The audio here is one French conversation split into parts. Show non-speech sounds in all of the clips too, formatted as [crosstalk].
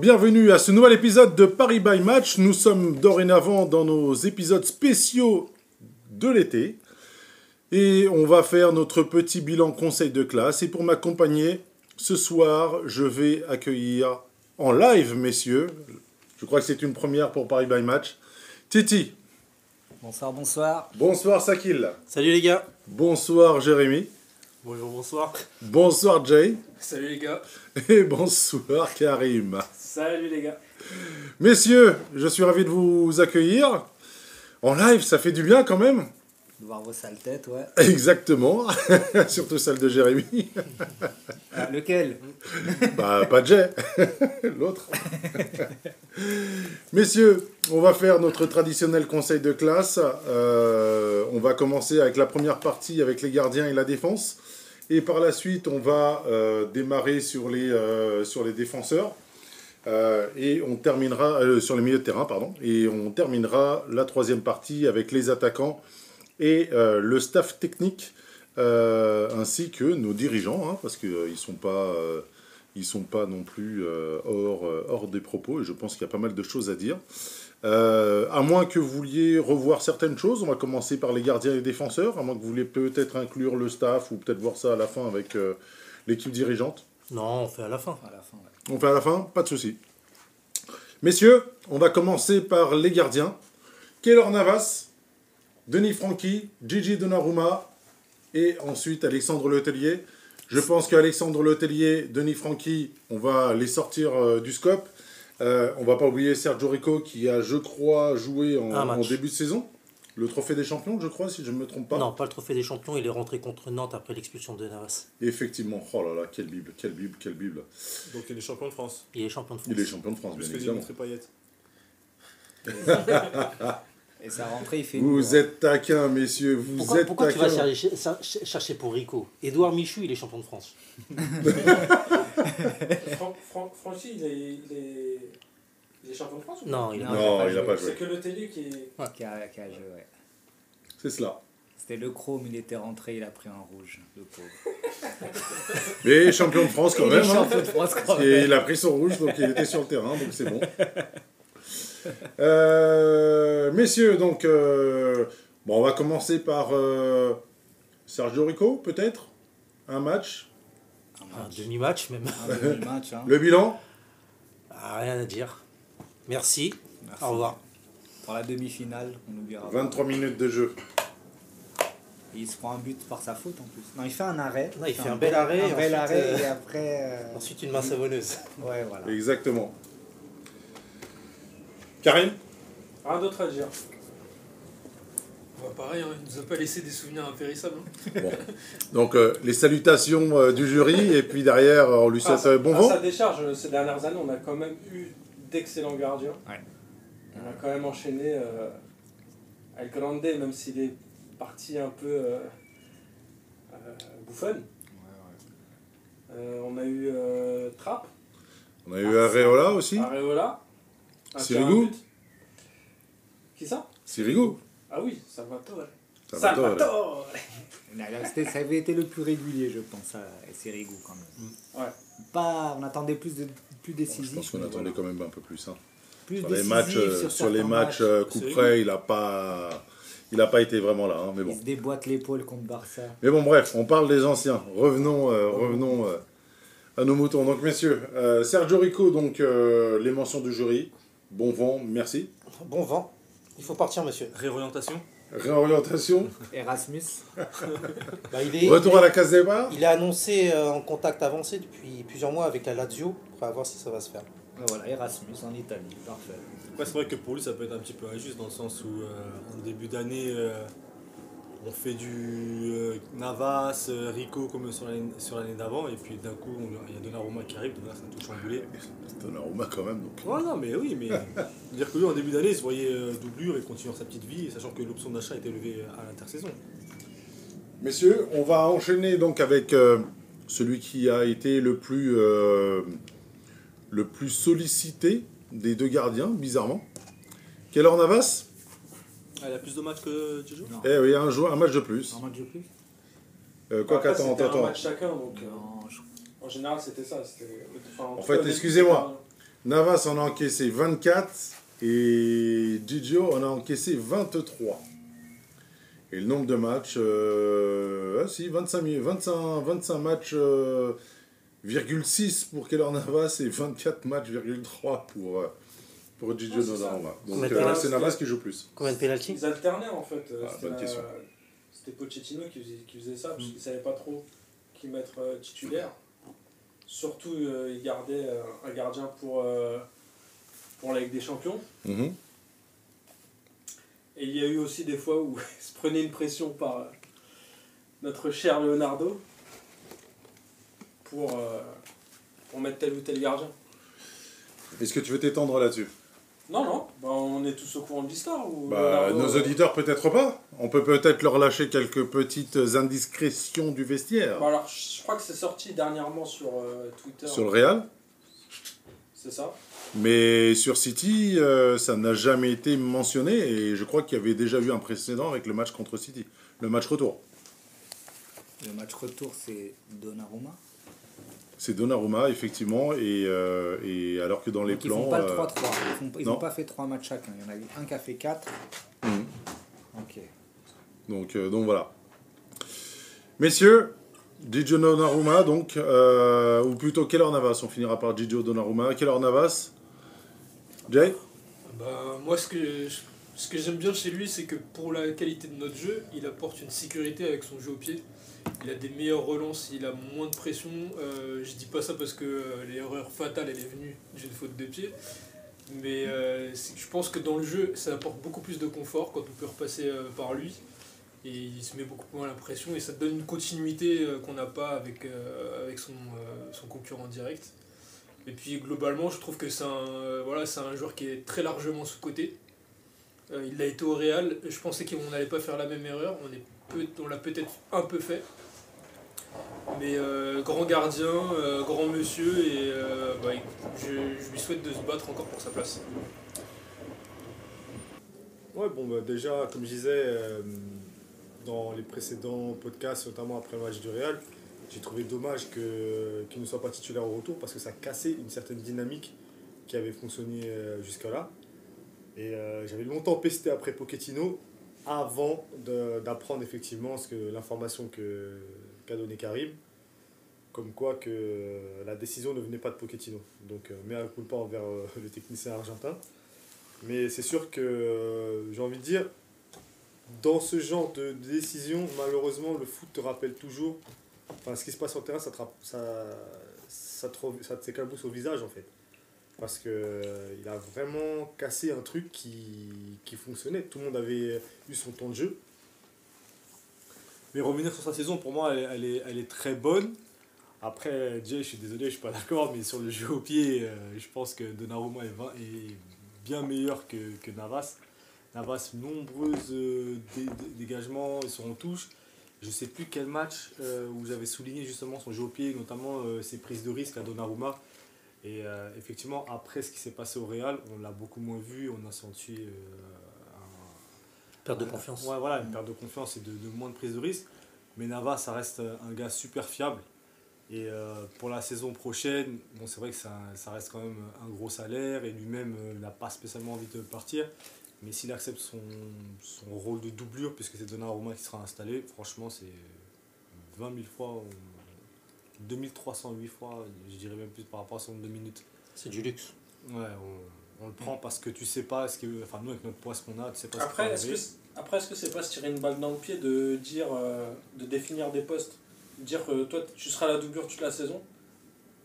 bienvenue à ce nouvel épisode de Paris by Match. Nous sommes dorénavant dans nos épisodes spéciaux de l'été et on va faire notre petit bilan conseil de classe. Et pour m'accompagner, ce soir, je vais accueillir en live, messieurs, je crois que c'est une première pour Paris by Match, Titi. Bonsoir, bonsoir. Bonsoir Sakil. Salut les gars. Bonsoir Jérémy. Bonjour, bonsoir. Bonsoir Jay. Salut les gars. [laughs] Et bonsoir Karim. Salut les gars. Messieurs, je suis ravi de vous accueillir. En live, ça fait du bien quand même. De voir vos sales têtes, ouais. [laughs] Exactement. [laughs] Surtout celle de Jérémy. Ah, lequel? Bah, pas Jay. L'autre. Messieurs, on va faire notre traditionnel conseil de classe. Euh, on va commencer avec la première partie avec les gardiens et la défense. Et par la suite, on va euh, démarrer sur les, euh, défenseurs. Euh, et on terminera sur les milieux de terrain, pardon. Et on terminera la troisième partie avec les attaquants et le staff technique, ainsi que nos dirigeants, hein, parce qu'ils ne sont pas, ils sont pas non plus hors, hors des propos. Et je pense qu'il y a pas mal de choses à dire. Euh, à moins que vous vouliez revoir certaines choses, on va commencer par les gardiens et les défenseurs, à moins que vous vouliez peut-être inclure le staff ou peut-être voir ça à la fin avec euh, l'équipe dirigeante. Non, on fait à la fin. À la fin, ouais. On fait à la fin Pas de souci. Messieurs, on va commencer par les gardiens. Keylor Navas, Denis Franchi, Gigi Donnarumma et ensuite Alexandre Letellier. Je pense qu'Alexandre Letellier, Denis Franchi, on va les sortir euh, du scope. Euh, on va pas oublier Sergio Rico qui a, je crois, joué en, début de saison. Le trophée des champions, je crois, si je ne me trompe pas. Non, pas le trophée des champions, il est rentré contre Nantes après l'expulsion de Navas. Effectivement. Oh là là, quelle bible, quelle bible, quelle bible. Donc il est champion de France. Il est champion de France. Il est champion de France, bien Parce que évidemment. Payet. [laughs] [laughs] Et sa rentrée, il fait. Vous êtes taquins, messieurs. Vous Pourquoi, êtes pourquoi tu vas chercher, pour Rico Édouard Michu, il est champion de France. Fran- Fran- Franchi, il est, il, est, il est champion de France ou Non, il n'a pas C'est joué. que le télé qui est. Qui a, qui a joué, ouais. C'est cela. C'était le Chrome, il était rentré, il a pris un rouge, le pauvre. [laughs] Mais champion de France quand il même. est hein. champion de France quand Et même. il a pris son rouge, donc il était sur le terrain, donc c'est bon. [laughs] [laughs] Euh, messieurs, donc, euh, bon, on va commencer par euh, Sergio Rico, peut-être? Un match? Un demi-match même. Un demi-match, hein. Le bilan? Ah, rien à dire. Merci. Merci. Au revoir. Pour la demi-finale, on oubliera. 23 minutes de jeu. Et il se prend un but par sa faute en plus. Non, il fait un arrêt. Non, il fait un bel arrêt, Un bel ensuite, arrêt, euh, et après. euh, Ensuite, une main savonneuse. Ouais, voilà. Exactement. Karim Rien d'autre à dire. Bah, pareil, hein, il nous a pas laissé des souvenirs impérissables. hein. Donc, euh, les salutations euh, du jury, et puis derrière, on lui souhaite Ah, euh, bon vent. sa décharge, ces dernières années, on a quand même eu d'excellents gardiens. Ouais. On a quand même enchaîné euh, El Grande, même s'il est parti un peu euh, euh, bouffonne. Euh, on a eu euh, Trapp, On a eu Areola aussi. Areola. Un Sirigu. Qui ça? Sirigu. Ah oui, Salvatore. Salvatore. Salvatore [laughs] Ça avait été le plus régulier, je pense, à Sirigu quand même. Ouais. Pas, on attendait plus, de, plus Je décisif. pense qu'on attendait voilà. quand même un peu plus. hein. Plus Sur les décisif matchs, sur sur les matchs euh, coup près, il n'a pas, il a pas été vraiment là. hein, mais Il bon. se déboîte l'épaule contre Barça. Mais bon, bref, on parle des anciens. Revenons, euh, revenons euh, à nos moutons. Donc, messieurs, euh, Sergio Rico, donc euh, les mentions du jury. Bon vent, merci. Bon vent. Il faut partir, monsieur. Réorientation Réorientation. Erasmus. [laughs] Bah, il, est, Retour à la case départ. il est annoncé euh, en contact avancé depuis plusieurs mois avec la Lazio. On va voir si ça va se faire. Ah, Voilà, Erasmus en Italie, parfait. Ouais, c'est vrai que pour lui, ça peut être un petit peu injuste dans le sens où, euh, en début d'année, euh, on fait du euh, Navas, euh, Rico comme sur l'année sur l'année d'avant, et puis d'un coup, il y a Donnarumma qui arrive, donc là, ça tout chamboulé. Donnarumma quand même. Donc. Ouais, non, mais oui, mais [laughs] dire que lui, en début d'année, il se voyait euh, doublure et continuant sa petite vie, sachant que l'option d'achat était levée à l'intersaison. Messieurs, on va enchaîner donc avec euh, celui qui a été le plus, euh, le plus sollicité des deux gardiens, bizarrement. Keller Navas Elle a plus de matchs que Non. Eh oui, un, joueur, un match de plus. Un match de plus Euh, quoi qu'attends, c'était un attends. match chacun, donc euh, Non, je- en général c'était ça. enfin, tout fait, cas, les- excusez-moi. Navas en a encaissé 24 et Gigio en a encaissé 23. Et le nombre de matchs, euh, ah si, 25, mi- 25, 25 matchs, euh, virgule 6 pour Keller Navas et 24 matchs, virgule 3 pour, euh, pour c'est ça. Donnarumma. Donc de euh, c'est Navas qui joue plus. Combien de pénalty Ils alternaient en fait. Ah, c'était bonne la- question. C'était Pochettino qui faisait, qui faisait ça, parce qu'il ne savait pas trop qui mettre euh, titulaire. Surtout, euh, il gardait euh, un gardien pour, euh, pour la Ligue des Champions. Mhm. Et il y a eu aussi des fois où [laughs] il se prenait une pression par euh, notre cher Leonardo pour, euh, pour mettre tel ou tel gardien. Est-ce que tu veux t'étendre là-dessus? Non, non, bah, on est tous au courant de l'histoire. ou bah, Nos auditeurs peut-être pas. On peut peut-être leur lâcher quelques petites indiscrétions du vestiaire. bah, alors, je crois que c'est sorti dernièrement sur euh, Twitter. Sur le Real C'est ça. Mais sur City, euh, ça n'a jamais été mentionné et je crois qu'il y avait déjà eu un précédent avec le match contre City, le match retour. Le match retour, c'est Donnarumma. C'est Donnarumma, effectivement, et, euh, et alors que dans les Donc, ils plans... font pas le euh, 3-3. Ils n'ont non. pas fait 3 matchs chacun. Il y en a eu un qui a fait 4. Mhm. Ok. donc, euh, donc voilà. Messieurs, Gigio Donnarumma, donc, euh, ou plutôt Keller Navas, on finira par Gigio Donnarumma. Keller Navas Jay? Bah, moi, ce que, ce que j'aime bien chez lui, c'est que pour la qualité de notre jeu, il apporte une sécurité avec son jeu au pied. Il a des meilleures relances, il a moins de pression. Euh, je dis pas ça parce que euh, l'erreur fatale, elle est venue d'une faute de pied. Mais euh, je pense que dans le jeu, ça apporte beaucoup plus de confort quand on peut repasser euh, par lui. Et il se met beaucoup moins la pression et ça donne une continuité qu'on n'a pas avec, son, concurrent direct. Et puis globalement, je trouve que c'est un, joueur qui est très largement sous-côté. Il l'a été au Real. Je pensais qu'on n'allait pas faire la même erreur. On l'a peut-être un peu fait. Mais euh, grand gardien, euh, grand monsieur, et euh, bah, je, lui souhaite de se battre encore pour sa place. Ouais, bon, bah, déjà, comme je disais, dans les précédents podcasts, notamment après le match du Real, j'ai trouvé dommage qu'il ne soit pas titulaire au retour parce que ça cassait une certaine dynamique qui avait fonctionné jusqu'à là. Et j'avais longtemps pesté après Pochettino avant de- d'apprendre effectivement l'information qu'a donné Karim, comme quoi que la décision ne venait pas de Pochettino. Donc, euh, mea culpa envers euh, [laughs] le technicien argentin. Mais c'est sûr que euh, j'ai envie de dire, dans ce genre de décision, malheureusement, le foot te rappelle toujours. Enfin, ce qui se passe sur le terrain, ça te, ça, ça te, ça te au visage en fait. Parce que euh, il a vraiment cassé un truc qui, qui fonctionnait. Tout le monde avait eu son temps de jeu. Mais revenir sur sa saison, pour moi, elle, est- très bonne. Après, Jay, je suis désolé, je suis pas d'accord, mais sur le jeu au pied, euh, je pense que Donnarumma est, bien meilleur que, Navas. Navas, nombreuses euh, dé- dé- dégagements et son touche. Je sais plus quel match où j'avais souligné justement son jeu au pied, notamment ses prises de risque à Donnarumma. Et euh, effectivement, après ce qui s'est passé au Real, on l'a beaucoup moins vu, on a senti euh, un, Perte de confiance. Ouais, voilà, une perte de confiance et de, de moins de prise de risque. Mais Navas, ça reste un gars super fiable. Et euh, pour la saison prochaine, bon, c'est vrai que ça, ça reste quand même un gros salaire et lui-même euh, n'a pas spécialement envie de partir. Mais s'il accepte son, son rôle de doublure, puisque c'est Donnarumma qui sera installé, franchement, c'est 20 000 fois, 2308 fois, je dirais même plus par rapport à son nombre de minutes. C'est du luxe. Ouais, on, on le prend parce que tu sais pas ce que. Enfin, nous, avec notre poids, ce qu'on a, tu sais pas ce qui Après, c'est- après, est-ce que c'est pas se tirer une balle dans le pied de dire, euh, de définir des postes, dire que toi tu seras la doublure toute la saison,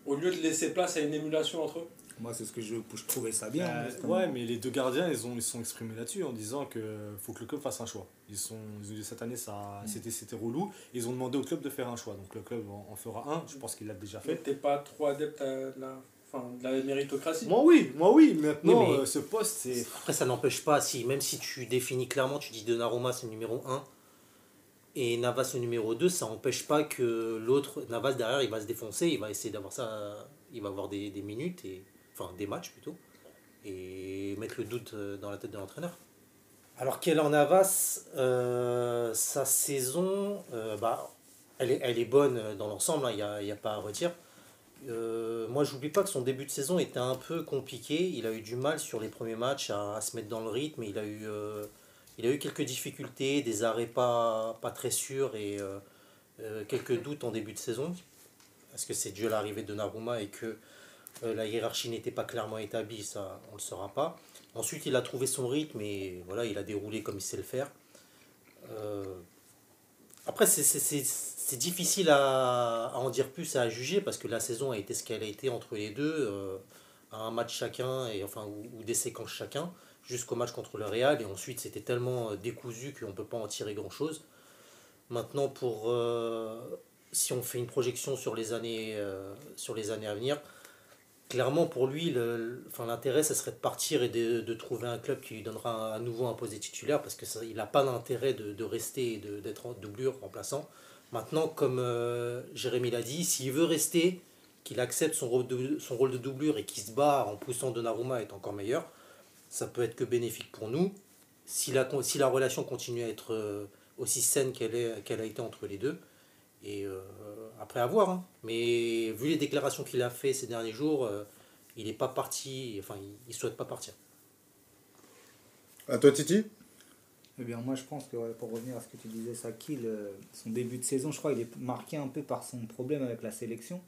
au lieu de laisser place à une émulation entre eux? Moi, c'est ce que je, je trouvais ça bien. Euh, justement. ouais, mais les deux gardiens, ils ont ils se sont exprimés là-dessus en disant que faut que le club fasse un choix. Ils sont ils ont dit cette année ça c'était c'était relou. Ils ont demandé au club de faire un choix. Donc le club en, en fera un. Je pense qu'il l'a déjà Mais fait. t'es pas trop adepte à la, enfin, de la méritocratie? Moi oui, moi oui. Maintenant Oui, mais- euh, ce poste c'est Après, ça n'empêche pas, si, même si tu définis clairement, tu dis Donnarumma c'est le numéro 1, et Navas le numéro 2, ça n'empêche pas que l'autre, Navas derrière, il va se défoncer, il va essayer d'avoir ça, il va avoir des, des minutes, et, enfin des matchs plutôt, et mettre le doute euh, dans la tête de l'entraîneur. Alors Keller Navas, euh, sa saison, euh, bah, elle, est, elle est bonne dans l'ensemble, hein, il n'y a, a pas à redire. Euh, moi, j'oublie pas que son début de saison était un peu compliqué. Il a eu du mal sur les premiers matchs à, se mettre dans le rythme. Il a eu, euh, il a eu quelques difficultés, des arrêts pas, pas très sûrs et euh, euh, quelques doutes en début de saison. Est-ce que c'est dû à l'arrivée de Naruma et que euh, la hiérarchie n'était pas clairement établie Ça, on ne le saura pas. Ensuite, il a trouvé son rythme et voilà, il a déroulé comme il sait le faire. Euh, après, c'est- difficile à, en dire plus, à juger, parce que la saison a été ce qu'elle a été entre les deux, euh, un match chacun, et, enfin, ou, des séquences chacun, jusqu'au match contre le Real, et ensuite c'était tellement décousu qu'on ne peut pas en tirer grand-chose. Maintenant, pour, si on fait une projection sur les années à venir, clairement pour lui, l'intérêt, ce serait de partir et de, trouver un club qui lui donnera à nouveau un poste titulaire, parce qu'il n'a pas d'intérêt de, rester et d'être en doublure remplaçant. Maintenant, comme euh, Jérémy l'a dit, s'il veut rester, qu'il accepte son rôle, de, doublure et qu'il se bat en poussant Donnarumma à être encore meilleur, ça peut être que bénéfique pour nous. Si la, relation continue à être euh, aussi saine qu'elle a été entre les deux, et euh, après à voir. hein. Mais vu les déclarations qu'il a fait ces derniers jours, euh, il n'est pas parti, enfin il ne souhaite pas partir. À toi, Titi? Eh bien, moi, je pense que ouais, pour revenir à ce que tu disais, Saki, le- son début de saison, je crois, il est marqué un peu par son problème avec la sélection.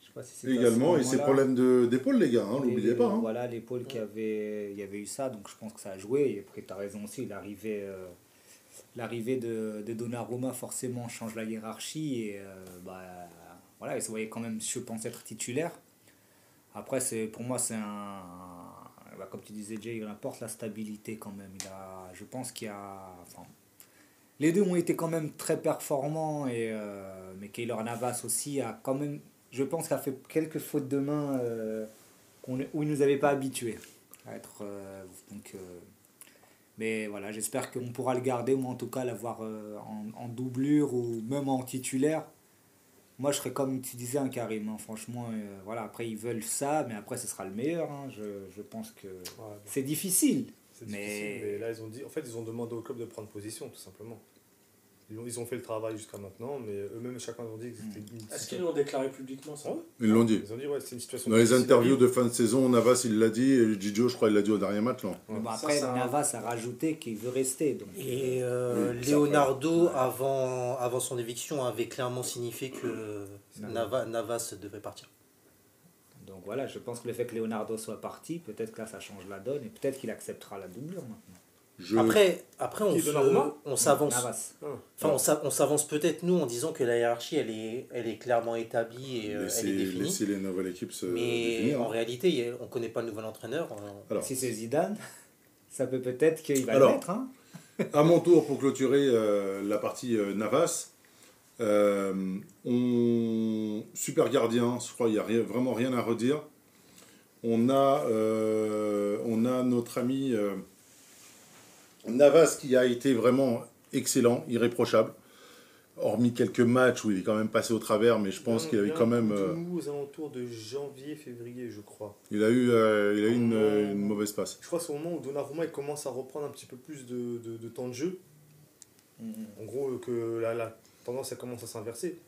Je sais pas si Également, et ses problèmes de- d'épaule, les gars, hein, n'oubliez pas. hein. Voilà, l'épaule qui avait, il y avait eu ça, donc je pense que ça a joué. Et après, tu as raison aussi, l'arrivée, euh, l'arrivée de, de Donnarumma forcément change la hiérarchie. Et euh, bah, voilà, il se voyait quand même, je pense, être titulaire. Après, pour moi, c'est un. bah, comme tu disais, Jay, il apporte la stabilité quand même. Il a, je pense qu'il y a. Les deux ont été quand même très performants, et, euh, mais Keylor Navas aussi a quand même, je pense, qu'il a fait quelques fautes de main euh, où il ne nous avait pas habitués à être. euh, donc, mais voilà, j'espère qu'on pourra le garder, ou en tout cas l'avoir euh, en, en doublure ou même en titulaire. Moi, je serais comme tu disais, un Karim. hein, franchement, euh, voilà, après, ils veulent ça, mais après, ce sera le meilleur. hein, je, je pense que Ouais, c'est difficile. c'est Mais- difficile, mais là, ils ont dit, en fait, ils ont demandé au club de prendre position, tout simplement. Ils ont, ils ont fait le travail jusqu'à maintenant, mais eux-mêmes, chacun ont dit que c'était une Est-ce qu'ils situation. l'ont déclaré publiquement ça Ouais. Ils l'ont dit. Ils ont dit, ouais, c'est une situation. Dans les interviews de fin de saison, Navas, il l'a dit, et Gigio, je crois, il l'a dit au dernier match, non Ouais. Après, ça- Navas a rajouté qu'il veut rester. Donc, Et euh, Oui, ça, Leonardo, avant, avant son éviction, avait clairement signifié que Navas. Nava- Navas devait partir. donc voilà, je pense que le fait que Leonardo soit parti, peut-être que là, ça change la donne et peut-être qu'il acceptera la doublure maintenant. Je- Après, après on, se- s'avance. Navas. Enfin, on s'a- on s'avance peut-être nous en disant que la hiérarchie elle est, elle est clairement établie et euh, laissez, elle est définie. laissez les nouvelles équipes se Mais définir. en hein. réalité, on ne connaît pas le nouvel entraîneur. on- Alors, Si c'est Zidane, [laughs] ça peut peut-être qu'il va Alors. le mettre. Hein À mon tour, pour clôturer euh, la partie euh, Navas, euh, on... super gardien, je crois qu'il n'y a rien- vraiment rien à redire. On a, euh, on a notre ami euh, Navas qui a été vraiment excellent, irréprochable. Hormis quelques matchs où il est quand même passé au travers, mais je pense qu'il avait quand même. euh, mou aux alentours de janvier, février, je crois. il a eu, euh, il a eu une, une mauvaise passe. Je crois que c'est au moment où Donnarumma il commence à reprendre un petit peu plus de, de, de temps de jeu. En gros, que la, la tendance elle commence à s'inverser.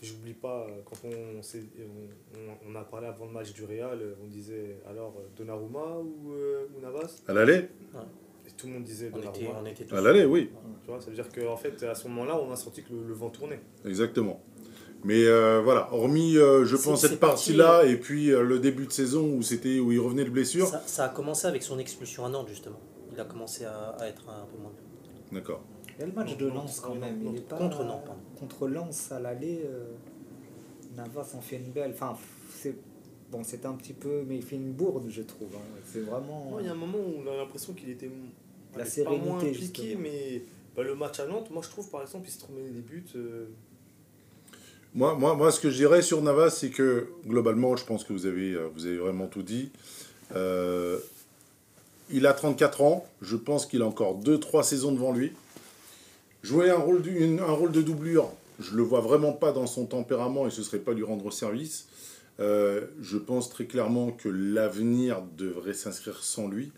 J'oublie pas, euh, quand on, s'est- on, on- on a parlé avant le match du Real, on disait alors Donnarumma ou, euh, ou Navas? À l'aller? Et tout le monde disait On était, Donnarumma. on était tous. À l'aller, oui. Tu vois, ça veut dire qu'en fait, à ce moment-là, on a senti que le, le vent tournait. Exactement. Mais euh, voilà, hormis, euh, je pense, cette parti, partie-là, et puis euh, le début de saison où, c'était, où il revenait de blessure. Ça, ça a commencé avec son expulsion à Nantes, justement. Il a commencé à, à être un peu moins bien. D'accord. Il y a le match de Lens quand même. Il est pas... Contre Nantes, pardon. Contre Lens à l'aller, euh, Navas en fait une belle. Enfin, c'est bon, c'est un petit peu, mais il fait une bourde, je trouve. hein. C'est vraiment. Il y a un moment où on a l'impression qu'il était La sérénité, pas moins impliqué, justement. mais bah, le match à Nantes, moi je trouve par exemple, il se trouvait des buts. euh, Moi, moi, moi, ce que je dirais sur Navas, c'est que globalement, je pense que vous avez, euh, vous avez vraiment tout dit. Euh, il a 34 ans. Je pense qu'il a encore 2-3 saisons devant lui. Jouer un rôle, une- un rôle de doublure, je le vois vraiment pas dans son tempérament et ce serait pas lui rendre service. Euh, je pense très clairement que l'avenir devrait s'inscrire sans lui.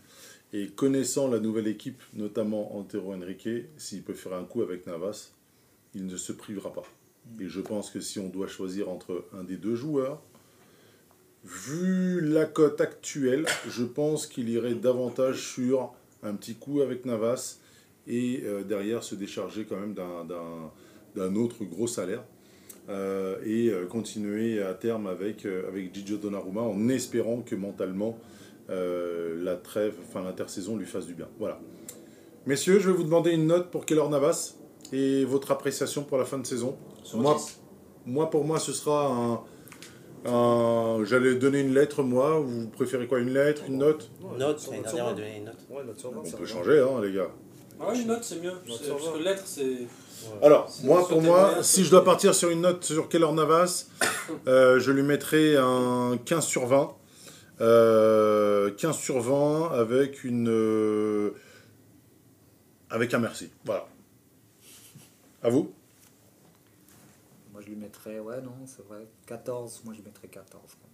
Et connaissant la nouvelle équipe, notamment Antero Henrique, s'il peut faire un coup avec Navas, il ne se privera pas. Et je pense que si on doit choisir entre un des deux joueurs, vu la cote actuelle, je pense qu'il irait davantage sur un petit coup avec Navas et euh, derrière se décharger quand même d'un- autre gros salaire. Euh, et euh, continuer à terme avec, avec Gigio Donnarumma en espérant que mentalement euh, la trêve, enfin l'intersaison lui fasse du bien. Voilà. Messieurs, je vais vous demander une note pour Keller Navas et votre appréciation pour la fin de saison. Sur Moi, 10. moi, pour moi, ce sera un. un- J'allais donner une lettre, moi. Vous préférez quoi Une lettre Une note? Note, sur- l'année dernière, a donné une note. Ouais, note sur vingt, On ça peut changer, hein, les gars. Ah oui, une note, c'est mieux. Note Parce que 20. lettre, c'est. Alors, moi, pour moi, moyens, si je dois partir sur une note sur Keller Navas, [coughs] euh, je lui mettrai un 15 sur 20. Euh, 15 sur 20 avec une. euh, avec un merci. Voilà. À vous Moi, je lui mettrais, ouais, non, c'est vrai, 14. Moi, je lui mettrais 14. quoi.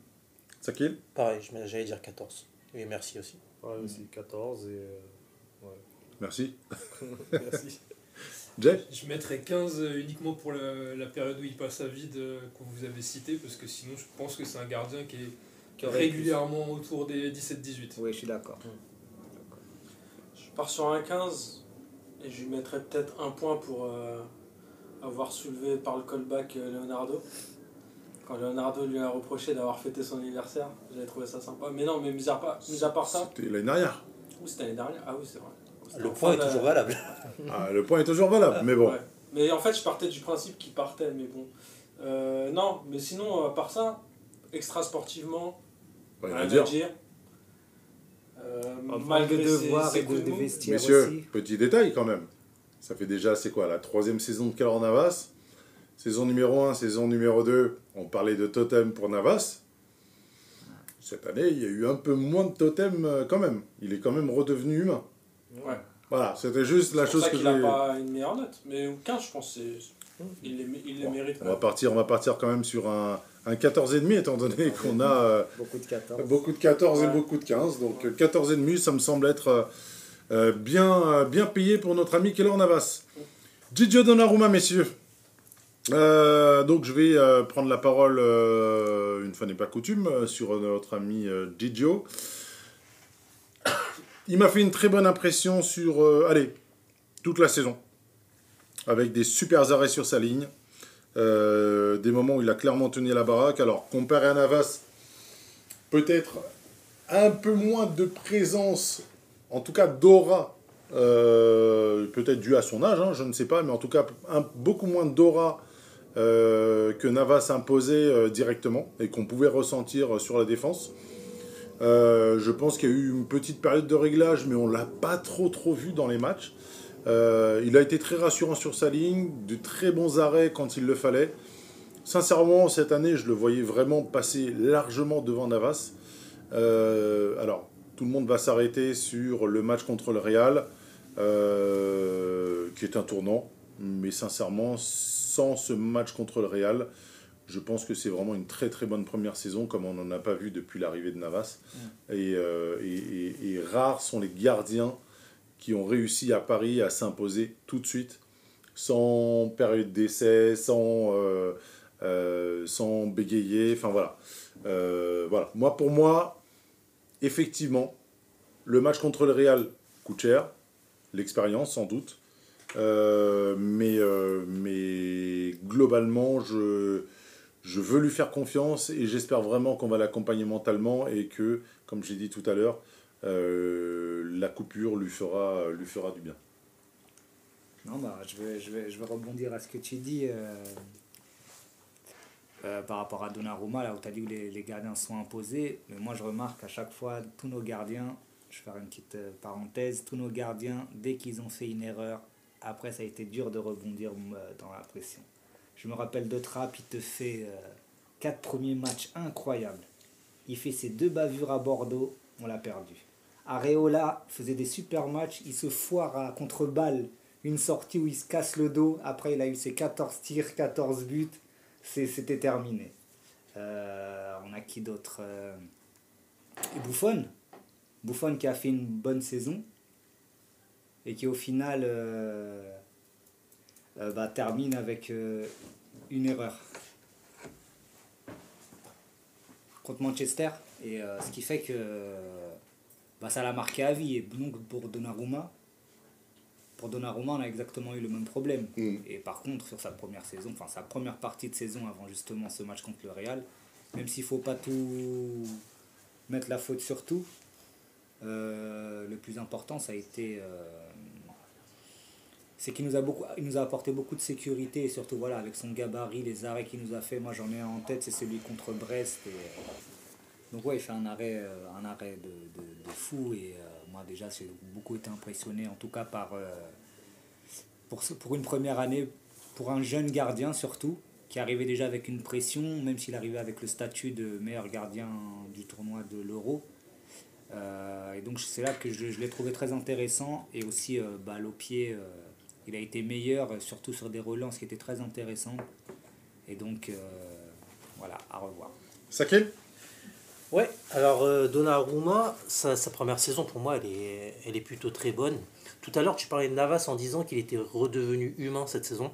Sakil? Pareil, j'allais dire 14. Et merci aussi. Ouais, aussi 14 et. euh, Merci. ouais. Merci. [laughs] [laughs] Jay? Je mettrais 15 uniquement pour la, la période où il passe à vide euh, que vous avez cité, parce que sinon je pense que c'est un gardien qui est Qui aurait régulièrement autour des 17-18. Oui, je suis d'accord. Je pars sur un 15 et je lui mettrais peut-être un point pour euh, avoir soulevé par le callback euh, Leonardo. Quand Leonardo lui a reproché d'avoir fêté son anniversaire, j'avais trouvé ça sympa. Mais non, mais mis à part, mis à part ça, C'était l'année dernière. ou c'était l'année dernière Ah oui, c'est vrai. Le point est toujours valable. Ah, le point est toujours valable, mais bon. Ouais. Mais en fait, je partais du principe qu'il partait, mais bon. Euh, non, mais sinon, à part ça, extra sportivement, Rien à dire. Euh, de malgré ses- devoirs ses et de, de Messieurs, aussi. petit détail quand même. Ça fait déjà, c'est quoi, la troisième saison de Keller Navas? Saison numéro 1, saison numéro 2, on parlait de totem pour Navas. Cette année, il y a eu un peu moins de totem euh, quand même. Il est quand même redevenu humain. Ouais. Voilà, c'était juste la chose ça que je n'a voulais- pas une meilleure note. Mais 15, je pense, il les, il les mérite. On va partir, on va partir quand même sur un, un 14,5 étant donné qu'on a euh, Beaucoup de 14. beaucoup de 14 et beaucoup de 15. Donc euh, 14,5, ça me semble être euh, euh, bien, bien payé pour notre ami Keller Navas. Gigio Donnarumma, messieurs. Euh, donc je vais euh, prendre la parole, une fois n'est pas coutume, sur notre ami Gigio. Il m'a fait une très bonne impression sur, allez, toute la saison. Avec des super arrêts sur sa ligne. Euh, des moments où il a clairement tenu la baraque. Alors, comparé à Navas, peut-être un peu moins de présence, en tout cas d'aura, euh, peut-être dû à son âge, hein, je ne sais pas, mais en tout cas beaucoup moins d'aura euh, que Navas imposait directement et qu'on pouvait ressentir sur la défense. Je pense qu'il y a eu une petite période de réglage, mais on l'a pas trop trop vu dans les matchs. Euh, il a été très rassurant sur sa ligne, de très bons arrêts quand il le fallait. Sincèrement, cette année, je le voyais vraiment passer largement devant Navas. Euh, alors, tout le monde va s'arrêter sur le match contre le Real, euh, qui est un tournant. Mais sincèrement, sans ce match contre le Real, je pense que c'est vraiment une très très bonne première saison, comme on n'en a pas vu depuis l'arrivée de Navas. Et, et- et- et rares sont les gardiens qui ont réussi à Paris à s'imposer tout de suite, sans période d'essai, sans, euh, euh, sans bégayer. Enfin voilà. Euh, voilà. Moi, pour moi, effectivement, le match contre le Real coûte cher, l'expérience sans doute. Mais, mais globalement, je, je veux lui faire confiance et j'espère vraiment qu'on va l'accompagner mentalement et que, comme j'ai dit tout à l'heure, euh, la coupure lui fera, lui fera du bien. Non, bah, je, vais, je, je rebondir à ce que tu dis euh, euh, par rapport à Donnarumma, là où tu as dit que les, gardiens sont imposés. Mais moi, je remarque à chaque fois, tous nos gardiens, je vais faire une petite parenthèse, tous nos gardiens, dès qu'ils ont fait une erreur, après, ça a été dur de rebondir dans la pression. Je me rappelle de Trapp, il te fait quatre premiers matchs incroyables. Il fait ses deux bavures à Bordeaux, on l'a perdu. Areola faisait des super matchs, il se foire à contre-balle une sortie où il se casse le dos. Après, il a eu ses 14 tirs, 14 buts. C'était terminé. Euh, on a qui d'autre euh, et Buffon. Buffon qui a fait une bonne saison et qui au final euh, bah, termine avec une erreur contre Manchester. Ce qui fait que bah, ça l'a marqué à vie. Et donc pour Donnarumma, pour Donnarumma, on a exactement eu le même problème. Mm. Et par contre, sur sa première saison, enfin sa première partie de saison avant justement ce match contre le Real, même s'il faut pas tout mettre la faute sur tout, euh, le plus important, ça a été. euh, c'est qu'il nous a beaucoup, il nous a apporté beaucoup de sécurité et surtout voilà avec son gabarit, les arrêts qu'il nous a fait. Moi j'en ai un en tête, c'est celui contre Brest. Et, donc ouais, il fait un arrêt, euh, un arrêt de, de, de fou et euh, moi déjà j'ai beaucoup été impressionné en tout cas par euh, pour, pour une première année, pour un jeune gardien surtout, qui arrivait déjà avec une pression, même s'il arrivait avec le statut de meilleur gardien du tournoi de l'Euro. Et donc c'est là que je, je l'ai trouvé très intéressant et aussi balle pied, il a été meilleur, surtout sur des relances qui étaient très intéressantes. Et donc voilà, à revoir. Saké Ouais, alors euh, Donnarumma, sa, première saison pour moi, elle est, plutôt très bonne. Tout à l'heure, tu parlais de Navas en disant qu'il était redevenu humain cette saison.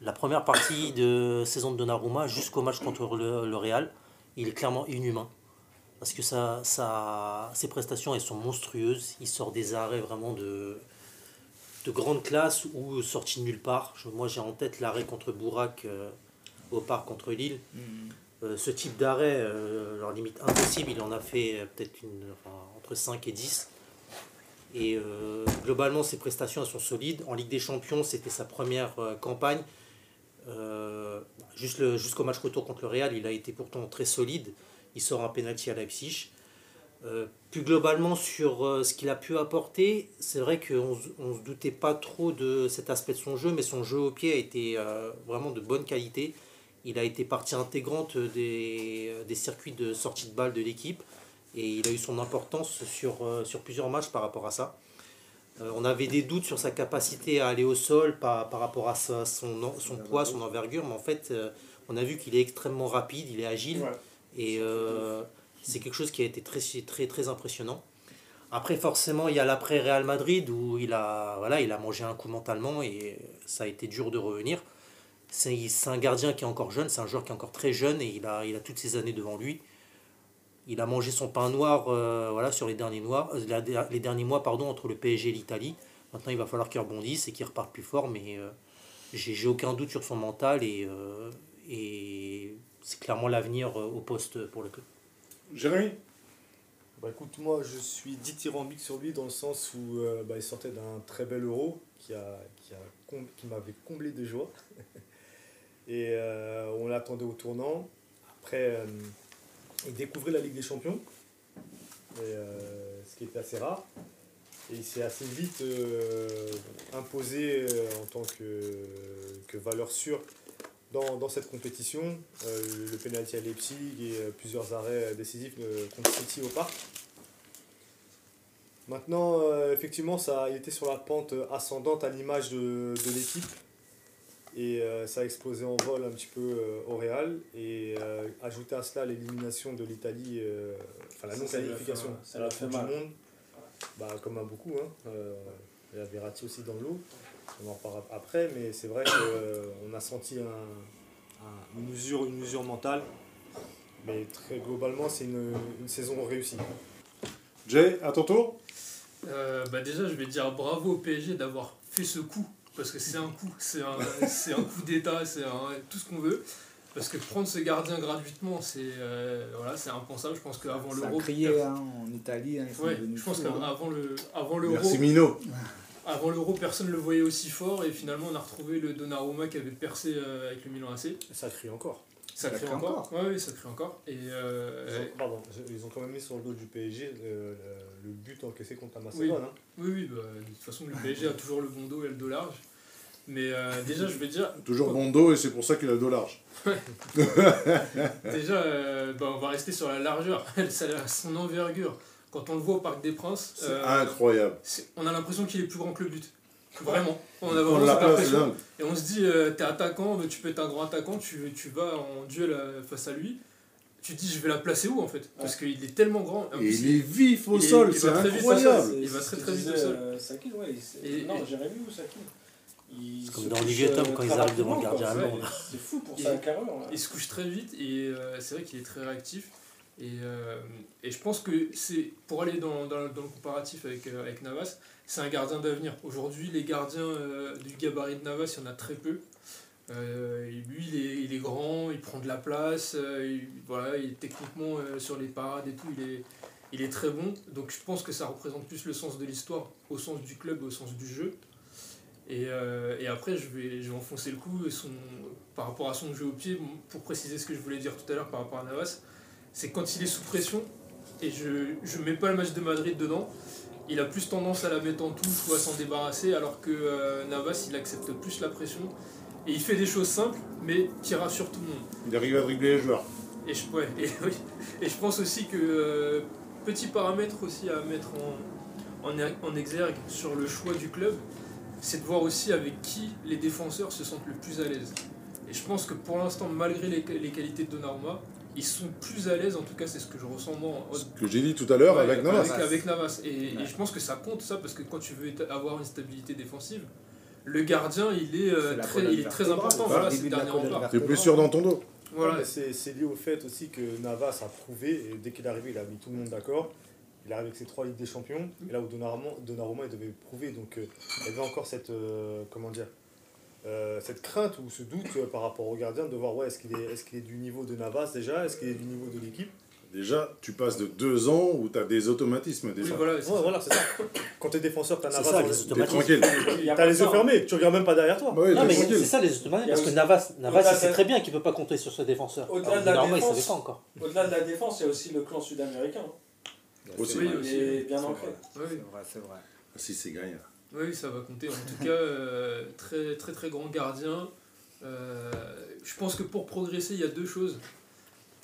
La première partie de saison de Donnarumma, jusqu'au match contre le, Real, il est clairement inhumain. Parce que ses prestations, elles sont monstrueuses. Il sort des arrêts vraiment de, de grande classe ou sortis de nulle part. Moi, j'ai en tête l'arrêt contre Bourak euh, au parc contre Lille. Euh, ce type d'arrêt, euh, leur limite impossible, il en a fait euh, peut-être entre 5 et 10. Et euh, globalement, ses prestations sont solides. En Ligue des Champions, c'était sa première campagne. Jusqu'au match retour contre le Real, il a été pourtant très solide. Il sort un penalty à Leipzig. Plus globalement, sur ce qu'il a pu apporter, c'est vrai qu'on ne se doutait pas trop de cet aspect de son jeu, mais son jeu au pied a été vraiment de bonne qualité. Il a été partie intégrante des, des circuits de sortie de balle de l'équipe et il a eu son importance sur, euh, sur plusieurs matchs par rapport à ça. Euh, on avait des doutes sur sa capacité à aller au sol par, par rapport à sa- son, son poids, son envergure, mais en fait, euh, on a vu qu'il est extrêmement rapide, il est agile Ouais. et euh, c'est quelque chose qui a été très, très, très impressionnant. Après, forcément, il y a l'après Real Madrid où il a, voilà, il a mangé un coup mentalement et ça a été dur de revenir. C'est un gardien qui est encore jeune, c'est un joueur qui est encore très jeune et il a, il a toutes ces années devant lui. Il a mangé son pain noir euh, voilà, sur les derniers, noirs, euh, les derniers mois pardon, entre le PSG et l'Italie. Maintenant, il va falloir qu'il rebondisse et qu'il reparte plus fort, mais euh, j'ai j'ai aucun doute sur son mental et, euh, et c'est clairement l'avenir euh, au poste pour le club. Jérémy? Bah écoute, moi je suis dithyrambique sur lui dans le sens où euh, bah, il sortait d'un très bel euro qui, a, qui, a qui m'avait comblé de joie. [laughs] Et euh, on l'attendait au tournant. Après, euh, il découvrait la Ligue des Champions, euh, ce qui était assez rare. Et il s'est assez vite imposé en tant que, valeur sûre dans, cette compétition. Le penalty à Leipzig et plusieurs arrêts décisifs contre City au parc. Maintenant, effectivement, ça, il était sur la pente ascendante à l'image de l'équipe. Et euh, ça a explosé en vol un petit peu euh, au Real. Et euh, ajouter à cela l'élimination de l'Italie, euh, enfin la non-qualification à la Coupe du mal. Monde, bah, comme à beaucoup. Hein, euh, il y a Verratti aussi dans l'eau. On en reparlera après, mais c'est vrai qu'on a senti un, un- une, usure, une usure mentale. Mais très globalement, c'est une, une saison réussie. Jay, à ton tour Euh, bah déjà, je vais dire bravo au PSG d'avoir fait ce coup. Parce que c'est un coup, c'est un, c'est un coup d'État, c'est un- tout ce qu'on veut. Parce que prendre ce gardien gratuitement, c'est euh, voilà, c'est impensable. Je pense qu'avant Ça a l'euro. crié hein, en Italie. Hein, Ouais, je pense hein. qu'avant le, avant l'euro, Merci Mino. avant l'euro, personne ne le voyait aussi fort. Et finalement, on a retrouvé le Donnarumma qui avait percé euh, avec le Milan AC. Ça crie encore. Ça, Ça crie crie encore. encore. Ouais, oui, ça crie encore. Et euh, Ils ont, pardon, ils ont quand même mis sur le dos du PSG le, le- le but encaissé contre la Macédoine. hein. oui, oui, bah, de toute façon, le PSG a toujours le bon dos et le dos large. Mais euh, déjà, je vais dire, Toujours bon dos et c'est pour ça qu'il a le dos large. [laughs] Déjà, euh, bah, on va rester sur la largeur, [laughs] Ça a son envergure. Quand on le voit au Parc des Princes, C'est euh, incroyable. c'est- on a l'impression qu'il est plus grand que le but. Vraiment. On a On vraiment l'a cette pas, c'est impression. dingue. Et on se dit, euh, t'es attaquant, tu peux être un grand attaquant, tu, tu vas en duel face à lui. Tu te dis, je vais la placer où en fait? Parce qu'il est tellement grand. En Et plus, il est vif au il sol, il c'est va très vite, incroyable. Il va très, très vite au sol. Euh, Sakil, ouais. Et- non, et- Jérémy ou Sakil Il C'est comme dans Olivier Tom euh, quand ils arrivent devant le gardien allemand. C'est fou pour là. Il se couche très vite et euh, c'est vrai qu'il est très réactif. Et, euh, et je pense que c'est pour aller dans, dans, dans le comparatif avec, euh, avec Navas, c'est un gardien d'avenir. Aujourd'hui, les gardiens euh, du gabarit de Navas, il y en a très peu. Euh, lui, il est, est grand, il prend de la place, euh, il, voilà, il, techniquement euh, sur les parades et tout, il est, il est très bon. Donc je pense que ça représente plus le sens de l'histoire au sens du club, au sens du jeu. Et, après, je vais, je vais enfoncer le coup par rapport à son jeu au pied, pour préciser ce que je voulais dire tout à l'heure par rapport à Navas, c'est quand il est sous pression, et je ne mets pas le match de Madrid dedans, il a plus tendance à la mettre en touche ou à s'en débarrasser, alors que Navas, il accepte plus la pression, et il fait des choses simples, mais qui rassurent tout le monde. Il arrive à dribbler les joueurs. Et je, ouais, [laughs] et, oui. et je pense aussi que euh, petit paramètre aussi à mettre en, en, en exergue sur le choix du club, c'est de voir aussi avec qui les défenseurs se sentent le plus à l'aise. Et je pense que pour l'instant, malgré les, les qualités de Donnarumma, ils sont plus à l'aise, en tout cas c'est ce que je ressens moi. Ce que j'ai dit tout à l'heure Ouais, avec Navas. Avec, avec Navas. Et, je pense que ça compte ça parce que quand tu veux avoir une stabilité défensive, le gardien il est, euh, très, il est très important. Voilà, c'est de plus sûr dans ton dos. Voilà. C'est c'est lié au fait aussi que Navas a prouvé, et dès qu'il est arrivé, il a mis tout le monde d'accord. Il arrive avec ses trois Ligues des Champions, et là où Donnarumma, Donnarumma il devait prouver, donc euh, il y avait encore cette, euh, comment dire, euh, cette crainte ou ce doute euh, par rapport au gardien de voir ouais, est-ce qu'il est, est, qu'il est du niveau de Navas déjà, est-ce qu'il est du niveau de l'équipe? Déjà, tu passes de deux ans où tu as des automatismes Oui, déjà. voilà, Ouais, c'est ça. voilà, c'est ça. Quand t'es défenseur, t'as C'est Navas, T'es automatismes. tranquille. Il y a t'as pas les yeux hein. fermés, tu regardes même pas derrière toi. Bah ouais, Non, t'es mais tranquille. c'est ça les automatismes, parce que Navas, Navas il sait très bien qu'il peut pas compter sur ce défenseur. Au-delà Alors, de la défense- savait pas encore. Au-delà de la défense, il y a aussi le clan sud-américain. Aussi. Oui, Il aussi. est bien ancré. Oui, c'est vrai, c'est vrai. Ah, si, c'est gagné. Oui, ça va compter. En tout cas, euh, très très très grand gardien. Euh, je pense que pour progresser, il y a deux choses.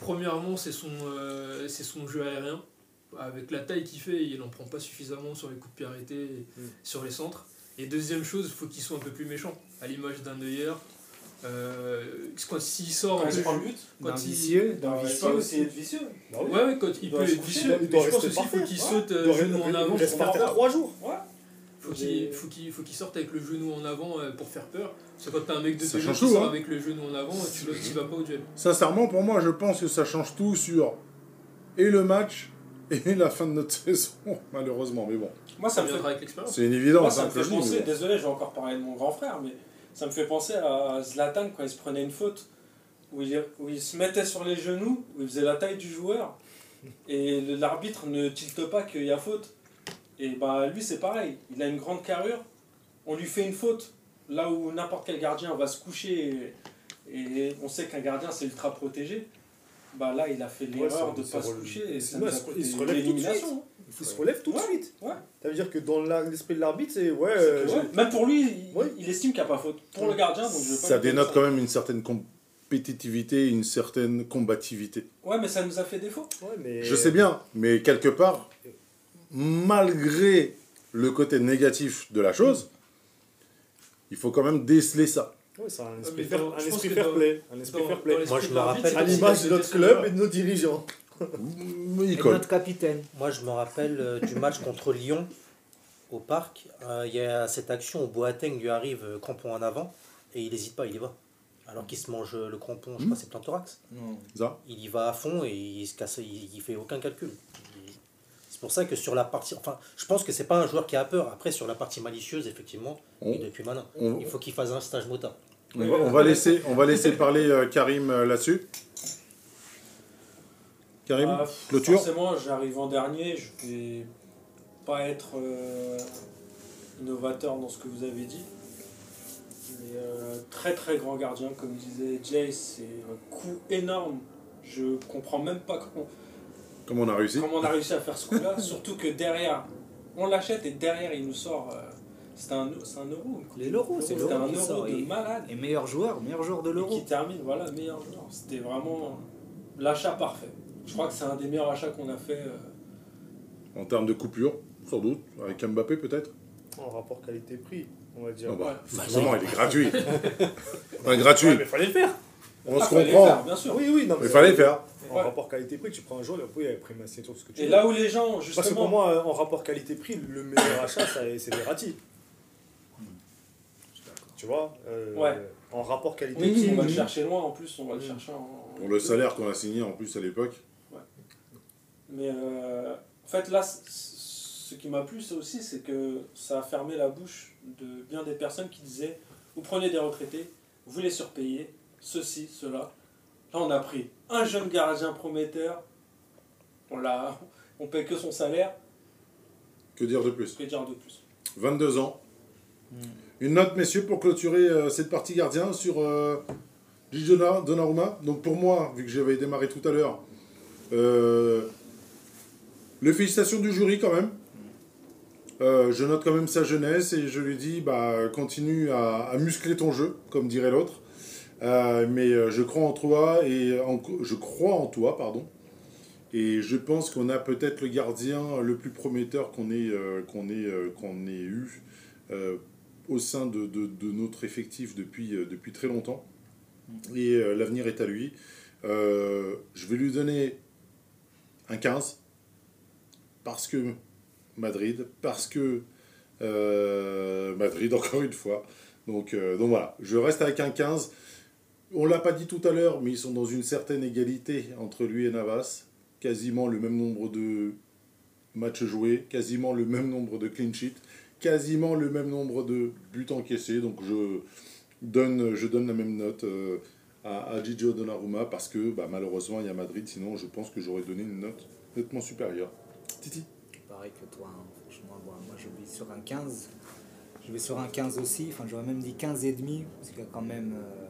Premièrement, c'est son, euh, c'est son jeu aérien. Avec la taille qu'il fait, il n'en prend pas suffisamment sur les coups de pied arrêtés, et Mm. sur les centres. Et deuxième chose, il faut qu'il soit un peu plus méchant, à l'image d'un Neuer. Euh, quand s'il sort Quand un peu, prend le but, quand il- vicieux, d'un il peut vicieux aussi aussi. être vicieux. Bah oui. Ouais, ouais, quand il, peut être vicieux, il mais je pense aussi qu'il faut qu'il Ouais. saute euh, en avant. il reste par terre jours. Ouais. Faut qu'il faut qu'il faut qu'il sorte avec le genou en avant euh, pour faire peur. Parce que quand t'as un mec de Ça change qui tout, sort hein. avec le genou en avant, tu le- tu vas pas au duel. Sincèrement, pour moi, je pense que ça change tout sur et le match et [laughs] la fin de notre saison, [laughs] malheureusement. Mais bon, Moi, ça Ça me fait viendra avec l'expérience. c'est une Moi, évidence. ça hein, me fait mais penser, désolé, je vais encore parler de mon grand frère, mais ça me fait penser à Zlatan quand il se prenait une faute, où il, où il se mettait sur les genoux, où il faisait la taille du joueur, et l'arbitre ne tilte pas qu'il y a faute. Et bah lui, c'est pareil, il a une grande carrure, on lui fait une faute, là où n'importe quel gardien va se coucher, et, et on sait qu'un gardien c'est ultra protégé. Bah là, il a fait l'erreur de ne pas se coucher, et ça Ouais, nous a il se- coûté il se relève tout de l'élimination. Il se relève tout de Ouais, suite. ouais. Ça veut dire que dans l'esprit de l'arbitre, c'est ouais. Euh, Même pour lui, il, Ouais. il estime qu'il n'y a pas faute. Pour le gardien, donc je veux pas Ça dénote ça. quand même une certaine compétitivité, une certaine combativité. Ouais, mais ça nous a fait défaut. ouais, mais- Je sais bien, mais quelque part, malgré le côté négatif de la chose, il faut quand même déceler ça. Ouais, c'est un mais esprit, fair, je un esprit fair play. Un esprit fair play. Moi, je me rappelle- À l'image de notre club et de nos dirigeants. Et notre capitaine. Moi, je me rappelle euh, du match contre Lyon au parc. Euh, Il y a cette action où Boateng lui arrive euh, crampon en avant et il n'hésite pas, il y va. Alors qu'il se mange le crampon, je crois, c'est plein thorax. Ça Il y va à fond et il se casse, il, il fait aucun calcul. C'est pour ça que sur la partie, enfin, je pense que c'est pas un joueur qui a peur. Après, sur la partie malicieuse, effectivement, On- il est plus malin. on- Il faut qu'il fasse un stage mota. On va, on va laisser, on va laisser parler euh, Karim euh, là-dessus. Karim, Ah, clôture Forcément, j'arrive en dernier, je vais pas être euh, innovateur dans ce que vous avez dit. Mais euh, très très grand gardien, comme disait Jay, c'est un coup énorme. Je comprends même pas comment, Comme on a réussi. comment on a réussi à faire ce coup-là. [laughs] Surtout que derrière, on l'achète et derrière il nous sort. euh, c'est un, c'est un euro. Les l'euro, c'est C'était un euro de malade. Et meilleur joueur, meilleur joueur de l'euro. qui termine, voilà, meilleur joueur. C'était vraiment l'achat parfait. Je crois que c'est un des meilleurs achats qu'on a fait. euh, En termes de coupure, sans doute. Avec Mbappé peut-être. En rapport qualité-prix. on va dire. Non, bah, Bah, forcément, il est gratuit. [laughs] Enfin, gratuit. Ouais, mais fallait le faire. On Ah, se fallait le faire, comprend. bien sûr. Oui, oui, non, Il fallait le faire. En Ouais. rapport qualité-prix, tu prends un joueur et après, ma signature, tout ce que tu Et veux. là où les gens, Parce que justement. pour moi, en rapport qualité-prix, le meilleur achat, c'est Verratti. Tu vois euh, Ouais. En rapport Oui, qualité-prix. on va le chercher loin en plus, on va le Mm. chercher en. Pour le salaire qu'on a signé en plus à l'époque. Mais euh, en fait, là, ce qui m'a plu, c'est aussi, c'est que ça a fermé la bouche de bien des personnes qui disaient Vous prenez des retraités, vous les surpayez, ceci, cela. Là, on a pris un jeune gardien prometteur, on, l'a, on paye que son salaire, Que dire de plus? Que dire de plus? 22 ans. Une note, messieurs, pour clôturer euh, cette partie gardien sur euh, Gigi Donna- Donnarumma. Donc pour moi, vu que j'avais démarré tout à l'heure, euh, les félicitations du jury quand même. Euh, je note quand même sa jeunesse et je lui dis, bah, continue à, à muscler ton jeu, comme dirait l'autre. Euh, mais euh, je crois en toi et en- je crois en toi, pardon. Et je pense qu'on a peut-être le gardien le plus prometteur qu'on ait, euh, qu'on ait, euh, qu'on ait eu euh, au sein de, de- de notre effectif depuis, euh, depuis très longtemps. Et euh, l'avenir est à lui. Euh, je vais lui donner un 15 parce que Madrid, parce que euh, Madrid, [laughs] encore une fois. Donc, euh, donc voilà, je reste avec un 15. On l'a pas dit tout à l'heure, mais ils sont dans une certaine égalité entre lui et Navas. Quasiment le même nombre de matchs joués, quasiment le même nombre de clean sheets, quasiment le même nombre de buts encaissés. Donc je donne, je donne la même note euh, à, à Gigio Donnarumma parce que bah, malheureusement il y a Madrid. Sinon, je pense que j'aurais donné une note nettement supérieure. Titi Pareil que toi, hein. franchement, moi, moi je vais sur un 15. Je vais sur un 15 aussi, enfin j'aurais même dit 15 et demi, parce qu'il y a quand même... euh,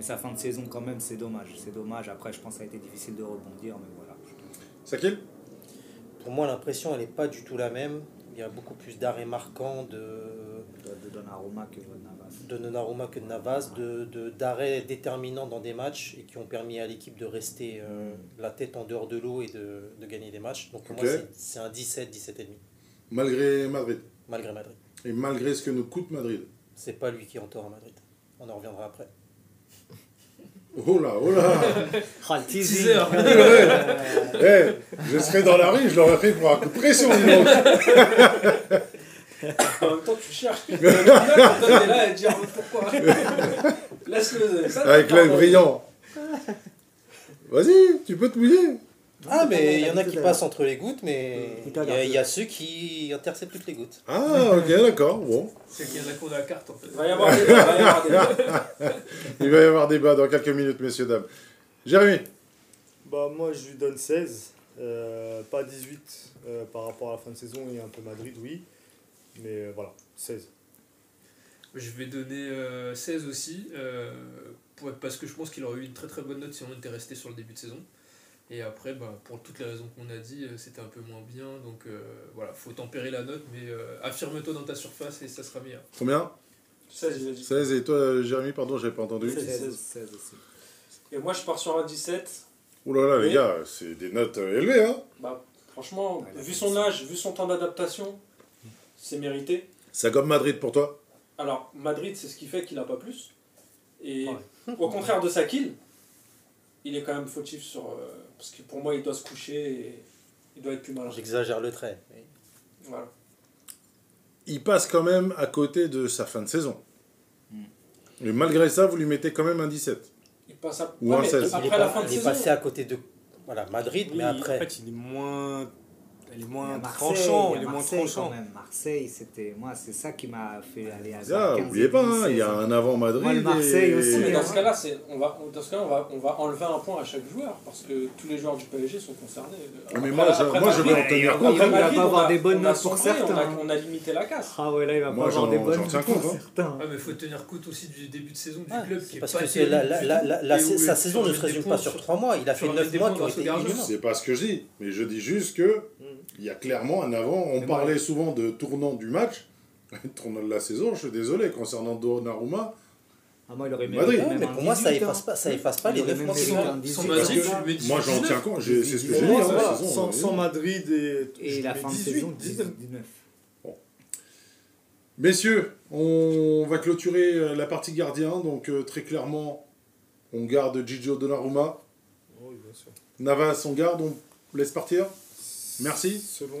Mais sa fin de saison quand même, c'est dommage. C'est dommage, après je pense que ça a été difficile de rebondir, mais voilà. Sakil? Pour moi, l'impression, elle n'est pas du tout la même. Il y a beaucoup plus d'arrêts marquants de, De, de Donnarumma que Navas. de Donnarumma que de Navas, de, de- d'arrêts déterminants dans des matchs et qui ont permis à l'équipe de rester euh, la tête en dehors de l'eau et de, de gagner des matchs. Donc pour moi, c'est, c'est un 17, 17,5, Malgré Madrid. malgré Madrid. Et malgré ce que nous coûte Madrid. C'est pas lui qui est en tort à Madrid. On en reviendra après. Oh là, oh là Oh, le. [laughs] Eh, Je serais dans la rue, je l'aurais pris pour un coup de pression. En même temps, tu cherches. T'es là à dire pourquoi. Laisse-le. ça, Avec l'œil brillant. Vas-y, tu peux te mouiller. Ah, mais il y en a qui passent entre les gouttes, mais il y, a- il y a ceux qui interceptent toutes les gouttes. Ah, ok, d'accord. Bon, C'est qu'il y en a qu'on a la carte en fait. [laughs] Il va y avoir des il va y avoir des il va y avoir débat dans quelques minutes, messieurs, dames. Jérémy Bah, moi, je lui donne 16. euh, pas 18 euh, par rapport à la fin de saison et un peu Madrid, oui. Mais euh, voilà, 16. Je vais donner euh, 16 aussi, euh, pour- parce que je pense qu'il aurait eu une très très bonne note si on était resté sur le début de saison. Et après, bah, pour toutes les raisons qu'on a dit, euh, c'était un peu moins bien. Donc euh, voilà, faut tempérer la note, mais euh, affirme-toi dans ta surface et ça sera meilleur. Combien? 16, il a dit. 16 et toi, Jérémy, pardon, j'avais pas entendu. 16. 16, 16 aussi. Et moi, je pars sur un 17. Ouh là là, les gars, c'est des notes euh, élevées, hein Bah, franchement, vu son âge, vu son temps d'adaptation, c'est mérité. Ça comme Madrid pour toi? Alors, Madrid, c'est ce qui fait qu'il n'a pas plus. Et Ouais. au contraire de Sakil, il est quand même fautif sur. euh, parce que pour moi, il doit se coucher et il doit être plus malin. J'exagère le trait. mais- Voilà. Il passe quand même à côté de sa fin de saison. Hmm. Et malgré ça, vous lui mettez quand même un 17. Il passe à... Ou Ouais, un mais 16. Il est, pas- la fin de il est saison. passé à côté de voilà, Madrid, Oui, mais après. En fait, il est moins. Elle est moins tranchant. Il est moins tranchant. quand même. Marseille, c'était moi, c'est ça qui m'a fait aller à Ah, 15 oubliez pas, hein, il y a 16. un avant Madrid. Moi, le Marseille et- aussi, Mais dans hein. ce cas-là, on va, dans ce cas on, va, on va enlever un point à chaque joueur parce que tous les joueurs du PSG sont concernés. Ah, mais moi, je- après moi, je vais Madrid- en tenir compte. il va Madrid, pas on avoir a- des bonnes notes pour certains, On a, hein. on a limité la casse. Ah ouais, là, il va Moi, pas avoir j'en- des bonnes notes pour compte, hein. certains. Ah, mais faut tenir compte aussi du début de saison du club Parce que sa saison ne se résume pas sur 3 mois. Il a fait un 9 des mois qui ont été. C'est pas ce que je dis, mais je dis juste que il y a clairement un avant. On parlait moi- souvent de tournant du match, [laughs] tournant de la saison. Je suis désolé concernant Donnarumma. Ah, moi, il aurait Madrid. mais pour moi, ça 18, efface hein. pas, ça efface pas les aurait 9 même mois. mérité qui un sont- Sans 18, Madrid, parce tu que- lui mets Moi, j'en 19. tiens compte. C'est ce que j'ai dit. hein, saison, sans, sans Madrid et. Et la fin de 18, saison, 19. 19. Messieurs, on va clôturer euh, la partie gardien. Donc, euh, très clairement, on garde Gigio Donnarumma. Sûr. Navas, on garde, on laisse partir. Merci. Selon,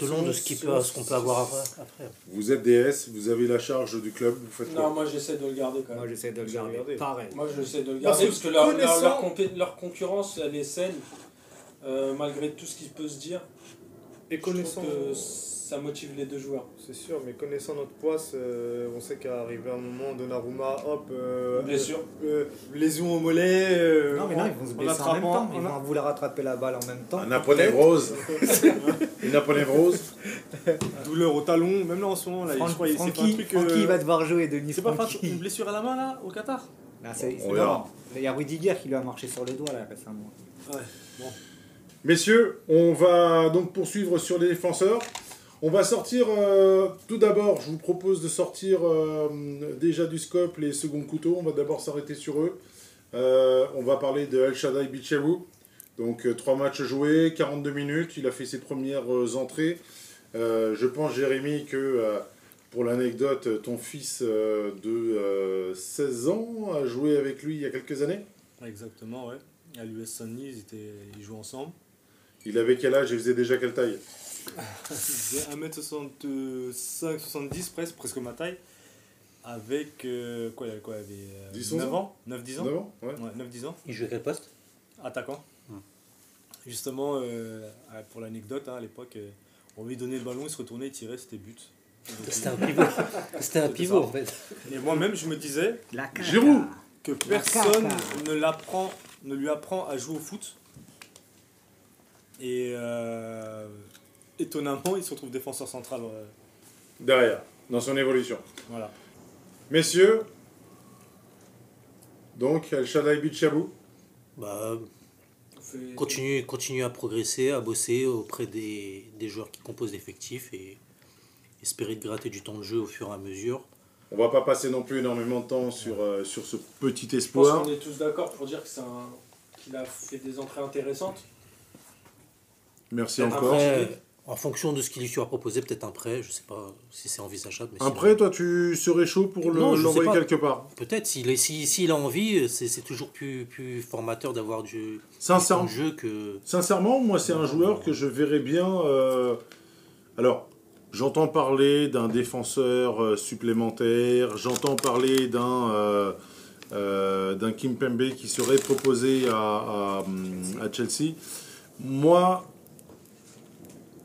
Selon de ce qu'il peut- ce qu'on peut avoir après. après. Vous êtes DS, vous avez la charge du club, vous faites Non, quoi moi j'essaie de le garder quand Moi, même. j'essaie de le garder. Pareil. Moi j'essaie de le Parce garder que parce que leur, leur, leur concurrence elle est saine. Euh, malgré tout ce qui peut se dire. Et connaissant, que ça motive les deux joueurs. c'est sûr, mais connaissant notre poisse, euh, on sait qu'à arriver un moment, Donnarumma, hop, euh, Blessure. euh, lésion au mollet. euh, Non, mais non, ils vont se blesser en même temps. Ils vont vouloir attraper la balle en même temps. Un aponévrose. Une aponévrose. [laughs] Douleur au talon, même là en ce moment, là, Fran- je crois qu'il s'est fait un Francky, truc. Francky, euh, il va devoir jouer, Denis C'est pas une blessure à la main là, au Qatar? Non, c'est- c'est- non, Il y a Rudiger qui lui a marché sur les doigts là récemment. Ouais, bon. Messieurs, on va donc poursuivre sur les défenseurs. On va sortir, euh, tout d'abord, je vous propose de sortir euh, déjà du scope les seconds couteaux. On va d'abord s'arrêter sur eux. Euh, on va parler de El Shaddai Bichirou. Donc, trois matchs joués, 42 minutes. Il a fait ses premières entrées. Je pense, Jérémy, que pour l'anecdote, ton fils de euh, 16 ans a joué avec lui il y a quelques années? Exactement, ouais. À l'US Saint-Denis, ils, ensemble. Il avait quel âge et faisait déjà quelle taille? Il faisait 1m65, 70 presque, presque ma taille. Avec. euh, quoi, il avait quoi Il avait euh, 10, 9 11 ans 9-10 ans? 9 ans Ouais. Ouais, 9-10 ans. Il joue à quel poste? Attaquant. Hmm. Justement, euh, pour l'anecdote, hein, à l'époque, euh, on lui donnait le ballon, il se retournait, il tirait, c'était but. C'était un pivot. [laughs] C'était un pivot en fait. Et moi-même, je me disais. Giroud. que personne ne, l'apprend, ne lui apprend à jouer au foot. Et euh, étonnamment, il se retrouve défenseur central. euh, derrière, dans son évolution. voilà. Messieurs, donc El Shaddai Bichabou, Bah, On continue, continue à progresser, à bosser auprès des, des joueurs qui composent l'effectif et espérer de gratter du temps de jeu au fur et à mesure. on va pas passer non plus énormément de temps sur, euh, sur ce petit Je pense espoir. qu'on est tous d'accord pour dire que c'est un- qu'il a fait des entrées intéressantes. Merci encore. un Un, Après, en fonction de ce qu'il lui sera proposé, peut-être un prêt, je sais pas si c'est envisageable. mais sinon- prêt, toi, tu serais chaud pour l'envoyer quelque part Peut-être, s'il si- a envie, c'est c'est toujours plus, plus formateur d'avoir du Sincèrement, jeu que. sincèrement, moi, c'est un joueur que je verrais bien. euh, Alors, j'entends parler d'un défenseur euh, supplémentaire, j'entends parler d'un. euh, euh, d'un Kim Pembe qui serait proposé à, à, à Chelsea. Moi,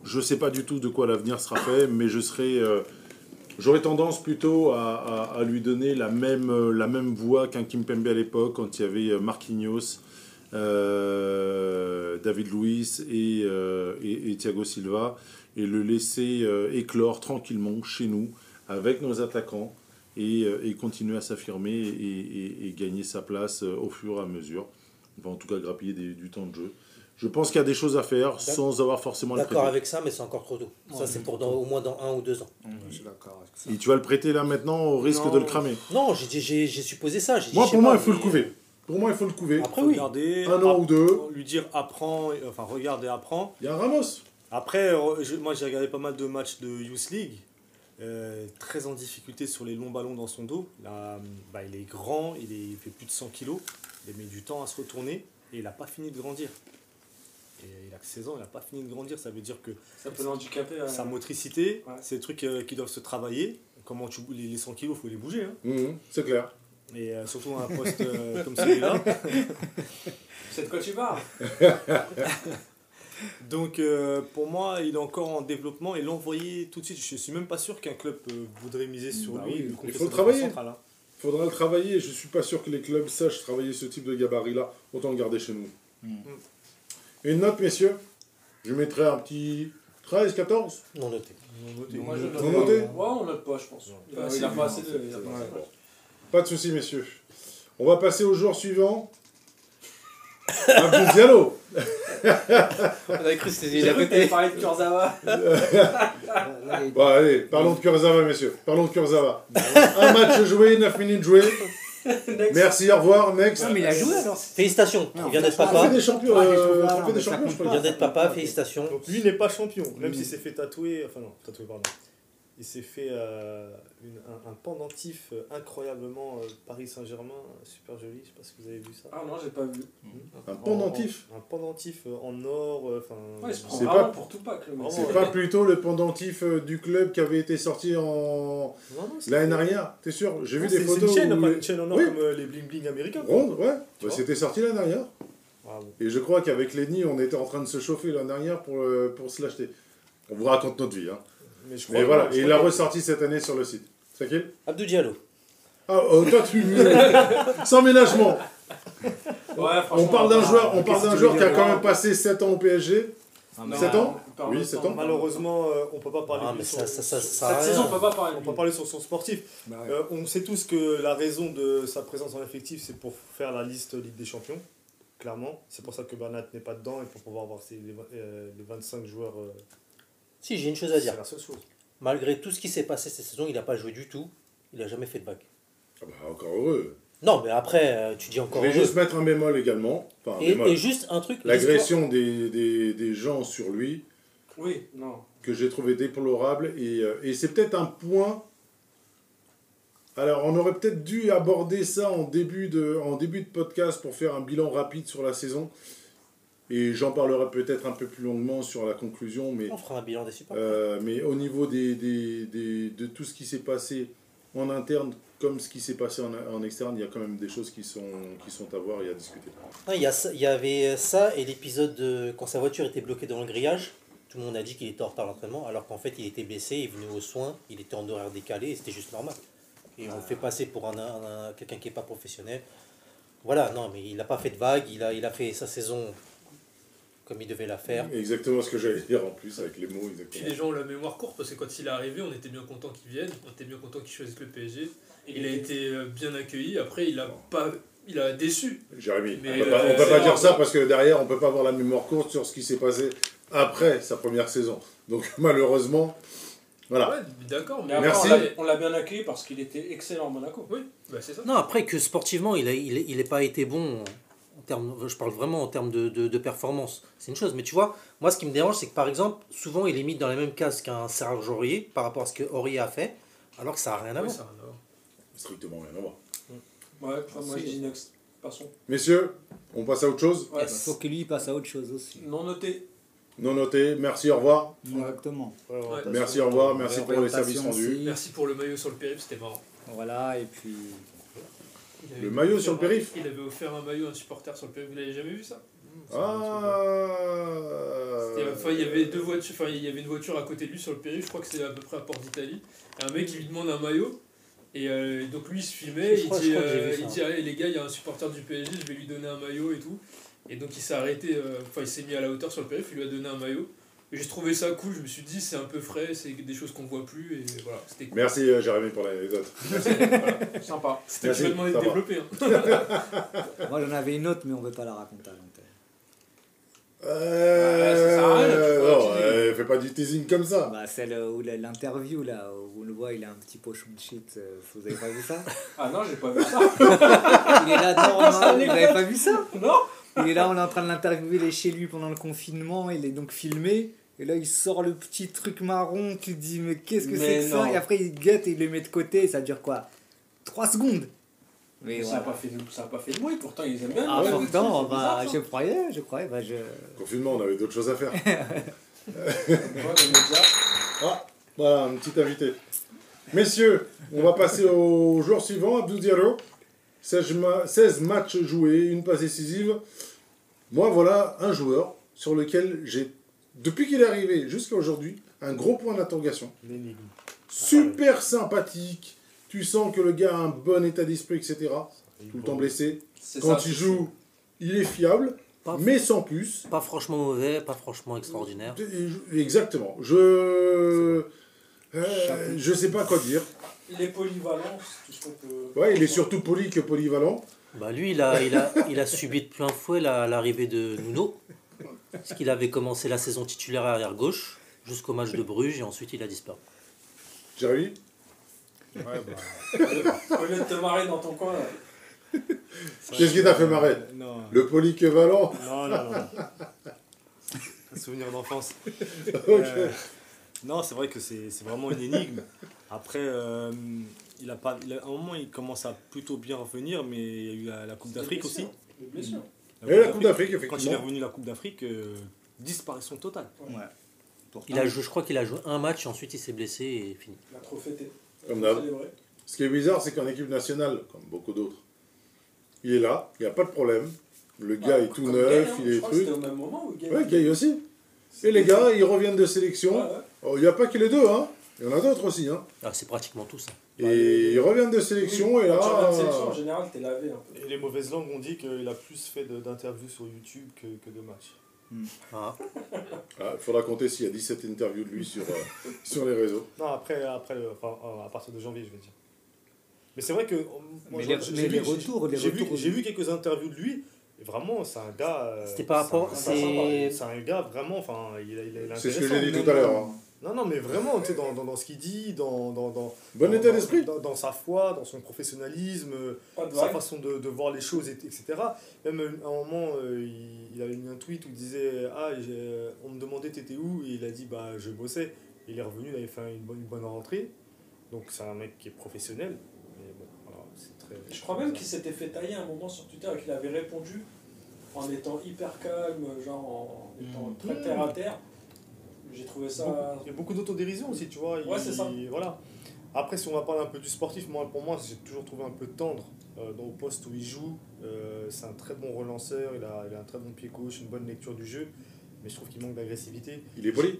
je sais pas du tout de quoi l'avenir sera fait, mais je serais, euh, j'aurais tendance plutôt à, lui donner la même, euh, la même voix qu'un Kim Pembe à l'époque, quand il y avait euh, Marquinhos, David Luiz et, et, Thiago Silva, et le laisser éclore tranquillement chez nous avec nos attaquants et, et continuer à s'affirmer et, gagner sa place au fur et à mesure. En tout cas, grappiller du temps de jeu. Je pense qu'il y a des choses à faire sans avoir forcément le D'accord prêter. avec ça, mais c'est encore trop tôt. Ça, c'est pour dans, au moins dans un ou deux ans. Je suis d'accord avec ça. Et tu vas le prêter là maintenant au risque Non. de le cramer. Non, j'ai- j'ai j'ai- j'ai supposé ça. dit, Moi, pour moi, pas, il faut le couver. Pour moi, il faut le couver. Après, oui. Regarder, Un an ou deux. Lui dire apprends, enfin regarde et apprends. Il y a un Ramos. Après, euh, je- moi j'ai regardé pas mal de matchs de Youth League. euh, très en difficulté sur les longs ballons dans son dos. Là, bah, il est grand, il, est- il fait plus de 100 kilos. Il met du temps à se retourner et il n'a pas fini de grandir. Et il a que 16 ans, il n'a pas fini de grandir. Ça veut dire que Ça peut l'handicaper. hein. sa motricité, Ouais. c'est des trucs euh, qui doivent se travailler. Comment tu, les, les 100 kilos, il faut les bouger. hein. Mhm, c'est clair. Et euh, surtout un poste euh, comme celui-là. [laughs] C'est de quoi tu parles [laughs] Donc euh, pour moi, il est encore en développement et l'envoyer tout de suite, je suis même pas sûr qu'un club euh, voudrait miser sur Bah lui. oui, le il faut sa travailler. centrale, hein. faudra le travailler. Je suis pas sûr que les clubs sachent travailler ce type de gabarit-là. Autant le garder chez nous. Mm. Une note, messieurs Je mettrais un petit 13, 14 Non noté. Non noté. Moi je note Ouais, on note pas, je pense. Il a, il a pas assez de. il a pas assez de- Pas de soucis, messieurs. On va passer au joueur suivant. Abdou Diallo. On avait cru que c'était parler de Kurzawa. [laughs] Bon, allez, parlons de Kurzawa, messieurs. Parlons de Kurzawa. un match joué, 9 minutes jouées. Merci, au revoir, next. Non, mais il a joué alors. Félicitations, Non, il vient d'être franchement, Trophée papa. des champions, Ah, euh, trophée mais des champions, je Il crois. vient d'être papa, félicitations. Donc lui n'est pas champion, même s'il s'est fait tatouer, enfin non, tatouer pardon. Il s'est fait euh, une- un, un pendentif euh, incroyablement euh, Paris Saint-Germain, super joli, je sais pas si vous avez vu ça. Ah non, j'ai pas vu. Un pendentif En- Un pendentif en or, euh, enfin. Ouais, C'est pas- pour mec. Vraiment, C'est pas plutôt le pendentif euh, du club qui avait été sorti en l'année dernière T'es sûr? J'ai vu Non, des c'est- photos. C'est une chaîne, où- pas une chaîne en or Oui. comme euh, les bling bling américains. Ronde, ouais. Bah, C'était sorti l'année dernière. Ah, bon. Et je crois qu'avec Lenny, on était en train de se chauffer l'année dernière pour, euh, pour se l'acheter. On vous raconte notre vie. Hein. Mais, je Mais crois- voilà, et il l'a ressorti cette année sur le site. C'est qui? Abdou Diallo. Ah, oh, toi tu. [laughs] Sans ménagement. Ouais, On parle d'un joueur, on parle d'un joueur qui a quand même passé 7 ans au PSG. Ah, mais- Sept ans on parle Oui, de sept temps. ans. Malheureusement, euh, on peut pas parler Ah, de mais son- ça, ça, ça, ça Cette saison, on peut pas parler On de peut parler sur son sportif. Bah ouais. Euh, on sait tous que la raison de sa présence en effectif, c'est pour faire la liste Ligue des Champions, clairement. C'est pour ça que Bernat n'est pas dedans et pour pouvoir avoir ses- les, vingt- euh, les 25 joueurs. Si, j'ai une chose à dire. C'est la seule chose. Malgré tout ce qui s'est passé cette saison, il n'a pas joué du tout. Il n'a jamais fait de bac. Ah bah, encore heureux. Non, mais après, euh, tu dis Je encore vais heureux. juste mettre un bémol également. Enfin, un Et, bémol. et juste un truc. L'agression des, des, des gens sur lui, Oui, non. que j'ai trouvé déplorable. Et, euh, et c'est peut-être un point. Alors, on aurait peut-être dû aborder ça en début, de, en début de podcast pour faire un bilan rapide sur la saison. Et j'en parlerai peut-être un peu plus longuement sur la conclusion. Mais, On fera un bilan des supporters. euh, mais au niveau des, des, des- de tout ce qui s'est passé en interne, comme ce qui s'est passé en, en externe, il y a quand même des choses qui sont, qui sont à voir et à discuter. Non, il, y a ça- il y avait ça et l'épisode de quand sa voiture était bloquée dans le grillage. Tout le monde a dit qu'il était en retard l'entraînement, alors qu'en fait il était blessé, il venait aux soins, il était en horaire décalé et c'était juste normal. Et on le fait passer pour un, un- un- quelqu'un qui n'est pas professionnel. Voilà, non, mais il n'a pas fait de vague, il a, il a fait sa saison comme il devait la faire. Exactement ce que j'allais dire en plus avec les mots. Puis Exactement. les gens ont la mémoire courte parce que quand il est arrivé, on était bien content qu'il vienne, on était bien content qu'il choisisse le PSG. Il a été euh, bien accueilli. Après, il a pas, il a déçu. Jérémy, Mais on peut pas, on peut c'est pas dire ça parce que derrière, on peut pas avoir la mémoire courte sur ce qui s'est passé après sa première saison. Donc [laughs] malheureusement, voilà. Ouais, d'accord. Mais Mais après, Merci. on l'a- bien accueilli parce qu'il était excellent à Monaco. Oui, bah c'est ça. Non, après que sportivement, il n'a il, il est pas été bon termes, je parle vraiment en termes de, de, de performance. C'est une chose, mais tu vois, moi ce qui me dérange, c'est que par exemple, souvent il est mis dans la même case qu'un Serge Aurier par rapport à ce que Aurier a fait, alors que ça n'a rien à Oui, voir. ça a rien à voir. Strictement rien à voir. Ouais, enfin, moi Si. je dis next. Passons. Messieurs, on passe à autre chose. Ouais. Il faut que lui passe à autre chose aussi. Non noté. Non noté, merci, au revoir. Exactement. Ouais. Merci, au revoir, merci pour les services rendus. Merci pour le maillot sur le périph', c'était marrant. Voilà, et puis. Le maillot offert sur le périph' Il avait offert un maillot à un supporter sur le périph'. Vous l'avez jamais vu ça? Ah C'était- Enfin, il y avait deux voitures. Enfin, il y avait une voiture à côté de lui sur le périph'. Je crois que c'est à peu près à Port d'Italie. Et un mec il lui demande un maillot. Et euh, donc lui il se filmait. Je Il crois- dit, euh, il dit allez les gars, il y a un supporter du PSG. Je vais lui donner un maillot et tout. Et donc il s'est arrêté. euh, Enfin, il s'est mis à la hauteur sur le périph'. Il lui a donné un maillot. Et j'ai trouvé ça cool. Je me suis dit c'est un peu frais. C'est des choses qu'on voit plus. Et voilà, c'était cool. Merci euh, Jérémy pour l'anecdote. [laughs] Sympa. C'était Merci, complètement ça va. développé. hein. [laughs] Moi j'en avais une autre, mais on veut pas la raconter à l'antenne. Euh, ça sert à rien, tu peux non, utiliser. euh, fais pas du teasing comme ça. Bah, celle où l'interview là, où on le voit, il a un petit pochon de shit. euh, Vous avez pas vu ça? Ah non, j'ai pas vu ça. [laughs] Il est là normal, vous avez pas vu ça? Non Il est là, on est en train de l'interviewer, il est chez lui pendant le confinement, il est donc filmé. Et là, il sort le petit truc marron, tu te dis, mais qu'est-ce que c'est que ça. Et après, il guette et il le met de côté, et ça dure quoi 3 secondes Mais ça n'a voilà. pas, fait de- ça a pas fait de bruit, pourtant ils aiment bien. Ah, Ouais, pourtant, c'est bah, bizarre, je croyais, je croyais, bah, je... Confinement, on avait d'autres choses à faire. [laughs] Ah, voilà, un petit invité. Messieurs, on va passer au joueur suivant, Abdou Diallo. 16, ma- 16 matchs joués, une passe décisive. Moi, voilà un joueur sur lequel j'ai, depuis qu'il est arrivé jusqu'à aujourd'hui, un gros point d'interrogation. Super sympathique. Tu sens que le gars a un bon état d'esprit, etc. Tout le temps blessé. Quand ça, il joue, il est fiable, Pas, mais sans plus. pas franchement mauvais, pas franchement extraordinaire. Exactement. Je. Euh, je sais pas quoi dire. Il est polyvalent, tout ce qu'on peut. Ouais, il est surtout poli que polyvalent. Bah lui, il a, il, a, il a subi de plein fouet la- l'arrivée de Nuno, parce qu'il avait commencé la saison titulaire à arrière gauche jusqu'au match de Bruges et ensuite il a disparu. Jérémy Ouais, bah. Au lieu de te marrer dans ton coin, là. Qu'est-ce qui t'a fait marrer Non. Le polyvalent Non, non, non. Un souvenir d'enfance. [laughs] Euh, Non, c'est vrai que c'est c'est vraiment une énigme. Après, euh, il a pas, il a- à un moment, il commence à plutôt bien revenir, mais il y a eu la, la Coupe d'Afrique aussi. Les blessures. Et la Coupe d'Afrique, Quand il est revenu la Coupe d'Afrique, euh, disparition totale. Ouais. Il a joué, je crois qu'il a joué un match, ensuite il s'est blessé et fini. Il a trop fêté. Comme d'hab. Ce qui est bizarre, c'est qu'en équipe nationale, comme beaucoup d'autres, il est là, il n'y a pas de problème. Le gars Ouais, est tout neuf, il est truc. C'était au même moment où. Ouais, aussi. Et les gars, ils reviennent de Ouais, sélection. ouais. Oh, Il n'y a pas que les deux, hein. Il y en a d'autres aussi, hein. Ah, c'est pratiquement tout ça. Et ils reviennent de sélection Oui, et là. Quand tu reviens de sélection, en général, t'es lavé un peu. Et les mauvaises langues ont dit qu'il a plus fait d'interviews sur YouTube que, que de matchs. Ah. Ah, Il faudra compter s'il y a 17 interviews de lui sur, euh, [laughs] sur les réseaux. Non, après, après euh, enfin, euh, à partir de janvier, je veux dire. Mais c'est vrai que. euh, moi, Mais les- j'ai mais vu- les j'ai- retours, les j'ai vu, quelques interviews de lui. Et vraiment, c'est un gars. euh, C'était par rapport- c'est un- c'est- C'est un gars vraiment. Enfin, il, a- il, il C'est ce que j'ai dit tout à l'heure. hein. Non, non, mais vraiment, tu sais, dans, dans, dans ce qu'il dit, dans, dans, dans, Bon dans- état d'esprit. dans, dans sa foi, dans son professionnalisme, euh, sa façon de, de voir les choses, et- etc. Même euh, à un moment, euh, il, il a mis un tweet où il disait Ah, j'ai- on me demandait t'étais où Et il a dit Bah, je bossais. Il est revenu, il avait fait une bonne, une bonne rentrée. Donc, c'est un mec qui est professionnel. Mais bon, voilà, c'est très. Je crois même qu'il s'était fait tailler un moment sur Twitter et qu'il avait répondu en étant hyper calme, genre en étant Mm. très terre à terre. J'ai trouvé ça. Beaucoup- il y a beaucoup d'autodérision aussi, tu vois. Ouais, c'est ça. Voilà. Après, si on va parler un peu du sportif, moi, pour moi, j'ai toujours trouvé un peu tendre euh, dans le poste où il joue. Euh, c'est un très bon relanceur, il a, il a un très bon pied gauche, une bonne lecture du jeu. Mais je trouve qu'il manque d'agressivité. Il est poli?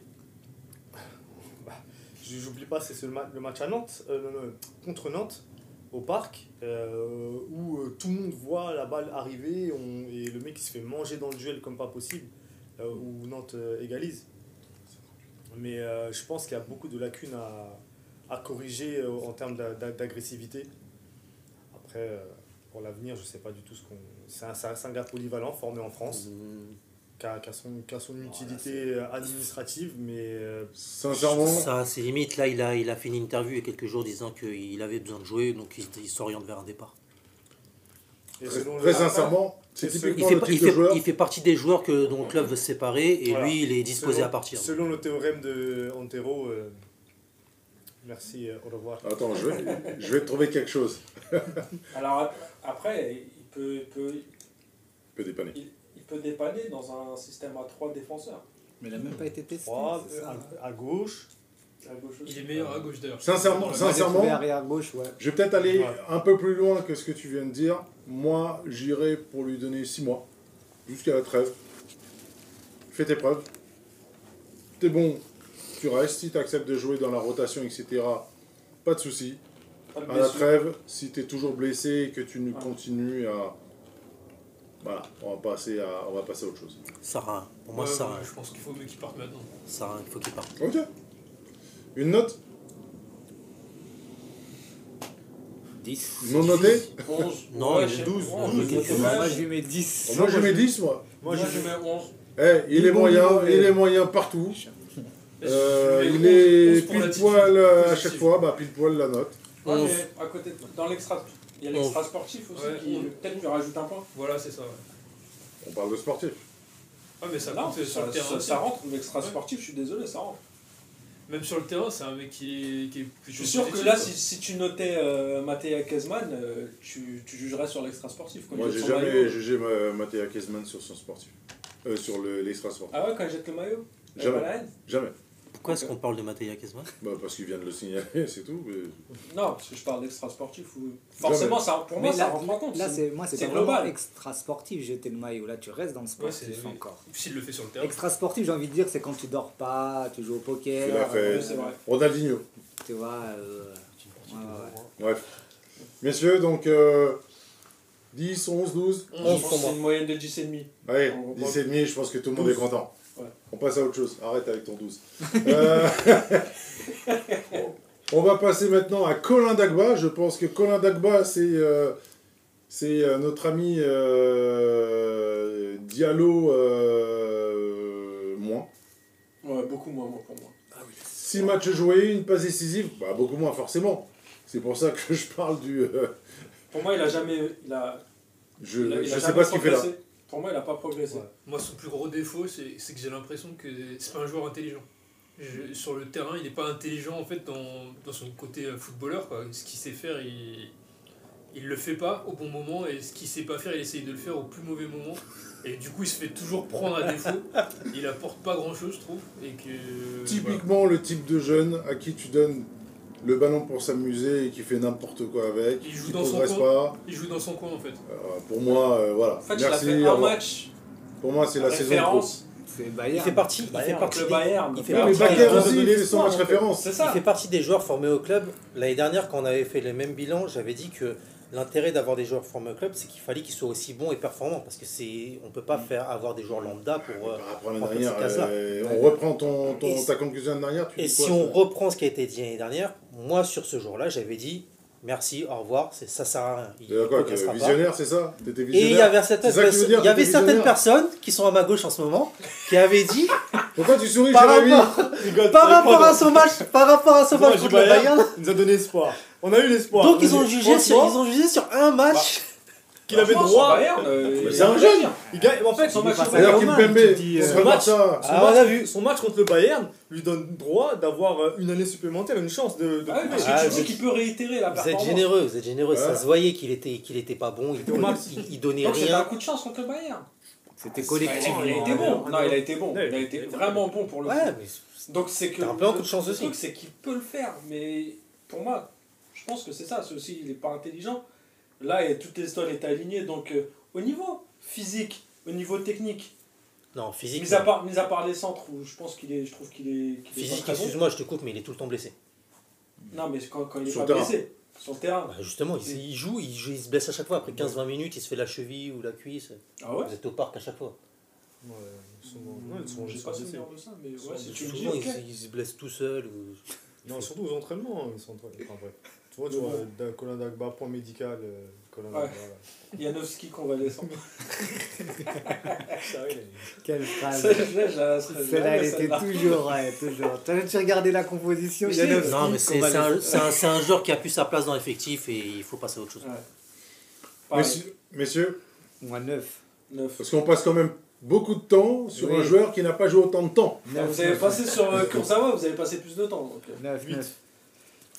[laughs] Je- J'oublie pas, c'est ce le match à Nantes, euh, non, non, contre Nantes, au parc, euh, où euh, tout le monde voit la balle arriver on- et le mec il se fait manger dans le duel comme pas possible, euh, où Nantes euh, égalise. Mais euh, je pense qu'il y a beaucoup de lacunes à, à corriger euh, en termes d'a- d'a- d'agressivité. Après, euh, pour l'avenir, je sais pas du tout ce qu'on. C'est un, c'est un- gars polyvalent, formé en France, Hum, qui a, qui a son, qui a son utilité administrative, mais euh, Sincèrement, Ça, c'est limite. Là, il a, il a fait une interview il y a quelques jours disant qu'il avait besoin de jouer, donc il, il s'oriente vers un départ. et très, sincèrement, Il fait, il, il partie des joueurs que, dont le club veut se séparer et Voilà. lui, il est disposé Selon- à partir. Selon le théorème de Antero, euh, merci, euh, au revoir. Attends, je vais, je vais te trouver quelque chose. [laughs] Alors ap- après, il peut, il peut, Je peux dépanner. il, il peut dépanner dans un système à trois défenseurs. Mais il a même pas été testé. Trois, à, à gauche. Il est meilleur à gauche d'ailleurs. Sincèrement, sincèrement, ouais. Je vais peut-être aller Ouais. un peu plus loin que ce que tu viens de dire. Moi, j'irai pour lui donner 6 mois, jusqu'à la trêve. Fais tes preuves. T'es bon, tu restes. Si tu acceptes de jouer dans la rotation, etc., pas de souci. Pas de À la trêve, si tu es toujours blessé et que tu Ouais. continues à. Voilà, on va passer à, on va passer à autre chose. Sarah, pour moi, Ouais, Sarah, ouais, je pense qu'il faut mieux qu'il parte maintenant. Sarah, il faut qu'il parte. Ok. Une note? 10. Non notée 11. Non, Ouais, il est je sais- 12, 11, 12, je sais ok. pas. Moi, je lui mets 10. Moi, je mets 10, moi. Moi, Moi, je mets 11. Eh, il est moyen, mais- il est moyen partout. Euh, il 11 est pile poil euh, à chaque fois, bah pile poil la note. Ouais, 11. mais à côté, dans l'extra, il y a l'extra sportif aussi Ouais, qui peut-être lui rajoute un point. Voilà, c'est ça. Ouais. On parle de sportif. Ah, mais ça Non, compte ça, ça, ça rentre, l'extra sportif, je suis désolé, ça rentre. Même sur le terrain, c'est un mec qui est, qui est Je plutôt. suis sûr que là, si, si tu notais euh, Mathéa Kezman, euh, tu, tu jugerais sur l'extra sportif. Quand Moi, j'ai jamais maillot. jugé ma- Mathéa Kezman sur son sportif. Euh, sur le- l'extra sportif. Ah ouais, quand il jette le maillot? Jamais. pas la haine Jamais. Pourquoi est-ce qu'on parle de Mathéa Kezman Bah, parce qu'il vient de le signaler, c'est tout. mais- Non, parce que je parle d'extra sportif. Ou... Forcément, ça, pour moi, Mais ça là, rentre en compte. là, c'est- moi, c'est c'est pas global. vraiment extra sportif jeter le maillot. Là, tu restes dans le sportif c'est- oui. encore. S'il le fait sur le terrain? Extra sportif, j'ai envie de dire, c'est quand tu dors pas, tu joues au poker, Il a fait- ouais, c'est vrai. Ronaldinho. tu vois. euh, ouais, ouais. Bref. Messieurs, donc euh, 10, 11, 12. Je pense que c'est une moyenne de 10,5. Allez, On- 10 et demi, je pense que tout le monde est 12. content. Ouais. On passe à autre chose. Arrête avec ton 12. Euh, [laughs] on va passer maintenant à Colin Dagba. Je pense que Colin Dagba, c'est euh, c'est euh, notre ami euh, Diallo euh, moins. Ouais, beaucoup moins, moi, pour moi. 6 matchs joués, une passe décisive, bah, beaucoup moins forcément. C'est pour ça que [laughs] je parle du... euh, Pour moi, il a jamais. Il a, je je sais pas ce qu'il fait là. Pour moi, il a pas progressé. Ouais. Moi, son plus gros défaut, c'est c'est que j'ai l'impression que c'est pas un joueur intelligent. je- sur le terrain, il n'est pas intelligent en fait dans, dans son côté euh, footballeur. Quoi. Ce qu'il sait faire, il il le fait pas au bon moment et ce qu'il sait pas faire, il essaye de le faire au plus mauvais moment. Et du coup, il se fait toujours prendre à défaut. Il apporte pas grand chose, je trouve. Et que voilà. Typiquement le type de jeune à qui tu donnes le ballon pour s'amuser et qui fait n'importe quoi avec, Il joue qui dans son progresse coin. pas. il joue dans son coin en fait. Euh, pour moi, euh, voilà. En fait, il a Merci. fait un match Pour moi, c'est la saison de trop. référence C'est Il Bayern. fait partie, il fait Bayern, partie le Bayern. il fait partie des- aussi, il fait son match référence. C'est Il fait partie des joueurs formés au club. L'année dernière, quand on avait fait les mêmes bilans, j'avais dit que l'intérêt d'avoir des joueurs formés au club, c'est qu'il fallait qu'ils soient aussi bons et performants. Parce que c'est, on peut pas faire avoir des joueurs lambda pour. euh, dernière, euh, on reprend ton, ton- ta conclusion de dernière. Tu Et dis si quoi, on ça reprend ce qui a été dit l'année dernière, moi sur ce jour-là, j'avais dit merci, au revoir, c'est, ça sert à rien. Il quoi, que pas. visionnaire, c'est ça Et il y visionnaire avait certaines, perso- dire, il y avait certaines personnes qui sont à ma gauche en ce moment qui avaient dit [laughs] Pourquoi tu souris, par rapport, [laughs] par rapport à son match, par rapport à son match contre le Bayern, il nous a donné espoir. On a eu l'espoir. Donc On ils ont jugé sur, franchement, ils ont jugé sur un match. Qu'il avait droit. Bayern, euh, c'est a un rien jeune. Il gagne, en fait, son match, dis, on euh, son match, son Ah, son match contre le Bayern lui donne droit d'avoir euh, une année supplémentaire, une chance de, de Ah oui, parce que Ah, tu dis êtes- qu'il peut réitérer la Vous êtes généreux, vous êtes généreux. Ça se voyait qu'il était, qu'il était pas bon. Il, donnait Donc c'était un rien. coup de chance contre le Bayern. C'était Il a été bon. Non, il a été bon. Il a été vraiment bon pour le coup. Ouais, Donc c'est que un peu un le- coup de chance le aussi. truc c'est qu'il peut le faire, mais pour moi, je pense que c'est ça. C'est aussi il est pas intelligent. Là, et toutes les étoiles étaient alignées. Donc euh, au niveau physique, au niveau technique, non, physique. mis à part mis à part les centres où je pense qu'il est, je trouve qu'il est, Physique, bon. excuse-moi, je te coupe, mais il est tout le temps blessé. Non, mais quand, quand il est Sur pas blessé sur le terrain. Bah, justement, il, il joue, il joue, il se blesse à chaque fois. Après 15-20 minutes, il se fait la cheville ou la cuisse. Ah ouais. Vous êtes au parc à chaque fois. Ouais, souvent, ouais, souvent, J'ai j'ai pas pas souvenir de ça, mais ouais, si tu me dis, Souvent, ok. il, il se blesse tout seul. Ou... Non, surtout aux entraînements. hein, Ils sont. Enfin. Tu vois, tu vois, d'un Colin Dagba, point médical. euh, Colin Ouais. Dagba, là. Janowski convalescent. Quelle phrase. Celle-là, elle était toujours, ouais, toujours. T'as regardé la composition Mais il y en a si. aussi Non, mais c'est un, un- joueur qui a plus sa place dans l'effectif et il faut passer à autre chose. Messieurs, messieurs, Moi, 9. neuf. parce qu'on passe quand même beaucoup de temps sur Oui. un joueur qui n'a pas joué autant de temps. Ah, Vous avez passé sur euh, Kurzawa, vous avez passé plus de temps. donc, euh, 9, 9.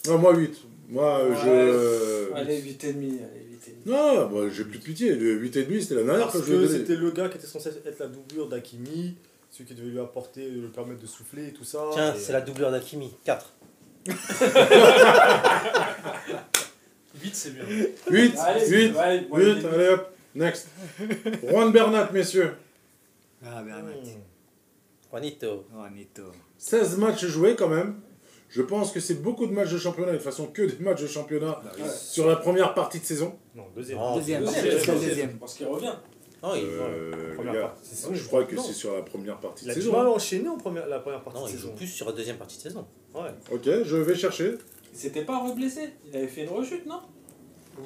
Non, moi 8. Moi, je. Allez, 8,5. Allez, 8,5. Non, moi j'ai plus de pitié. Le 8,5 c'était la dernière Parce que que c'était le gars qui était censé être la doublure d'Akimi, celui qui devait lui apporter, le permettre de souffler et tout ça. Tiens, et- c'est la doubleur d'Akimi. 4. 8, [laughs] c'est bien. 8, Allez, 8, allez, moi, 8, j'ai- allez hop, next. Juan Bernat, messieurs. Ah, Bernat. Juanito. Oh, Nito. 16 matchs joués quand même. Je pense que c'est beaucoup de matchs de championnat, de toute façon que des matchs de championnat Ouais. sur la première partie de saison. Non, deuxième. Non, Deuxième, Deuxième, deuxième. Parce qu'il revient. Non, il, Euh, gars, saison, je il crois que c'est sur la première partie Il de a saison. mal à enchaîner en première, la première partie non, de il saison. joue plus sur la deuxième partie de saison. Ouais. Ok, je vais chercher. Il s'était pas reblessé. Il avait fait une rechute, non?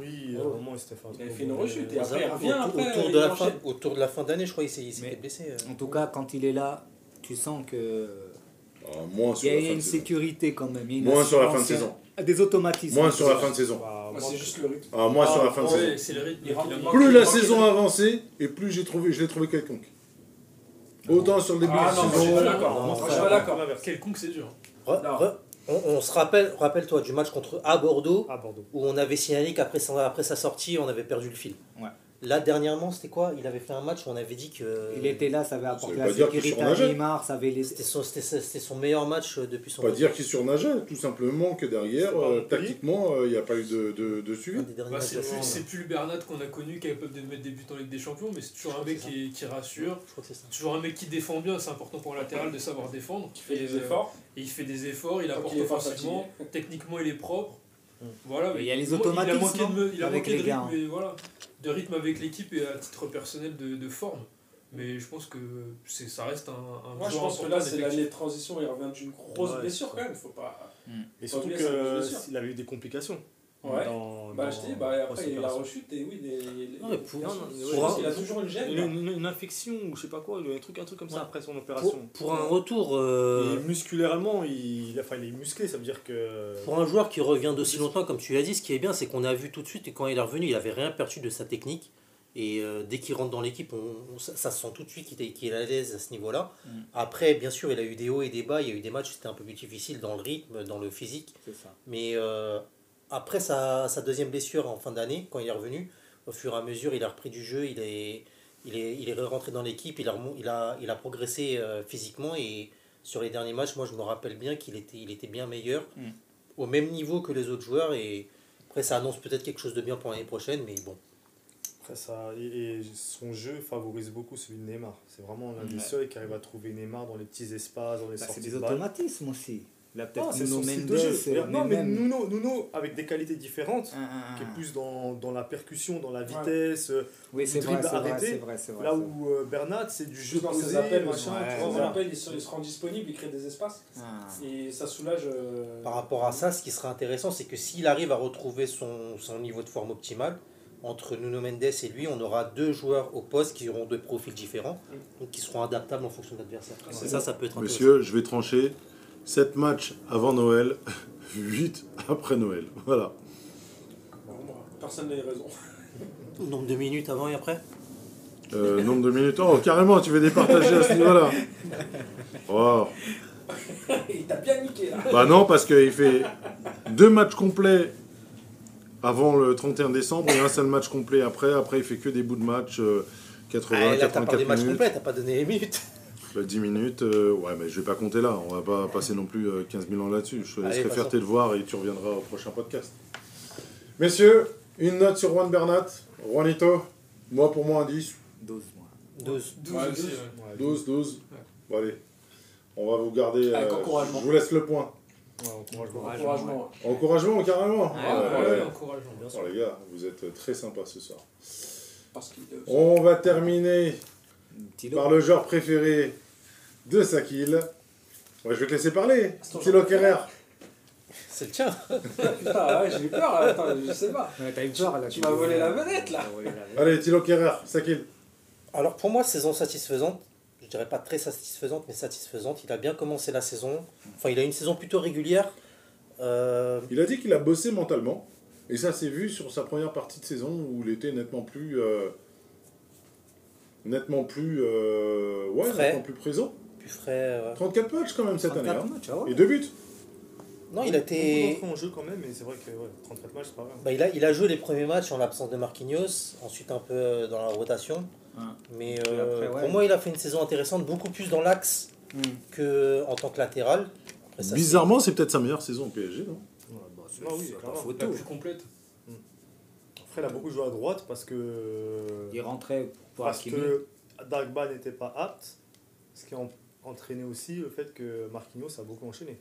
Oui, à un Oh. moment, il s'était fait un Il avait fait une rechute et après, il revient autour, après. autour il de la fin, autour de la fin d'année, je crois, il s'est il blessé. euh. En tout cas, quand il est là, tu sens que. Ah, moins Il sur y a la il y a fin une de saison. sécurité quand même. il y a une Moins sur la fin de saison. a Des automatismes. Moins sur la fin de saison. Bah, Moi, moi, c'est juste le rythme. Ah, moins sur la Ah, fin de saison. Le. Plus la saison avançait, et plus j'ai trouvé, je l'ai trouvé quelconque. Autant sur le début Ah de non, moi, je suis saison. d'accord. Je suis pas d'accord. Quelconque, c'est dur. Re- Non. re- on, on se rappelle, rappelle-toi du match contre à Bordeaux À Bordeaux. où on avait signalé qu'après sa, après sa sortie, on avait perdu le fil. Ouais. Là, dernièrement, c'était quoi? Il avait fait un match où on avait dit que Il était là, ça avait apporté la sécurité à. Neymar, ça avait les. c'était son, c'était- c'était son meilleur match euh, depuis son Pas dire qu'il surnageait, tout simplement que derrière, euh, tactiquement, euh, il n'y a pas eu de, de, suivi. Bah, c'est plus, le Bernat qu'on a connu capable de mettre des buts en Ligue des Champions, mais c'est toujours un mec qui, qui rassure. Je crois que c'est ça. Toujours un mec qui défend bien, c'est important pour un latéral de savoir défendre. Qui fait Et, des euh, efforts. Et il fait des efforts, il apporte est offensivement, techniquement il est propre. Mm. Voilà, Mais il y a les moi, automatismes, Il a manqué de, me- il a avec manqué les de gars, rythme, et voilà, de rythme avec l'équipe et à titre personnel de, de forme. Mais je pense que c'est, ça reste un, un Moi, je joueur pense que là, c'est l'année de transition. Il revient d'une grosse Ouais, blessure quand même. Faut pas. Et Faut surtout qu'il avait eu des complications. Ouais. Dans, Bah, dans- je dis, bah, après, il y a la rechute et oui, les. les- Non, mais pour- non, non, ouais, qu'il a toujours une gêne. Une, là. une- une infection ou je sais pas quoi, un truc, un truc comme ça après son opération. pour un retour, euh, Et musculairement, il, enfin, il est musclé, ça veut dire que. pour un joueur qui revient d'aussi longtemps, comme tu l'as dit, ce qui est bien, c'est qu'on a vu tout de suite, et quand il est revenu, il avait rien perdu de sa technique. Et euh, dès qu'il rentre dans l'équipe, on, on- ça, ça se sent tout de suite qu'il est, qu'il est à l'aise à ce niveau-là. Mm. Après, bien sûr, il a eu des hauts et des bas. Il y a eu des matchs c'était un peu plus difficile dans le rythme, dans le physique. C'est ça. Mais euh, après sa, sa deuxième blessure en fin d'année, quand il est revenu, au fur et à mesure, il a repris du jeu, il est, il est, il est rentré dans l'équipe, il a, il a, il a progressé euh, physiquement et sur les derniers matchs, moi je me rappelle bien qu'il était, il était bien meilleur, Mm. au même niveau que les autres joueurs et après ça annonce peut-être quelque chose de bien pour l'année prochaine, mais bon. Après ça, et, et son jeu favorise beaucoup celui de Neymar. C'est vraiment l'un des Ouais. seuls qui arrive à trouver Neymar dans les petits espaces, dans les Bah, c'est sorties des de automatismes aussi. Là, Non, peut-être c'est Nuno Mendes. Non, mais Nuno, Nuno, avec des qualités différentes, Un, un, un. qui est plus dans, dans la percussion, dans la vitesse, euh, Oui, c'est vrai, arrêté, vrai, vrai. là où euh, Bernat, c'est du jeu posé, ses appels, machin, ouais, tu vois, voilà. appels, il se, il se rend disponible, il crée des espaces. Ah. Et ça soulage. euh, Par rapport à ça, ce qui serait intéressant, c'est que s'il arrive à retrouver son, son niveau de forme optimal, entre Nuno Mendes et lui, on aura deux joueurs au poste qui auront deux profils différents, donc qui seront adaptables en fonction de l'adversaire. C'est ça, ça peut être intéressant. Monsieur, je vais trancher. 7 matchs avant Noël, [laughs] 8 après Noël. Voilà. personne n'a eu raison. Nombre de minutes avant et après Euh, nombre de minutes. Oh, carrément, tu veux départager à ce niveau-là. Oh. [laughs] il t'a bien niqué là. Bah non, parce qu'il fait deux matchs complets avant le 31 décembre et un seul match complet après. Après, il fait que des bouts de match. euh, 80, Ah, Là, t'as pas des 84 matchs minutes. complets, t'as pas donné les minutes. Bah, 10 minutes. euh, ouais, mais je vais pas compter là. On va pas passer non plus euh, 15 000 ans là-dessus. Je te laisserai faire tes devoirs et tu reviendras au prochain podcast. Messieurs, une note sur Juan Bernat. Juanito, moi pour moi un 10. 12 mois. 12. 12 Ouais, aussi, 12. ouais. Ouais, 12, 12. Bon, allez. On va vous garder. Avec euh, encouragement. je vous laisse le point. ouais, encouragement. Encouragement. Encouragement. Encouragement, carrément. Ouais, Ouais, ouais. ouais, encourageant. Bien sûr. Oh, les gars, vous êtes très sympas ce soir. Parce On va terminer par le genre préféré de Sakil. Ouais, je vais te laisser parler. C'est Kerrer. C'est le tien. Putain, [laughs] ouais, j'ai eu peur. là. Attends, je sais pas. Ouais, T'as eu peur là. Tu m'as volé la vedette là. Allez, Tilo Kerrer, Sakil. Alors pour moi, saison satisfaisante. Je dirais pas très satisfaisante, mais satisfaisante. Il a bien commencé la saison. Enfin, il a une saison plutôt régulière. Euh, Il a dit qu'il a bossé mentalement. Et ça s'est vu sur sa première partie de saison où il était nettement plus. euh, nettement plus. euh, ouais, Frais. nettement plus présent. Plus frais. euh, 34 matchs quand même cette année. 34 hein. matchs, ah ouais. Et deux buts. Non, il a été. en jeu quand même, mais c'est vrai que ouais, 34 matchs, c'est pas vrai. Bah, il, a, il a joué les premiers matchs en l'absence de Marquinhos, ensuite un peu euh, dans la rotation. Ouais. Mais euh, après, ouais. pour moi, il a fait une saison intéressante, beaucoup plus dans l'axe Hmm. que en tant que latéral. Après, ça, Bizarrement, c'est peut-être sa meilleure saison au PSG, non? Ouais, bah, c'est- Ah oui. La photo. plus complète. Après, il a beaucoup joué à droite parce que. Il rentrait pour Parce Hakimi. que Dagba n'était pas apte, ce qui en- entraîné aussi le fait que Marquinhos a beaucoup enchaîné.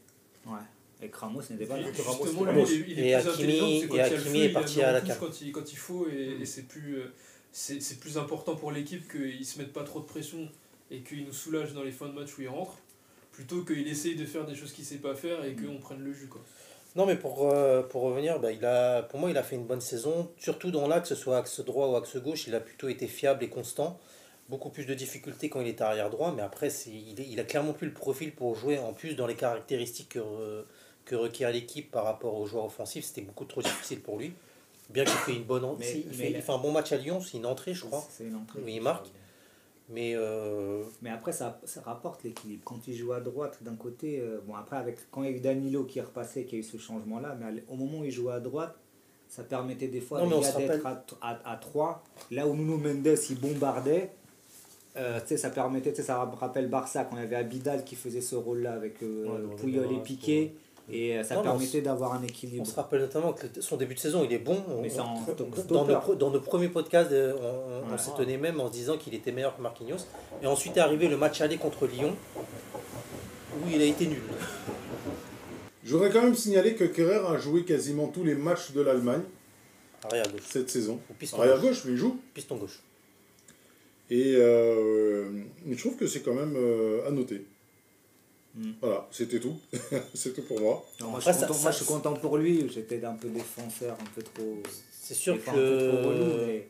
Ouais. Et Ramos n'était pas là. Justement, Ramos. il est, il est Et plus Hakimi- et Hakimi feu, est parti à la carte. quand il, quand il faut et, et c'est plus, euh, c'est c'est plus important pour l'équipe qu'ils se mettent pas trop de pression et qu'ils nous soulagent dans les fins de match où il rentre plutôt qu'il essaye de faire des choses qu'il sait pas faire et qu'on prenne le jus. Quoi. Non, mais pour, euh, pour revenir, bah, il a, pour moi, il a fait une bonne saison, surtout dans l'axe, que ce soit axe droit ou axe gauche, il a plutôt été fiable et constant. Beaucoup plus de difficultés quand il était arrière droit, mais après, c'est, il, est- il a clairement plus le profil pour jouer. En plus, dans les caractéristiques que, re- que requiert l'équipe par rapport aux joueurs offensifs, c'était beaucoup trop difficile pour lui. Bien qu'il fait une bonne, si, il, fait, il un bon match à Lyon, c'est une entrée, je crois. C'est une entrée. Oui, il marque. Mais euh, Mais après, ça, ça rapporte l'équilibre. Quand il joue à droite, d'un côté, euh, bon, après, avec, quand il y a eu Danilo qui est repassé, qui a eu ce changement-là, mais au moment où il jouait à droite, ça permettait des fois Non, les gars d'être à, à, à 3. Là où Nuno Mendes, il bombardait, euh, tu sais, ça permettait, tu sais, ça rappelle Barça quand il y avait Abidal qui faisait ce rôle-là avec euh, Ouais, et Piqué. Et euh, ça Non, on permettait d'avoir un on équilibre. se rappelle notamment que son début de saison, il est bon. On- Mais en on- dans, nos, dans nos premiers podcasts, euh, on, on- on Ouais. s'étonnait même en se disant qu'il était meilleur que Marquinhos. Et ensuite est arrivé le match aller contre Lyon, où il a été nul. Je voudrais quand même signaler que Kerrer a joué quasiment tous les matchs de l'Allemagne Arrière gauche. cette saison. Arrière gauche. gauche, mais il joue. Piston gauche. Et euh, je trouve que c'est quand même euh, à noter. Mm. Voilà, c'était tout. [laughs] c'est tout pour moi. Non, moi, Après, je suis ça- content, ça- moi, je suis content pour lui. J'étais un peu défenseur, un peu trop. C'est sûr trop relou, que mais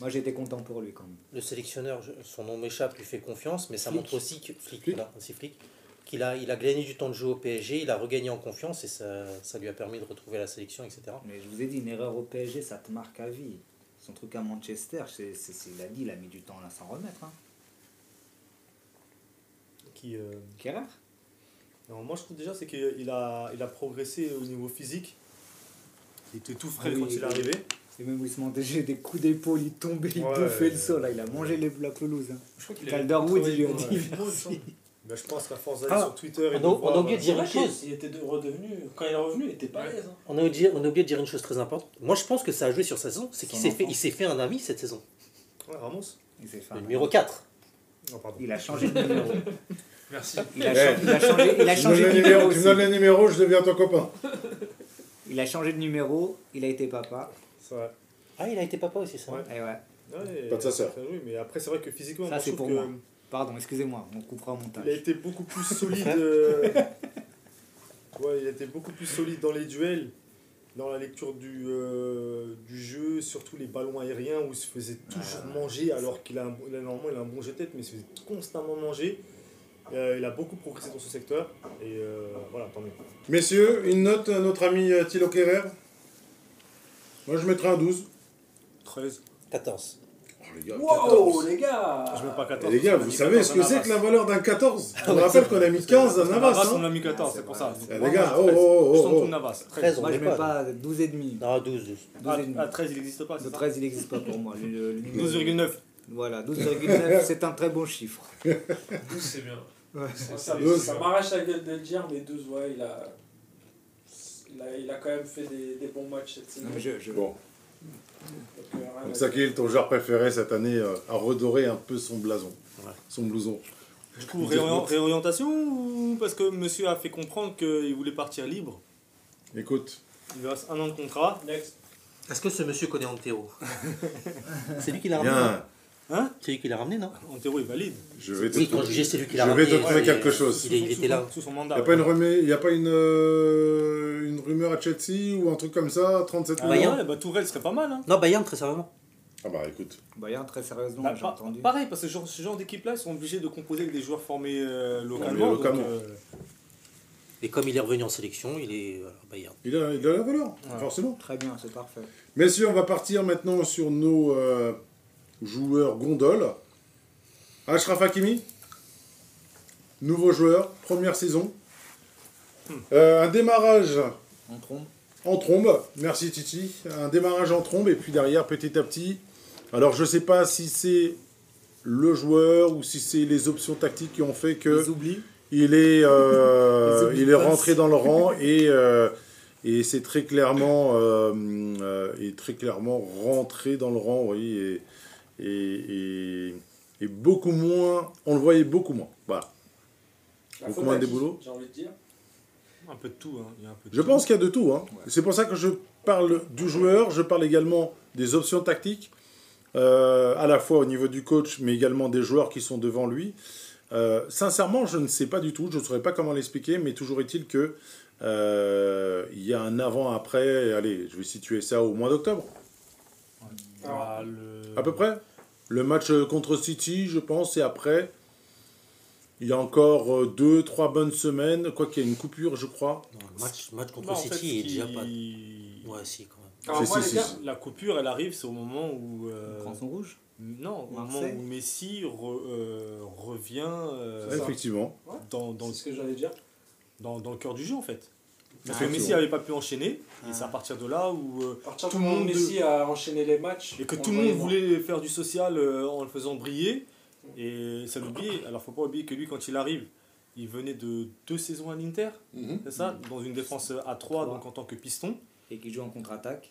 moi j'étais content pour lui quand même. le sélectionneur, son nom m'échappe, lui fait confiance, mais ça montre aussi que voilà, c'est Flick, qu'il a, il a gagné du temps de jeu au PSG, il a regagné en confiance et ça, ça lui a permis de retrouver la sélection, etc. Mais je vous ai dit, une erreur au PSG, ça te marque à vie. Son truc à Manchester, c'est, c'est, c'est- il a dit, il a mis du temps à s'en remettre. Hein. Qui, euh, Kerrer? Non, moi, je trouve déjà c'est qu'il a, il a progressé au niveau physique. Il était tout frais Ah oui, quand il est arrivé. Et même où il se mangeait des coups d'épaule, il tombait, il Ouais, bouffait le sol. Là. Il a mangé les- la pelouse. hein. Je crois qu'il Calderwood, il lui a Ouais. dit Ben, je pense qu'à force d'aller Ah, sur Twitter et on de a- voir, on a oublié de dire une C'est vrai chose. qu'il était de- redevenu. Quand il est revenu, il était pas à l'aise. hein. On a, oublié, on a oublié de dire une chose très importante. Moi, je pense que ça a joué sur sa saison. C'est qu'il s'est fait, il fait un ami cette saison. Ouais, Ramos Il s'est fait Le un- numéro 4. Non, pardon. Il a changé de numéro. Merci. Il a, Eh. cha- il a changé, il a de le numéro. tu me donnes le numéro, je deviens ton copain. Il a changé de numéro, il a été papa. C'est vrai. Ah, il a été papa aussi, ça. Ouais. Et ouais. Ouais, Pas de sa il a sœur. mais après, c'est vrai que physiquement, Ça, moi, je trouve pour que moi. Pardon, excusez-moi, on coupera au il a montage. été beaucoup plus [laughs] solide. euh, Ouais, il a été beaucoup plus solide dans les duels, dans la lecture du, euh, du jeu, surtout les ballons aériens où il se faisait toujours manger alors qu'il a, un, il a- normalement il a un bon jeu de tête, mais il se faisait constamment manger. Euh, il a beaucoup progressé dans ce secteur et euh, voilà, tant mieux. Messieurs, une note à notre ami Thilo Kerrer Moi, je mettrais un 12. 13. 14. Oh, les gars, Wow, les gars Je mets pas Et 14. les gars, vous savez 14 ce que à c'est que la valeur d'un 14 On rappelle qu'on a mis 15 à Navas. Navas, on Hein a mis 14, c'est pour ça. Eh, les gars, oh, oh, oh, Je tente oh. tout Navas. 13, on Moi, je met mets pas. pas 12 et demi. Non, 12, 12. 12 Ah, et demi. ah, 13, il n'existe pas. Le ça 13, il n'existe pas pour moi. Le- le- le numéro- 12,9. Voilà, 12,9, c'est un très bon chiffre. [laughs] 12, c'est bien. Ça, ça- Douze. ça m'arrache la gueule de le dire, mais 12, ouais, il a, il a, il a quand même fait des, des bons matchs cette saison. Non, mais je, je- Bon, Donc, euh, donc à Sakil, ton joueur préféré cette année euh, a redoré un peu son blason, Ouais. son blouson. Du coup, réorient- réorientation ou parce que monsieur a fait comprendre qu'il voulait partir libre? Écoute, Il lui reste un an de contrat. Next. Est-ce que ce monsieur connaît Antero? [laughs] C'est lui qui l'a ramené bien, Hein C'est lui qui l'a ramené, non Antero est valide. je vais te Oui, quand je trouver, c'est lui qui je l'a vais ramené. te trouver ouais, quelque il- chose. Il, il était là. son- Sous son Il mandat. n'y a pas, une, remé- y a pas une, euh, une rumeur à Chelsea ou un truc comme ça 37 Ah, millions ouais, bah, Tourelle serait pas mal. Hein. Non, Bayern, très sérieusement. Ah bah écoute, Bayern, très sérieusement, Bah, j'ai pa- entendu. pareil, parce que ce genre, ce genre d'équipe-là, ils sont obligés de composer avec des joueurs formés euh, localement. Formés donc, localement. euh, Et comme il est revenu en sélection, il est Bayern. il a, il a la valeur, Ouais. forcément. Très bien, c'est parfait. Messieurs, on va partir maintenant sur nos joueurs gondoles. Ashraf Hakimi, nouveau joueur, première saison. Euh, un démarrage en trombe, merci Titi. Un démarrage en trombe et puis derrière petit à petit. Alors je sais pas si c'est le joueur ou si c'est les options tactiques qui ont fait que il est, euh, [laughs] il est rentré dans le [laughs] rang et, euh, et c'est très clairement, euh, et très clairement rentré dans le rang, oui, et, et, et, et beaucoup moins, on le voyait beaucoup moins. Voilà. La Beaucoup moins des boulots. J'ai envie de dire. un peu de tout. Hein. Il y a un peu de Je tout. pense qu'il y a de tout. Hein. C'est pour ça que je parle du joueur, je parle également des options tactiques, euh, à la fois au niveau du coach, mais également des joueurs qui sont devant lui. Euh, sincèrement, je ne sais pas du tout, je ne saurais pas comment l'expliquer, mais toujours est-il que euh, il y a un avant-après. Allez, je vais situer ça au mois d'octobre, Ah, le- à peu près. Le match contre City, je pense, et après. Il y a encore euh, deux, trois bonnes semaines, quoi qu'il y ait une coupure, je crois. Non, le match, match contre Bah, en fait, City est déjà pas. Ouais, si, quand même. Alors, moi, si, les si, gars, La coupure, elle arrive, c'est au moment où. euh, rouge. Non, au moment où Messi re- euh, revient euh. Effectivement. dans, dans, c'est ce que j'allais dire. dans, dans le cœur du jeu en fait. Parce Ah, que Messi n'avait pas pu enchaîner, et Ah. c'est à partir de là où. euh, partir Tout le monde Messi a enchaîné les matchs. et que tout le monde voulait faire du social euh, en le faisant briller, et ça l'oubliait. Alors faut pas oublier que lui, quand il arrive, il venait de deux saisons à l'Inter, c'est ça Dans une défense à 3, donc en tant que piston. Et qui joue en contre-attaque.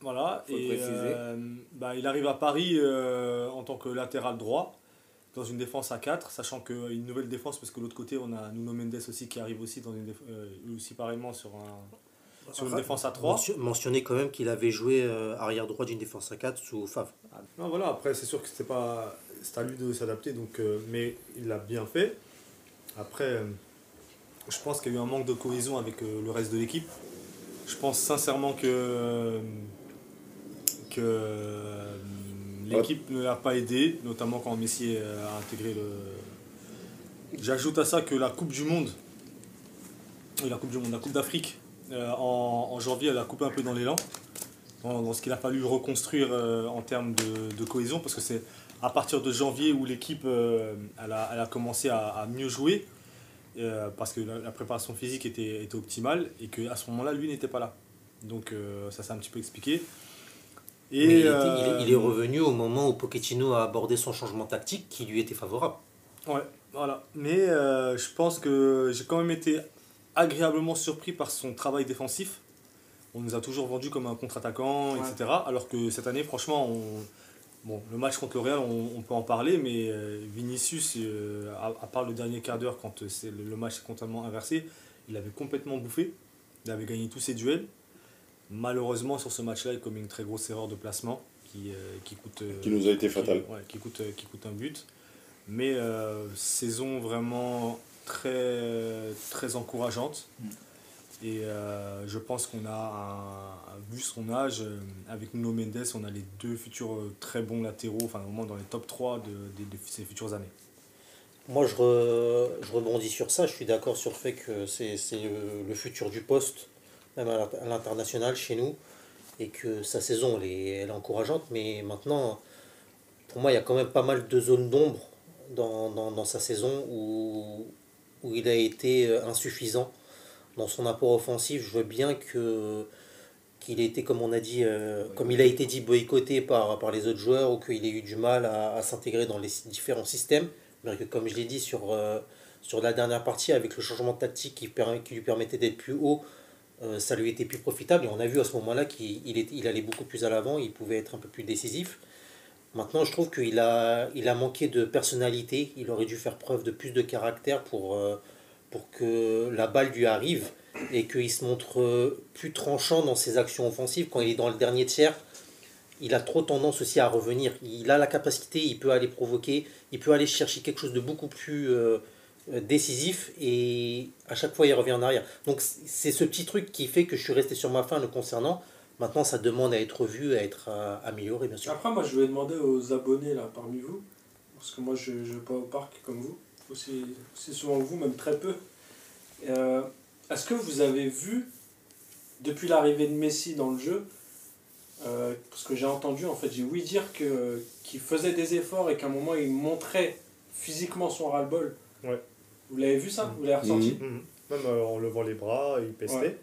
Voilà, Faut le et préciser. euh, bah, il arrive à Paris euh, en tant que latéral droit, dans une défense à 4, sachant qu'une nouvelle défense, parce que de l'autre côté, on a Nuno Mendes aussi qui arrive aussi, dans une euh, aussi pareillement sur, un, sur une défense à 3. Mention- Mentionner quand même qu'il avait joué euh, arrière droit d'une défense à 4 sous Favre. Non, voilà, après, c'est sûr que c'était pas. C'est à lui de s'adapter, donc, euh, mais il l'a bien fait. Après, euh, je pense qu'il y a eu un manque de cohésion avec euh, le reste de l'équipe. Je pense sincèrement que, euh, que euh, l'équipe ne l'a pas aidé, notamment quand Messi a intégré le. J'ajoute à ça que la Coupe du Monde, la Coupe du Monde, la Coupe d'Afrique, euh, en, janvier, elle a coupé un peu dans l'élan. dans, ce qu'il a fallu reconstruire euh, en termes de, cohésion, parce que c'est à partir de janvier où l'équipe euh, elle a, commencé à, mieux jouer, parce que la, préparation physique était, optimale, et qu'à ce moment-là, lui n'était pas là. Donc ça s'est un petit peu expliqué. Mais il, était- il est- euh, il est revenu au moment où Pochettino a abordé son changement tactique qui lui était favorable. Ouais, voilà. Mais euh, je pense que j'ai quand même été agréablement surpris par son travail défensif. On nous a toujours vendu comme un contre-attaquant, Ouais. etc. Alors que cette année, franchement, on... bon, le match contre le Real, on, on peut en parler, mais euh, Vinicius, euh, à, à part le dernier quart d'heure quand c'est le, le match est complètement inversé, il avait complètement bouffé. Il avait gagné tous ses duels. Malheureusement, sur ce match-là, il commet une très grosse erreur de placement qui, euh, qui coûte. euh, Qui nous a été qui- fatale. ouais, qui, coûte, qui coûte un but. Mais euh, saison vraiment très, très encourageante. Mm. Et euh, je pense qu'on a, un- vu son âge, euh, avec Nuno Mendes, on a les deux futurs euh, très bons latéraux, enfin au moins dans les top 3 de, de- de ces futures années. Moi, je, re- je rebondis sur ça. Je suis d'accord sur le fait que c'est c'est le, le futur du poste, même à l'int- à l'international chez nous, et que sa saison, elle est, encourageante. Mais maintenant, pour moi, il y a quand même pas mal de zones d'ombre dans, dans, sa saison où, où il a été euh, insuffisant dans son apport offensif. Je veux bien que qu'il ait été, comme on a dit, euh, comme il a été dit, boycotté par, par les autres joueurs ou qu'il ait eu du mal à, s'intégrer dans les différents systèmes. Mais que, comme je l'ai dit sur, euh, sur la dernière partie, avec le changement de tactique qui, qui lui permettait d'être plus haut, ça lui était plus profitable. Et on a vu à ce moment-là qu'il allait beaucoup plus à l'avant, il pouvait être un peu plus décisif. Maintenant, je trouve qu'il a, manqué de personnalité. Il aurait dû faire preuve de plus de caractère pour, euh, pour que la balle lui arrive et qu'il se montre euh, plus tranchant dans ses actions offensives. Quand il est dans le dernier tiers, il a trop tendance aussi à revenir. Il a la capacité, il peut aller provoquer, il peut aller chercher quelque chose de beaucoup plus euh, euh, décisif et à chaque fois il revient en arrière. Donc c'est ce petit truc qui fait que je suis resté sur ma fin le concernant. Maintenant, ça demande à être vu, à être euh, amélioré, bien sûr. Après, moi, je vais demander aux abonnés là parmi vous, parce que moi, je ne vais pas au parc comme vous, aussi, aussi souvent que vous, même très peu. Euh, Est-ce que vous avez vu, depuis l'arrivée de Messi dans le jeu, euh, parce que j'ai entendu, en fait, j'ai ouï dire que qu'il faisait des efforts et qu'à un moment, il montrait physiquement son ras-le-bol. Ouais. Vous l'avez vu ça? Vous l'avez ressenti? Mhm. Même euh, en levant les bras, il pestait. Ouais.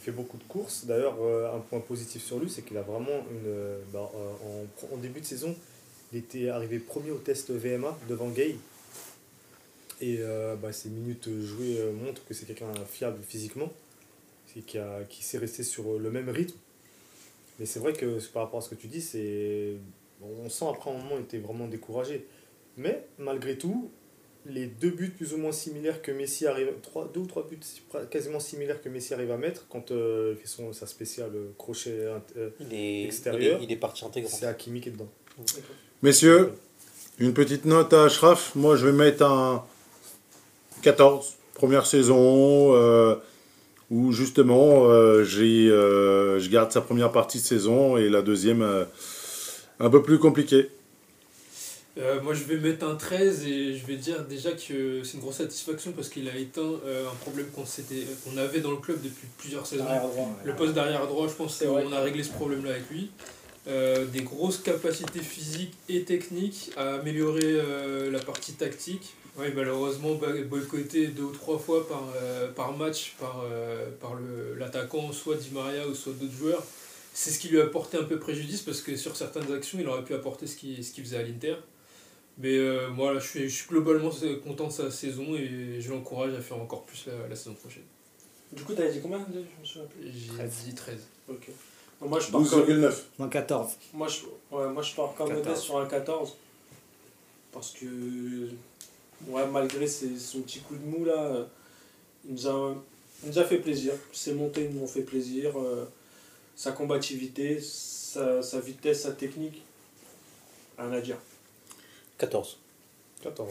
Il fait beaucoup de courses. D'ailleurs, euh, un point positif sur lui, c'est qu'il a vraiment une. euh, bah, euh, en, en début de saison, il était arrivé premier au test VMA devant Gay. Et euh, bah, ses minutes jouées euh, montrent que c'est quelqu'un fiable physiquement, c'est qui, a, qui sait rester sur le même rythme. Mais c'est vrai que par rapport à ce que tu dis, c'est on sent après un moment il était vraiment découragé. Mais malgré tout, les deux buts plus ou moins similaires que Messi arrive, trois, deux ou trois buts quasiment similaires que Messi arrive à mettre quand euh, il fait son, sa spéciale euh, crochet, euh, Il est, il Extérieur. est, il est parti intégrant. c'est Hakimi qui est dedans. Messieurs, une petite note à Ashraf. Moi, je vais mettre un 14. Première saison euh, où justement euh, j'ai, euh, je garde sa première partie de saison et la deuxième euh, un peu plus compliquée. Euh, moi, je vais mettre un 13 et je vais dire déjà que c'est une grosse satisfaction parce qu'il a éteint euh, un problème qu'on avait dans le club depuis plusieurs saisons. Le poste d'arrière droit, je pense qu'on a réglé ce problème-là avec lui. Euh, des grosses capacités physiques et techniques à améliorer la partie tactique. Ouais, malheureusement boycotté deux ou trois fois par, par match par, par l'attaquant, soit Di Maria ou soit d'autres joueurs. C'est ce qui lui a porté un peu préjudice parce que sur certaines actions, il aurait pu apporter ce qu'il ce qu'il faisait à l'Inter. Mais euh, moi, là, je suis, je suis globalement content de sa saison et je l'encourage à faire encore plus la, la saison prochaine. Du coup, t'avais dit combien Je me souviens plus. J'ai dit 13. Ok. Donc, moi, je pars comme- 12,9. Moins 14. Moi je, ouais, moi, je pars comme 14. modeste sur un 14. Parce que, ouais, malgré ses- son petit coup de mou là, il nous a, il nous a fait plaisir. Ses montées nous ont fait plaisir. euh, sa combativité, sa, sa vitesse, sa technique. Rien à dire. 14. 14.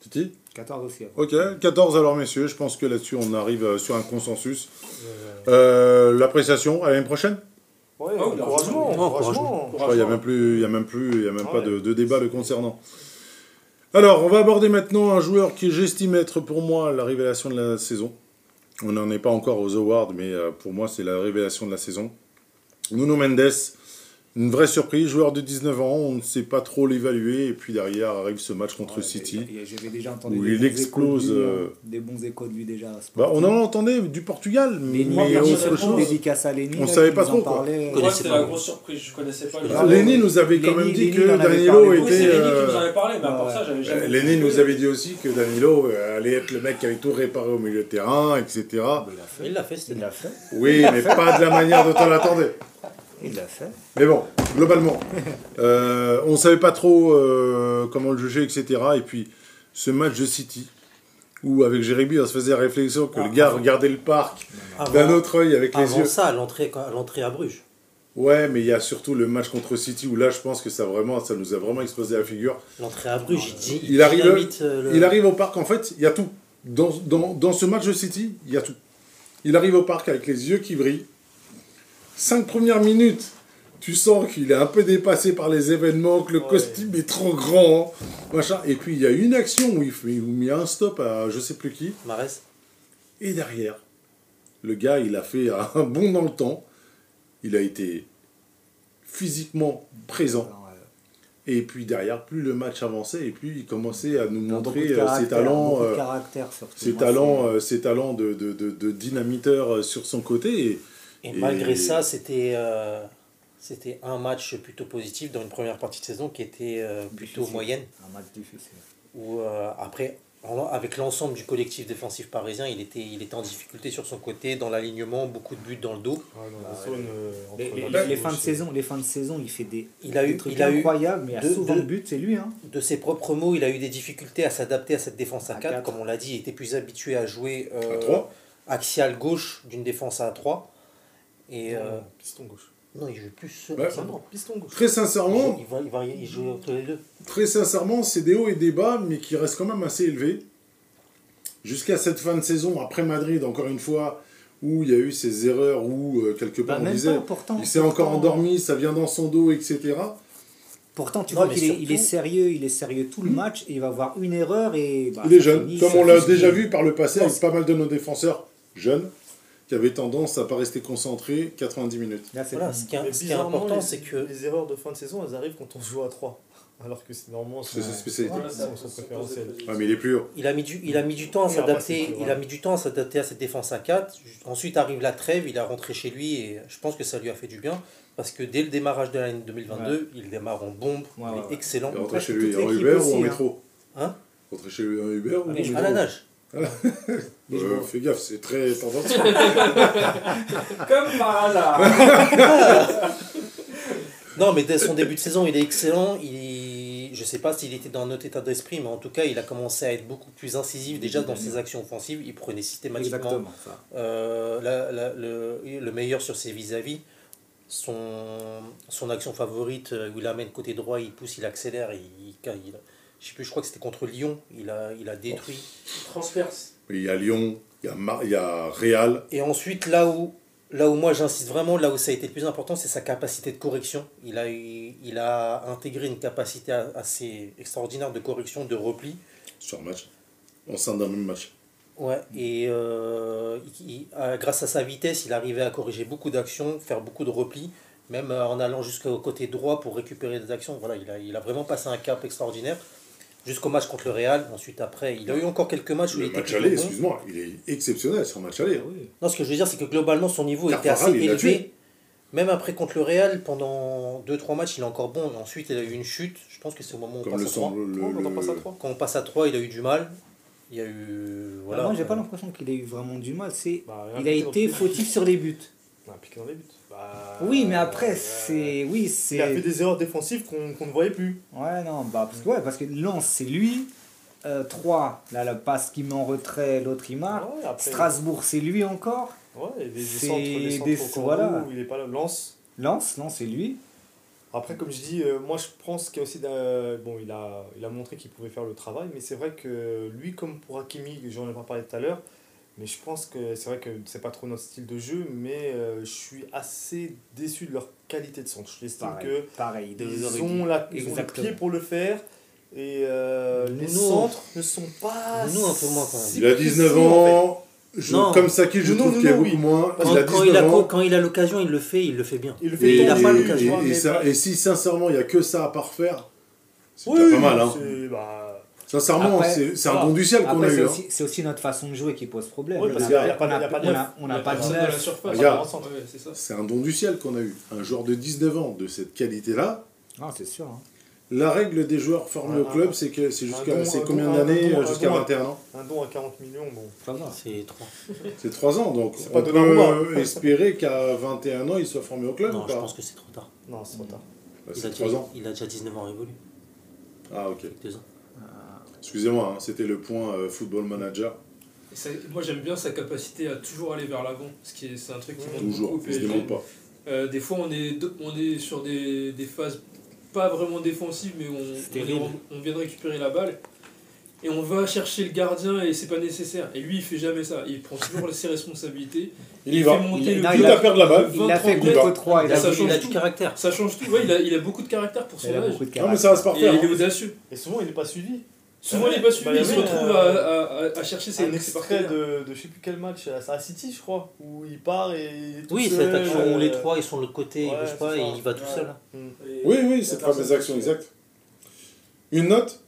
Titi 14 aussi. Ok, 14 alors messieurs, je pense que là-dessus on arrive euh, sur un consensus. Euh, Euh, L'appréciation, à l'année prochaine? Ouais, Oh, encouragement, encouragement. Qu'il n'y a même plus, il y a même plus, il y a même pas Ouais. de, de débat le concernant. Alors, on va aborder maintenant un joueur qui j'estime être pour moi la révélation de la saison. On n'en est pas encore aux awards, mais euh, pour moi c'est la révélation de la saison. Nuno Mendes, une vraie surprise, joueur de 19 ans, on ne sait pas trop l'évaluer. Et puis derrière arrive ce match contre Ouais, City. déjà entendu où des il bons explose, échos de lui, euh, des bons échos de lui déjà. Bah, on en entendait du Portugal, Mais mais, moi, autre chose. dédicace à Lenny, On là, savait pas trop, quoi. parlait. Moi, connaissais c'était la grosse surprise, je connaissais pas. le Ah. Lenny nous avait quand même dit que avait Danilo. Oui, c'est était. Lenny qui euh, nous en avait parlé, mais à part ouais. ça, j'avais Euh, jamais. Lenny nous avait dit aussi que Danilo euh, allait être le mec qui allait tout réparer au milieu de terrain, etc. Il l'a fait. Il l'a fait, c'était Il l'a fait. Oui, mais pas de la manière dont on l'attendait. Il l'a fait. Mais bon, globalement, [laughs] euh, on savait pas trop euh, comment le juger, etc. Et puis, ce match de City, où avec Jérémy, on se faisait la réflexion que Ah, le gars avant- regardait le parc d'un autre œil avec les avant yeux. ça, l'entrée à l'entrée à Bruges. Ouais, mais il y a surtout le match contre City, où là, je pense que ça, vraiment, ça nous a vraiment explosé la figure. L'entrée à Bruges, il, dit, Il arrive- dynamite, euh, le- Il arrive au parc, en fait, il y a tout. Dans, dans, dans ce match de City, il y a tout. Il arrive au parc avec les yeux qui brillent. Cinq premières minutes, tu sens qu'il est un peu dépassé par les événements, que le Ouais. costume est trop grand, machin. Et puis il y a une action où il, fait, où il un stop à je sais plus qui. Marès. Et derrière, le gars, il a fait un bond dans le temps. Il a été physiquement présent. Et puis derrière, plus le match avançait, et plus il commençait à nous montrer euh, ses talents. euh, ses talents, euh, ses talents de, de, de, de dynamiteur sur son côté. Et, Et, Et- malgré ça, c'était euh, c'était un match plutôt positif dans une première partie de saison qui était euh, plutôt Difficile. moyenne. Un match difficile. Où euh, après, avec l'ensemble du collectif défensif parisien, il était, il était en difficulté sur son côté, dans l'alignement, beaucoup de buts dans le dos. Ouais, non, Bah, la zone, euh, entre Les, fins de saison, les fins de saison, il fait des, Il a des eu- trucs il a eu incroyables, mais deux- souvent de buts, c'est lui. Hein. De ses propres mots, il a eu des difficultés à s'adapter à cette défense à À 4. quatre. Comme on l'a dit, il était plus habitué à jouer euh, À axial gauche d'une défense à 3. Et euh, Non, piston gauche. non, il joue plus. Ah non, piston gauche. très sincèrement, il, va, il, va- il joue entre les deux. très sincèrement, c'est des hauts et des bas, mais qui restent quand même assez élevés. Jusqu'à cette fin de saison, après Madrid, encore une fois, où il y a eu ces erreurs, où euh, quelque part Bah, on même disait, pas, pourtant, il s'est encore endormi, ça vient dans son dos, etc. Pourtant, tu Non, vois qu'il est, il est sérieux, il est sérieux tout le match et il va avoir une erreur et. bah, il est jeune, finit, comme on l'a déjà vu par le passé avec pas mal de nos défenseurs jeunes, qui avaient tendance à pas rester concentrés 90 minutes. Là, Voilà, ce qui est, Mais ce qui est bizarrement, important, c'est que Les erreurs de fin de saison, elles arrivent quand on joue à 3. Alors que c'est normalement C'est son- sa spécialité. Ouais, mais il est plus haut. il a mis du, il a mis du temps à s'adapter. Il a mis du temps à s'adapter à cette défense à 4. Ensuite arrive la trêve, il est rentré chez lui et je pense que ça lui a fait du bien parce que dès le démarrage de l'année 2022, il démarre en bombe, Ouais, il est ouais. excellent. Il est rentré chez lui en Uber ou aussi, en hein. métro Hein? Rentré chez lui en Uber ou en métro À la nage. [laughs] Euh, Fais gaffe, c'est très tendancieux. [laughs] Comme par hasard. [laughs] Non, mais dès son début de saison, il est excellent. Il, je sais pas s'il était dans un autre état d'esprit, mais en tout cas, il a commencé à être beaucoup plus incisif déjà dans ses actions offensives. Il prenait systématiquement euh, la- la- le, le meilleur sur ses vis-à-vis. Son, son action favorite, euh, où il amène côté droit, il pousse, il accélère. Il, il, il- je sais plus, je crois que c'était contre Lyon. Il a, il a détruit. Transperce. Il y a Lyon, il y a, Mar- il y a Real. Et ensuite, là où, là où moi j'insiste vraiment, là où ça a été le plus important, c'est sa capacité de correction. Il a, eu, il a intégré une capacité assez extraordinaire de correction, de repli. sur un match. On sein d'un même match. Ouais, et euh, il- il- euh, grâce à sa vitesse, il arrivait à corriger beaucoup d'actions, faire beaucoup de replis, même euh, en allant jusqu'au côté droit pour récupérer des actions. Voilà, il a, il a vraiment passé un cap extraordinaire jusqu'au match contre le Real. Ensuite, après, il a eu encore quelques matchs où il Le était match aller, bon. excuse-moi, il est exceptionnel sur match aller. Oui. Non, ce que je veux dire, c'est que globalement, son niveau était assez élevé. Même après contre le Real, pendant 2-3 matchs, il est encore bon. Ensuite, il a eu une chute. Je pense que c'est au moment où on passe le à 3. semble le. Oh, quand on passe à le- 3. Quand on passe à 3, il a eu du mal. Il y a eu. Voilà. moi, j'ai pas l'impression qu'il ait eu vraiment du mal. C'est, Bah, il a été fautif sur les buts. On a piqué dans les buts. Bah, Oui, mais après, c'est, oui, Il a fait c'est. des erreurs défensives qu'on ne voyait plus. Ouais, non, bah parce que ouais, parce que Lens, c'est lui. 3, là, la passe qui met en retrait, l'autre il marque. Ouais, après, Strasbourg, c'est lui encore. Ouais, et des, C'est centres, des centres des- au voilà. où il est pas là. Lance. Lens, non, c'est lui. Après, comme je dis, euh, moi je pense qu'il y a aussi. Bon, il a, il a montré qu'il pouvait faire le travail, mais c'est vrai que lui, comme pour Hakimi, j'en ai pas parlé tout à l'heure, mais je pense que c'est vrai que c'est pas trop notre style de jeu, mais euh, je suis assez déçu de leur qualité de centre. Je estime Pareil, que pareil. ils ont, la, ils ont le Exactement. pied pour le faire. Et euh, les Nous, centres ne sont pas. nous, un peu moins, quand même. si Il a 19 précis, en fait. ans, Je- Non. Comme Saki, je Non, trouve qu'il y a non, beaucoup oui. moins. Quand, il a quand 19 il a, ans. quand il a l'occasion, il le fait, il le fait bien. Il le Et, fait il a pas et- l'occasion, et- et ça- et si sincèrement il n'y a que ça à parfaire, c'est Oui, pas mal. Hein. c'est- bah, Sincèrement, c'est un don du ciel qu'on a eu. hein. aussi, c'est aussi notre façon de jouer qui pose problème. Oui, On n'a pas de neuf. Ouais, c'est un don du ciel qu'on a eu. Un joueur de 19 ans de cette qualité-là. Non, c'est sûr. hein. La règle des joueurs formés Un- au club, c'est que c'est jusqu'à combien d'années euh, Jusqu'à don- 21 ans? un don à 40 millions, bon. C'est 3. [laughs] C'est 3 ans, donc C'est on pas peut Donnarumma. [laughs] espérer qu'à 21 ans, il soit formé au club Non, ou je pense que c'est trop tard. Non, c'est trop tard. Bah, Il a, déjà, 3 ans. il a déjà 19 ans révolu. Ah ok. Deux ans. Excusez-moi, hein, c'était le point euh, football manager. Et ça- moi j'aime bien sa capacité à toujours aller vers l'avant, ce qui est c'est un truc qui manque Toujours, beaucoup au il se pas. Euh, des fois on est de- on est sur des, des phases pas vraiment défensives mais on, on, terrible. on vient de récupérer la balle et on va chercher le gardien et c'est pas nécessaire. Et lui il fait jamais ça, il prend toujours ses responsabilités. Il Il va. fait monter Il le non, il à perdre la balle. Il l'a fait 20, contre 3. Il a, ça change Il a tout. caractère. Ça change tout, ouais, il, a, il a beaucoup de caractère pour son a âge. beaucoup de Non mais caractère. ça va se Et parfaire. il est hein. audacieux. Et souvent, il n'est pas suivi. Souvent pas suivi, Bah, il y il se avait, retrouve euh, à, à, à chercher ses, un ses extrait partenaires. de, de je sais plus quel match, à à City, je crois, où il part et. il est tout Oui, cette action où euh, les trois ils sont de l'autre côté, il ouais, bouge pas et il va tout Ouais. seul. Et Oui, oui, cette fameuse action, touchée. exact. Une note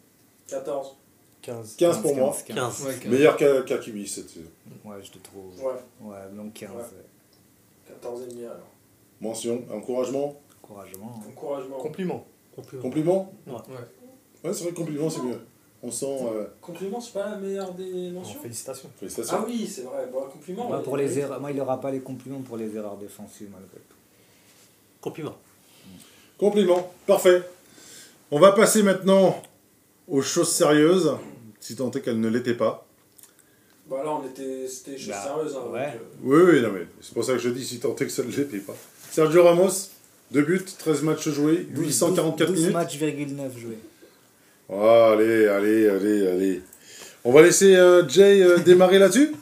14. 15. 15 pour moi. 15. 15. Ouais, quinze. Meilleur Kiwi cette saison. Ouais, je te trouve. Ouais, Ouais, donc 15. Ouais. ouais. 14 et demi alors. Mention, encouragement, Encouragement. Encouragement. Compliment. Compliment. compliment Ouais. Ouais, c'est vrai, compliment, c'est mieux. On sent. euh, Compliment, c'est pas la meilleure des Non, mentions félicitations. félicitations. Ah oui, c'est vrai. Bon, compliment. Moi, pour les erreurs, moi, il n'aura pas les compliments pour les erreurs défensives malgré tout. Compliment. Compliment, parfait. On va passer maintenant aux choses sérieuses, si tant est qu'elles ne l'étaient pas. Bah là, on était, c'était des choses Bah, sérieuses. Hein, ouais. donc, euh, Oui, oui, non, mais c'est pour ça que je dis si tant est que ça ne l'était pas. Sergio Ramos, 2 buts, 13 matchs joués, 844 12 minutes. matchs, 9 joués. Oh, allez, allez, allez, allez. On va laisser euh, Jay euh, démarrer là-dessus?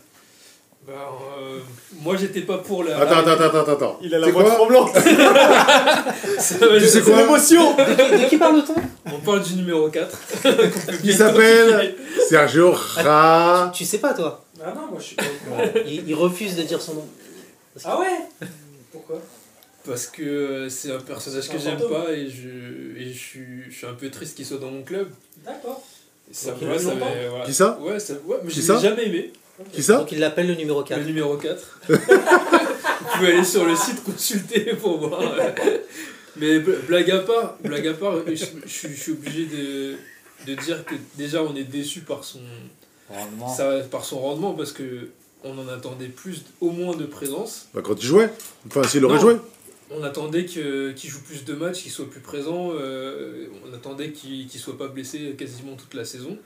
Bah, euh, moi j'étais pas pour la. Attends, attends, attends, attends, attends. Il a la voix tremblante. [laughs] Tu sais c'est quoi? l'émotion. De qui parle-t-on? [laughs] On parle du numéro 4. [laughs] Qui s'appelle Sergio Ra. Tu sais pas toi? Ah non, moi je suis pas il, il refuse de dire son nom. Ah ouais? Pourquoi? Parce que c'est un personnage que j'aime pas et je, et je, suis, je suis un peu triste qu'il soit dans mon club. D'accord. Et Ça, Donc, ouais, il y a ça longtemps avait- voilà. Qui ça Ouais, ça, ouais mais Qui je ça l'ai jamais aimé. Qui ça Donc il l'appelle le numéro 4. Le numéro 4. [laughs] Vous pouvez aller sur le site consulter pour voir. [laughs] Mais bl- blague à part, blague à part je, je- je suis obligé de, de dire que déjà on est déçu par son, Rendement. ça, par son rendement parce que on en attendait plus, au moins de présence. Bah, quand il jouait. Enfin, s'il aurait Non. joué. On attendait qu'il joue plus de matchs, qu'il soit plus présent. euh, on attendait qu'il qu'il soit pas blessé quasiment toute la saison.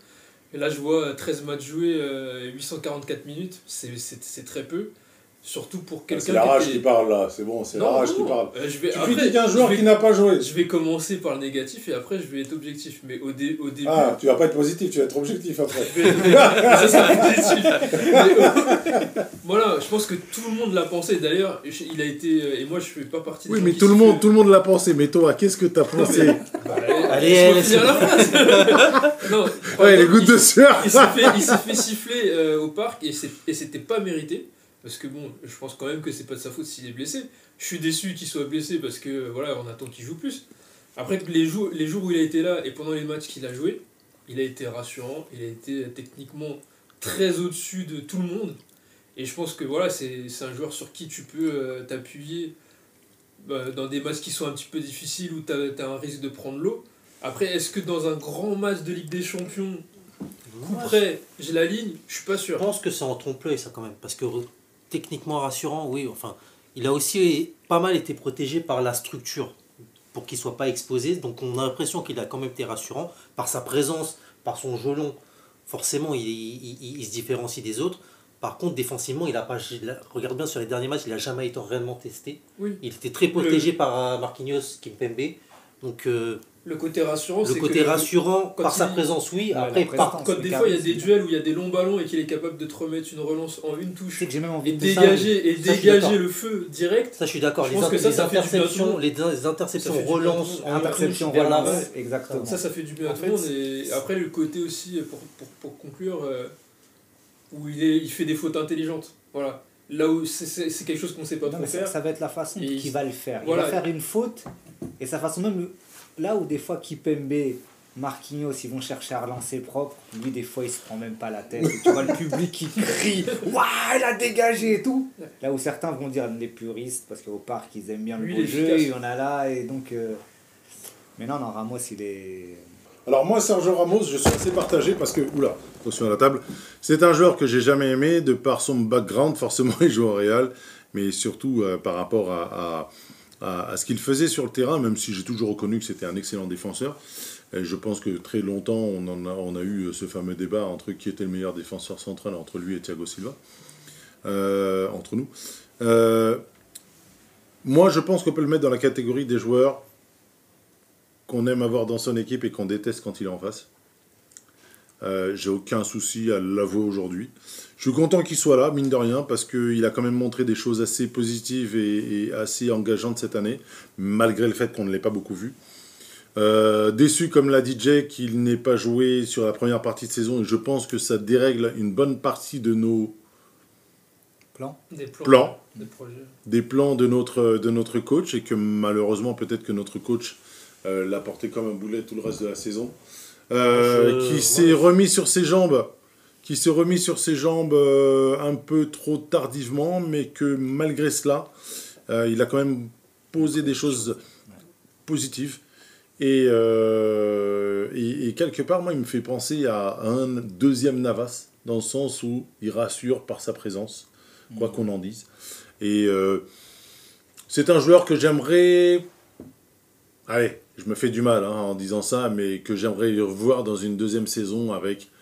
Et là, je vois 13 matchs joués, euh, 844 minutes. C'est- C'est c'est très peu. Surtout pour quelqu'un C'est la rage était- qui parle là, c'est bon, c'est la rage non, qui parle. Euh, je vais, Tu après, critiques un joueur vais- qui n'a pas joué. Je vais commencer par le négatif et après je vais être objectif. Mais au, dé- au début. Ah, tu vas pas être positif, tu vas être objectif après. ça, voilà, je pense que tout le monde l'a pensé. D'ailleurs, je- il a été. euh, Et moi, je fais pas partie des Oui, mais qui tout le monde, fait- tout le monde l'a pensé. Mais toi, qu'est-ce que t'as pensé? Allez, laisse- la phrase. non, Ouais, les il- gouttes de sueur. il s'est fait, siffler euh, au parc et c'était pas mérité. Parce que bon, je pense quand même que c'est pas de sa faute s'il est blessé. Je suis déçu qu'il soit blessé parce que voilà, on attend qu'il joue plus. Après, les jours, les jours où il a été là et pendant les matchs qu'il a joué, il a été rassurant, il a été techniquement très au-dessus de tout le monde. Et je pense que voilà, c'est un joueur sur qui tu peux euh, t'appuyer bah, dans des matchs qui sont un petit peu difficiles où tu as, un risque de prendre l'eau. Après, est-ce que dans un grand match de Ligue des Champions, coup près, j'ai la ligne? Je suis pas Je sûr. pense que c'est en trompe-l'œil ça quand même. Parce que techniquement rassurant, oui, enfin, il a aussi pas mal été protégé par la structure pour qu'il soit pas exposé. Donc on a l'impression qu'il a quand même été rassurant par sa présence, par son gelon. Forcément, il, il- il- il se différencie des autres. Par contre, défensivement, il a pas. regarde bien sur les derniers matchs, il a jamais été réellement testé. Oui. Il était très protégé par euh, Marquinhos, Kimpembe. Donc euh, Le côté rassurant, le côté que rassurant par sa présence, oui. Ouais, Après, la par, quand des fois il y a des duels où il y a des longs ballons et qu'il est capable de te remettre une relance en une touche C'est que j'ai même envie et de ça. dégager, et Ça, suis dégager le feu direct, Ça, je suis d'accord. Je Les, pense que ça, fait du interceptions, les, interceptions relance en Interception, relance, exactement. ça ça fait du bien à tout le monde. Et après le côté aussi, pour, pour, pour conclure, euh, où il, est, il fait des fautes intelligentes. Voilà. Là où c'est- quelque chose qu'on sait pas Non, trop mais faire. ça va être la façon Et qu'il va le faire. voilà. Il va faire une faute et sa façon même là où des fois Kipembe, Marquinhos ils vont chercher à relancer propre, lui des fois il se prend même pas la tête. tu vois le public qui crie Waouh, il a dégagé et tout. Là où certains vont dire les puristes parce qu'au parc ils aiment bien le Lui, beau jeu, il y en a là et donc. euh, Mais non, non, Ramos il est. Alors moi, Sergio Ramos, je suis assez partagé parce que, oula, attention à la table, c'est un joueur que j'ai jamais aimé de par son background, forcément [laughs] il joue au Real, mais surtout euh, par rapport à, à- à- ce qu'il faisait sur le terrain, même si j'ai toujours reconnu que c'était un excellent défenseur. Je pense que très longtemps, on, en a, on a eu ce fameux débat entre qui était le meilleur défenseur central entre lui et Thiago Silva, euh, entre nous. Euh, moi, je pense qu'on peut le mettre dans la catégorie des joueurs qu'on aime avoir dans son équipe et qu'on déteste quand il est en face. Euh, J'ai aucun souci à l'avouer aujourd'hui. Je suis content qu'il soit là, mine de rien, parce qu'il a quand même montré des choses assez positives et, et assez engageantes cette année, malgré le fait qu'on ne l'ait pas beaucoup vu. Euh, déçu, comme l'a dit Jay, qu'il n'ait pas joué sur la première partie de saison, et je pense que ça dérègle une bonne partie de nos Plan Des plans. plans Des projets. des plans de notre, de notre coach et que malheureusement peut-être que notre coach euh, l'a porté comme un boulet tout le reste de la saison. Euh, Je- qui s'est remis sur ses jambes, qui s'est remis sur ses jambes euh, un peu trop tardivement, mais que malgré cela, euh, il a quand même posé des choses positives. Et, euh, et, et quelque part, moi, il me fait penser à un deuxième Navas, dans le sens où il rassure par sa présence, quoi qu'on en dise. Et euh, c'est un joueur que j'aimerais. Allez, je me fais du mal hein, en disant ça, mais que j'aimerais revoir dans une deuxième saison avec,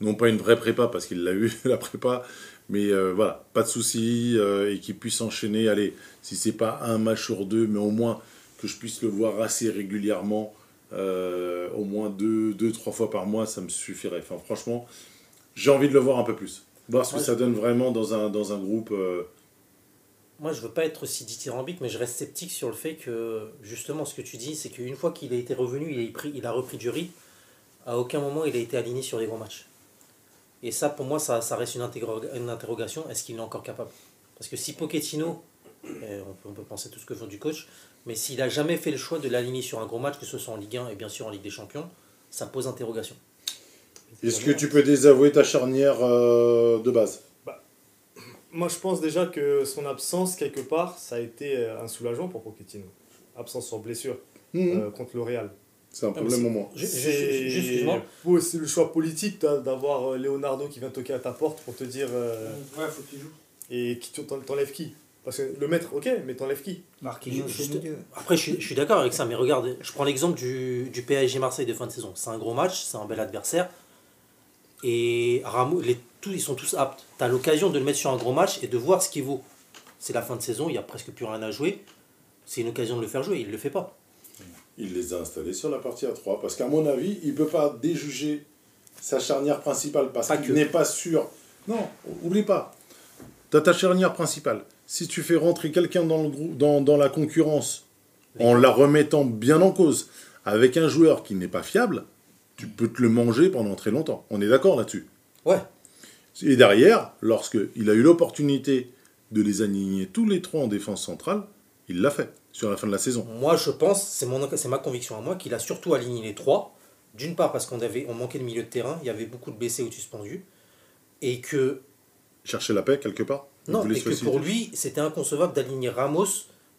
non pas une vraie prépa, parce qu'il l'a eu, [laughs] la prépa, mais euh, voilà, pas de soucis, euh, et qu'il puisse enchaîner, allez, si c'est pas un match sur deux, mais au moins que je puisse le voir assez régulièrement, euh, au moins deux, deux, trois fois par mois, ça me suffirait. Enfin, franchement, j'ai envie de le voir un peu plus. Voir ce que ça donne vraiment dans un, dans un groupe. euh, Moi, je veux pas être aussi dithyrambique, mais je reste sceptique sur le fait que, justement, ce que tu dis, c'est qu'une fois qu'il a été revenu, il a, pris, il a repris du rythme. À aucun moment, il a été aligné sur les grands matchs. Et ça, pour moi, ça, ça reste une, interrogation. Est-ce qu'il est encore capable? Parce que si Pochettino, euh, on, peut, on peut penser tout ce que veut du coach, mais s'il a jamais fait le choix de l'aligner sur un gros match, que ce soit en Ligue 1 et bien sûr en Ligue des Champions, ça pose interrogation. Est-ce que tu peux désavouer ta charnière euh, de base? Moi, je pense déjà que son absence, quelque part, ça a été euh, un soulagement pour Pochettino. Absence sur blessure euh, contre le Real. C'est un problème au moins. C'est le choix politique d'a- d'avoir euh, Leonardo qui vient toquer à ta porte pour te dire euh, Ouais, faut qu'il joue. et qui t'en- t'enlève qui? Parce que le maître, ok, mais t'enlèves qui? Marquinhos. Après, je suis, je suis d'accord avec ça, mais regarde, je prends l'exemple du, du PSG Marseille de fin de saison. C'est un gros match, c'est un bel adversaire. Et les, tous, ils sont tous aptes. Tu as l'occasion de le mettre sur un gros match et de voir ce qu'il vaut. C'est la fin de saison, il n'y a presque plus rien à jouer. C'est une occasion de le faire jouer, il ne le fait pas. Il les a installés sur la partie A3 parce qu'à mon avis, il ne peut pas déjuger sa charnière principale parce qu'il n'est pas sûr. Non, oublie pas. Tu as ta charnière principale. Si tu fais rentrer quelqu'un dans, le dans, dans la concurrence en la remettant bien en cause avec un joueur qui n'est pas fiable, tu peux te le manger pendant très longtemps. On est d'accord là-dessus. Ouais, Et derrière, lorsqu'il a eu l'opportunité de les aligner tous les trois en défense centrale, il l'a fait sur la fin de la saison. moi je pense, c'est mon- c'est ma conviction à moi, qu'il a surtout aligné les trois. D'une part parce qu'on avait, on manquait de milieu de terrain, il y avait beaucoup de blessés ou de suspendus. Et que Chercher la paix quelque part Non, et que pour lui, c'était inconcevable d'aligner Ramos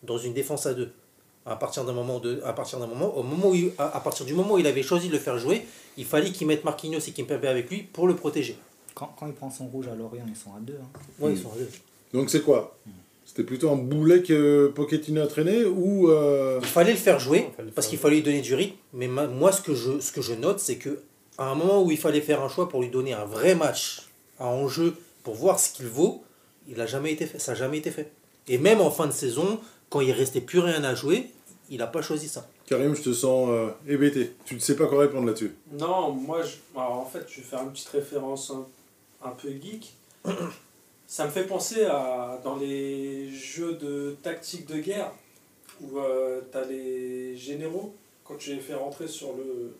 dans une défense à deux. À partir d'un moment, de, à partir d'un moment, au moment où il- à, à partir du moment où il avait choisi de le faire jouer, il fallait qu'il mette Marquinhos et Kimpembe avec lui pour le protéger. Quand, quand il prend son rouge à Lorient, ils sont à deux. hein. Ouais, Mm. ils sont à deux. Donc c'est quoi? C'était plutôt un boulet que Pochettino a traîné ou euh, Il fallait le faire jouer Non, le parce qu'il fallait lui donner du rythme. Mais ma- moi, ce que je, ce que je note, c'est que à un moment où il fallait faire un choix pour lui donner un vrai match à enjeu pour voir ce qu'il vaut, il a jamais été fait. Ça n'a jamais été fait. Et même en fin de saison, quand il restait plus rien à jouer, il n'a pas choisi ça. Karim, je te sens euh, hébété. Tu ne sais pas quoi répondre là-dessus. Non, moi, je... Alors, en fait, je vais faire une petite référence un, un peu geek. Ça me fait penser à dans les jeux de tactique de guerre où tu as les généraux, quand tu les fais rentrer sur le,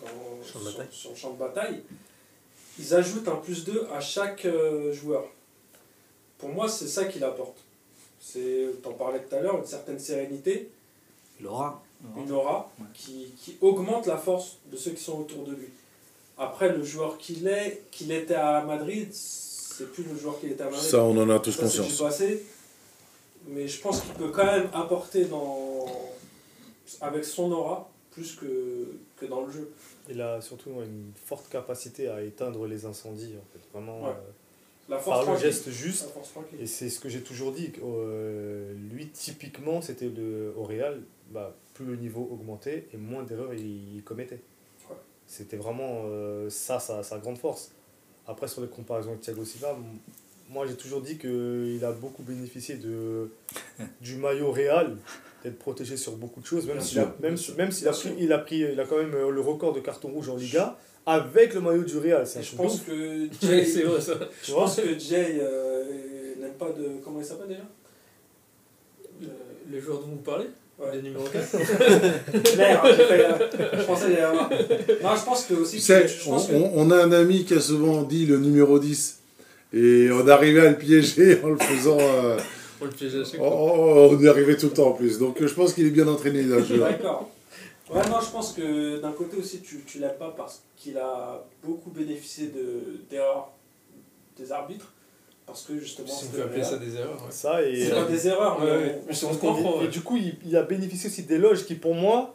dans- Champ de sur- bataille. sur le champ de bataille, ils ajoutent un plus 2 à chaque euh, joueur. Pour moi, c'est ça qu'il apporte. C'est, t'en parlais tout à l'heure, une certaine sérénité, Laura. une aura Ouais. qui, qui augmente la force de ceux qui sont autour de lui. Après, le joueur qu'il est, qu'il était à Madrid, c'est plus le joueur qu'il était à Madrid. Ça, on en a tous Ça, conscience. passé. Mais je pense qu'il peut quand même apporter dans, avec son aura plus que, que dans le jeu. Il a surtout une forte capacité à éteindre les incendies, en fait. Vraiment, Ouais. euh, La par le geste juste. Et c'est ce que j'ai toujours dit. que, euh, lui, typiquement, c'était le, au Real, bah, plus le niveau augmentait et moins d'erreurs il, il commettait. Ouais. C'était vraiment euh, ça, sa, sa grande force. Après, sur les comparaisons avec Thiago Silva, moi j'ai toujours dit qu'il a beaucoup bénéficié de, [laughs] du maillot Real, d'être protégé sur beaucoup de choses, même s'il a, même, même a, pris, il a, pris, il a quand même euh, le record de carton rouge en Liga avec le maillot du Real. Je pense ouf, que [laughs] c'est Jay, vrai ça. tu je pense que Jay euh, n'aime pas de. Comment il s'appelle déjà? Euh, Le joueur dont vous parlez? Ouais. Le numéro 4 Merde, j'ai fait, euh, je pensais y avoir. Non, je pense que aussi. Tu sais, je on, que- a un ami qui a souvent dit le numéro 10. Et on arrivait à le piéger en le faisant. euh, On le à chaque on, fois. on- on y arrivait tout le temps en plus. Donc euh, je pense qu'il est bien entraîné dans le jeu. D'accord. Ouais, non, je pense que d'un côté aussi, tu, tu l'aimes pas parce qu'il a beaucoup bénéficié de- d'erreurs des arbitres. Parce que justement, Si on peut appeler le ça des erreurs. ouais. Ça et, C'est pas des erreurs, mais Ouais, on- ouais. on Mais on se comprend. comprend. Et ouais. du coup, il, il a bénéficié aussi d'éloges qui, pour moi,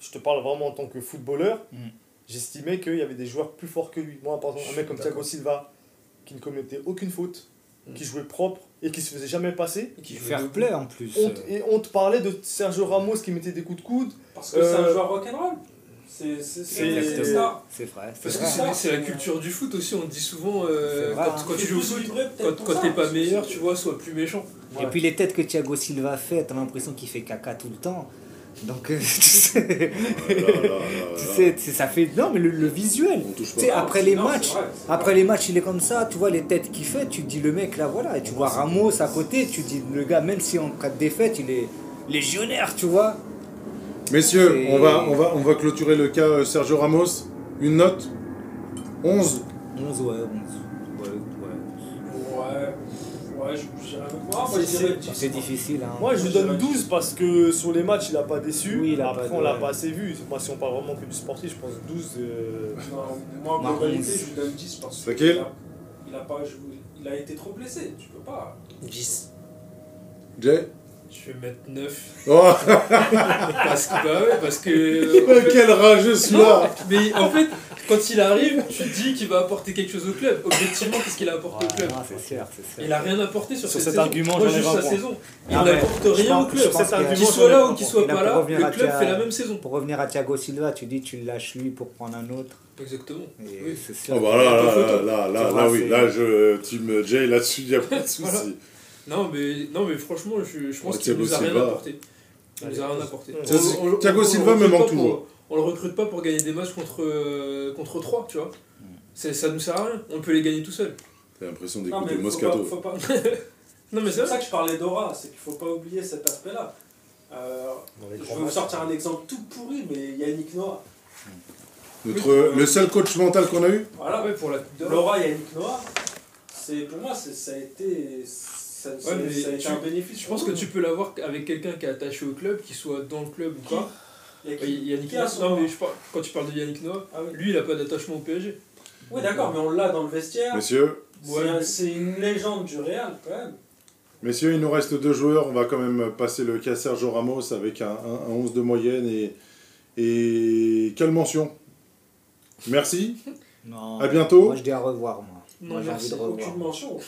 je te parle vraiment en tant que footballeur, Mm. j'estimais qu'il y avait des joueurs plus forts que lui. Moi, par exemple, un mec comme Thiago. Silva, qui ne commettait aucune faute, Mm. qui jouait propre et qui se faisait jamais passer. Qui joue Fair play en plus. On et on te parlait de Sergio Ramos qui mettait des coups de coude. Parce que c'est un Euh, joueur rock'n'roll. C'est c'est- vrai. Parce que c'est c'est la culture du foot aussi, on dit souvent euh, vrai, quand, hein. quand tu joues au foot, quand, t'es pas meilleur, tu vois, sois plus méchant. Et puis les têtes que Thiago Silva fait, t'as l'impression qu'il fait caca tout le temps. Donc, euh, [laughs] tu sais, Oh tu sais, ça fait. Non, mais le, le visuel. Tu sais, après les Non, matchs, c'est vrai, c'est vrai. après les matchs, il est comme ça, tu vois les têtes qu'il fait, tu te dis le mec là, voilà, et tu vois Ramos à côté, tu te dis le gars, même si en cas de défaite, il est légionnaire, tu vois. Messieurs, on va, on, va, on va clôturer le cas euh, Sergio Ramos. Une note? 11. 11, ouais, 11. Ouais, ouais. Ouais, ouais, je C'est- difficile, hein. Moi, je lui donne 12 parce que sur les matchs, il a pas déçu. Oui, il a Après, pas- on l'a ouais. pas assez vu. Moi, si on parle vraiment que du sportif, je pense 12. euh, Non, moi, en globalité, 11. je lui donne 10 parce qu'il quel a, il a pas joué. Il a été trop blessé, tu peux pas. 10. Jay Je vais mettre 9. Oh, [laughs] Parce que, bah ouais, parce que. en fait- quel rageux Non, celui-là mais en fait, quand il arrive, tu te dis qu'il va apporter quelque chose au club. Objectivement, qu'est-ce qu'il a apporté au club Ah, c'est sûr, c'est sûr. Il a rien apporté sur, Sur cette cet saison. argument, Moi, juste 20 sa saison. Il n'apporte rien au club. qu'il soit là ou qu'il soit pas là, le club fait la même saison. Pour revenir à Thiago Silva, tu dis tu le lâches lui pour prendre un autre. Exactement. Oui. c'est sûr. Oh bah là, là, là, là, là, oui, là, je team Jay là-dessus, il n'y a pas de [laughs] souci. Non, mais, non, mais franchement, je, je pense Ouais, qu'il nous a rien apporté. Il nous a rien apporté. Thiago Silva le me recrute manque pas pour- toujours. On le recrute pas pour gagner des matchs contre, euh, contre 3, tu vois. C'est- Ça nous sert à rien. On peut les gagner tout seul. T'as l'impression d'écouter Moscato. pas, faut pas. [laughs] Non, mais C'est pour ça que je parlais d'aura, c'est qu'il faut pas oublier cet aspect-là. Euh, je vais vous sortir un exemple tout pourri, mais Yannick Noah. Notre, le seul coach mental qu'on a eu Voilà, Ouais, pour la Laura Yannick Noah, c'est pour moi, c'est- ça a été, ça, ça- mais ça a été tu- un bénéfice. Je pense que tu peux l'avoir avec quelqu'un qui est attaché au club, qu'il soit dans le club ou Qui pas. Il y a qui- Ouais, Yannick qui a Noah. Non, mais je parle- quand tu parles de Yannick Noah, Ah oui. lui, il a pas d'attachement au PSG. Oui, d'accord, mais on l'a dans le vestiaire. Messieurs, C'est Ouais, un- mais- C'est une légende du Real, quand même. messieurs, il nous reste deux joueurs. On va quand même passer le cas Sergio Ramos avec un, un- un 11 de moyenne. Et, et quelle mention Merci. Non. À bientôt. Moi je dis à revoir, moi. Non, moi j'ai envie merci. de revoir. Aucune mention.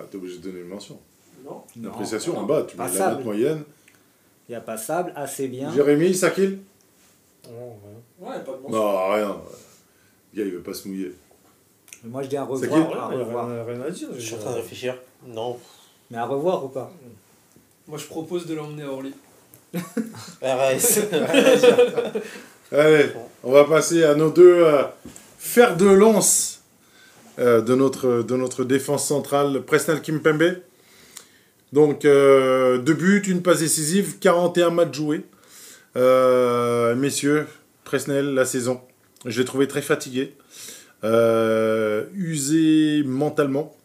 Ah, T'es obligé de donner une mention. Non. Une appréciation non. en bas, tu mets la note moyenne. Il y a passable, assez bien. Jérémy, Sakil Non, ouais. Ouais, pas de mention. Non, rien. Le gars, il veut pas se mouiller. Mais Moi je dis à revoir, à rien, rien à dire. Je suis en train de réfléchir. Non. Mais à revoir ou pas? Moi, je propose de l'emmener à Orly. [laughs] RS. [laughs] Allez, on va passer à nos deux euh, fers de lance de, notre, de notre défense centrale, Presnel Kimpembe. Donc, euh, deux buts, une passe décisive, 41 matchs joués. Euh, messieurs, Presnel, la saison. Je l'ai trouvé très fatigué, euh, usé mentalement.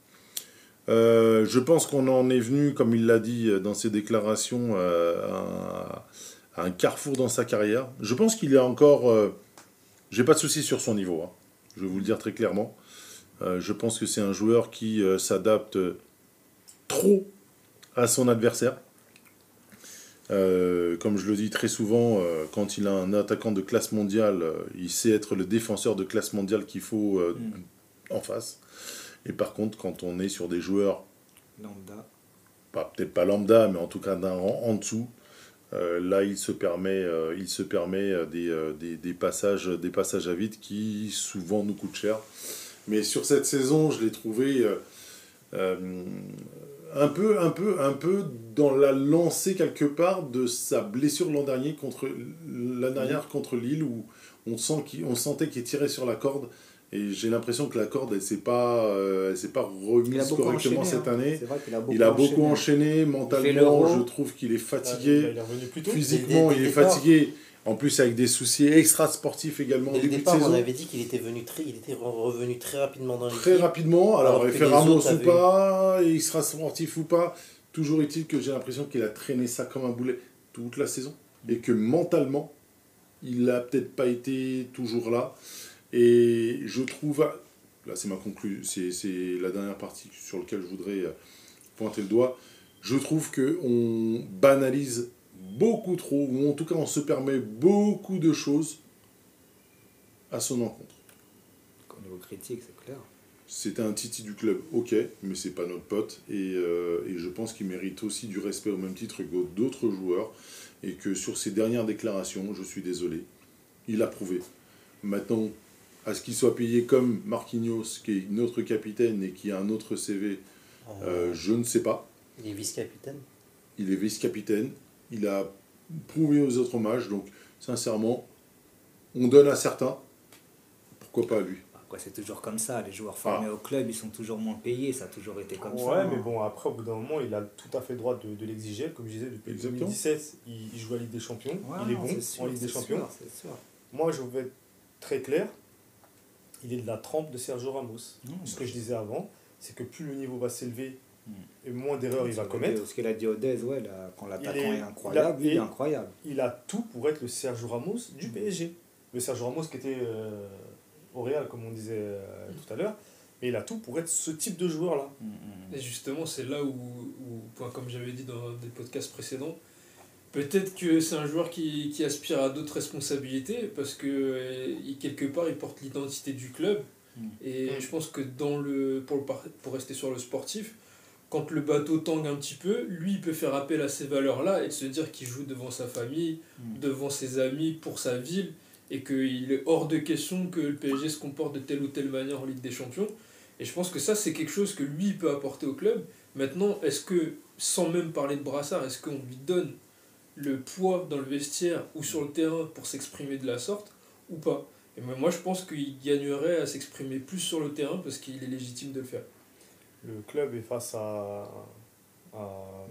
Euh, je pense qu'on en est venu, comme il l'a dit dans ses déclarations, euh, à, à un carrefour dans sa carrière. Je pense qu'il est encore. euh, J'ai pas de souci sur son niveau. hein. Je vais vous le dire très clairement. Euh, je pense que c'est un joueur qui euh, s'adapte trop à son adversaire. Euh, comme je le dis très souvent, quand il a un attaquant de classe mondiale, il sait être le défenseur de classe mondiale qu'il faut euh, en face. Et par contre, quand on est sur des joueurs, Lambda. pas peut-être pas lambda, mais en tout cas d'un rang en dessous, euh, là il se permet, euh, il se permet des, euh, des, des passages, des passages à vide qui souvent nous coûtent cher. Mais sur cette saison, je l'ai trouvé euh, euh, un peu, un peu, un peu dans la lancée quelque part de sa blessure l'an dernier contre dernière contre Lille où on sent qu'il, on sentait qu'il tirait sur la corde. Et j'ai l'impression que la corde, elle s'est pas, euh, elle s'est pas remise correctement enchaîné, cette hein. année. A beaucoup Il a beaucoup enchaîné. mentalement, je trouve qu'il est Il fatigué. est revenu plus tôt. Physiquement, il est fatigué. En plus, avec des soucis extra-sportifs également au Dès le départ, on avait dit qu'il était venu très, il était re- revenu très rapidement dans l'équipe. Très rapidement, alors, Alors que effet les Ramos autres ou pas, extra-sportif ou pas, toujours est-il que j'ai l'impression qu'il a traîné ça comme un boulet toute la saison. Et que mentalement, il n'a peut-être pas été toujours là. Et je trouve, là c'est ma conclusion, c'est la dernière partie sur laquelle je voudrais euh, pointer le doigt, je trouve que on banalise beaucoup trop, ou en tout cas on se permet beaucoup de choses à son encontre. Au niveau critique, c'est clair. C'était un titi du club, ok, mais c'est pas notre pote. Et, euh, et je pense qu'il mérite aussi du respect au même titre que d'autres joueurs. Et que sur ses dernières déclarations, je suis désolé, il a prouvé. Maintenant, à ce qu'il soit payé comme Marquinhos, qui est notre capitaine et qui a un autre CV, euh, je ne sais pas. Il est vice-capitaine? Il est vice-capitaine. Il a prouvé aux autres matchs. Donc, sincèrement, on donne à certains. Pourquoi pas à lui? C'est toujours comme ça. Les joueurs formés au club, ils sont toujours moins payés. Ça a toujours été comme ça. Ouais, hein. mais bon, après, au bout d'un moment, il a tout à fait droit de, de l'exiger. Comme je disais, depuis Exactement. 2017, il, il joue à Ligue des Champions. Ouais, il est bon c'est sûr, en Ligue des Champions. sûr, c'est sûr. Moi, je vais être très clair. Il est de la trempe de Sergio Ramos. Non, Ce que je disais avant, c'est que plus le niveau va s'élever. Et moins d'erreurs il va commettre. Ce qu'il a dit Odez, ouais, là, quand l'attaquant est- est, incroyable, il a- il est et- incroyable. Il a tout pour être le Sergio Ramos du PSG. Le Sergio Ramos qui était euh, au Real, comme on disait euh, tout à l'heure. Mais il a tout pour être ce type de joueur-là. Mm, mm. Et justement, c'est là où, où comme j'avais dit dans des podcasts précédents, peut-être que c'est un joueur qui, qui aspire à d'autres responsabilités parce que euh, quelque part il porte l'identité du club. Mm. Et Mm. je pense que dans le, pour, le par- pour rester sur le sportif, quand le bateau tangue un petit peu, lui il peut faire appel à ces valeurs-là et de se dire qu'il joue devant sa famille, Mm. devant ses amis, pour sa ville, et qu'il est hors de question que le PSG se comporte de telle ou telle manière en Ligue des Champions. Et je pense que ça, c'est quelque chose que lui il peut apporter au club. Maintenant, est-ce que, sans même parler de brassard, est-ce qu'on lui donne le poids dans le vestiaire ou sur le terrain pour s'exprimer de la sorte ou pas? Et moi, je pense qu'il gagnerait à s'exprimer plus sur le terrain parce qu'il est légitime de le faire. Le club est face à. à-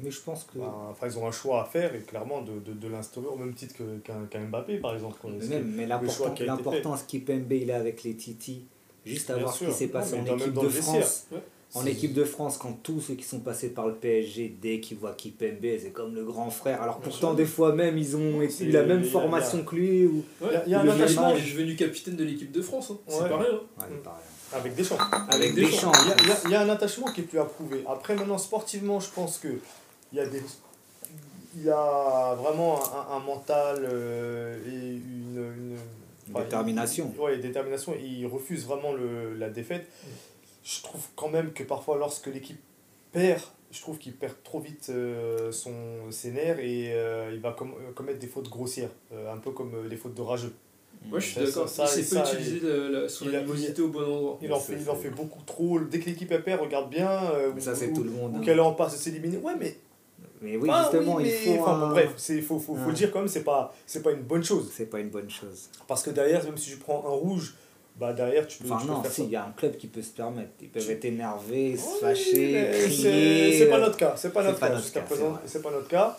Mais je pense que. Enfin, ils ont un choix à faire et clairement de, de, de l'instaurer au même titre que- qu'un Mbappé, par exemple. Mais même, mais l'important- l'importance qu'Ipembe il a avec les Titi, juste à Bien voir ce qui s'est passé en équipe de. France. Ouais. En équipe de France, quand tous ceux qui sont passés par le PSG, dès qu'ils voient Kipembe, c'est comme le grand frère. Alors Bien pourtant, sûr. des fois même, ils ont la même il formation il a- que lui. Ou... Il y a- il y a un attachement. Neymar est devenu capitaine de l'équipe de France. hein. C'est Ouais. pas rien. Ouais, Mm. pareil. Avec Deschamps. Avec Deschamps. Il y, a, il y a- un attachement qui est plus approuvé. Après, maintenant, sportivement, je pense que il y a des. Il a vraiment un, un mental euh, et une. une Une détermination. il- ouais, détermination. Il refuse vraiment le, la défaite. Je trouve quand même que parfois, lorsque l'équipe perd, je trouve qu'il perd trop vite euh, son, ses nerfs et euh, il va com- commettre des fautes grossières. un peu comme les fautes de rageux. Moi, je suis d'accord. ça, Il sait pas utiliser son il a- animosité au bon endroit. Il en, fait, il en fait beaucoup trop. Dès que l'équipe perd, regarde bien. euh, Mais ça, ou- c'est ou- tout le monde. Ou hein. qu'elle est en passe de s'éliminer. Ouais, mais. Mais oui, Ah justement, oui, il faut. enfin, bon, un- bref, il faut, faut, faut un- le dire quand même, c'est pas, c'est pas une bonne chose. C'est pas une bonne chose. Parce que derrière, même si tu prends un rouge, bah derrière, tu peux, Enfin, tu non, faire si, ça. il y a un club qui peut se permettre. Ils peuvent être énervés, se Oui, fâcher, crier. c'est- pas notre cas. C'est pas notre pas cas. Jusqu'à présent, c'est pas notre cas.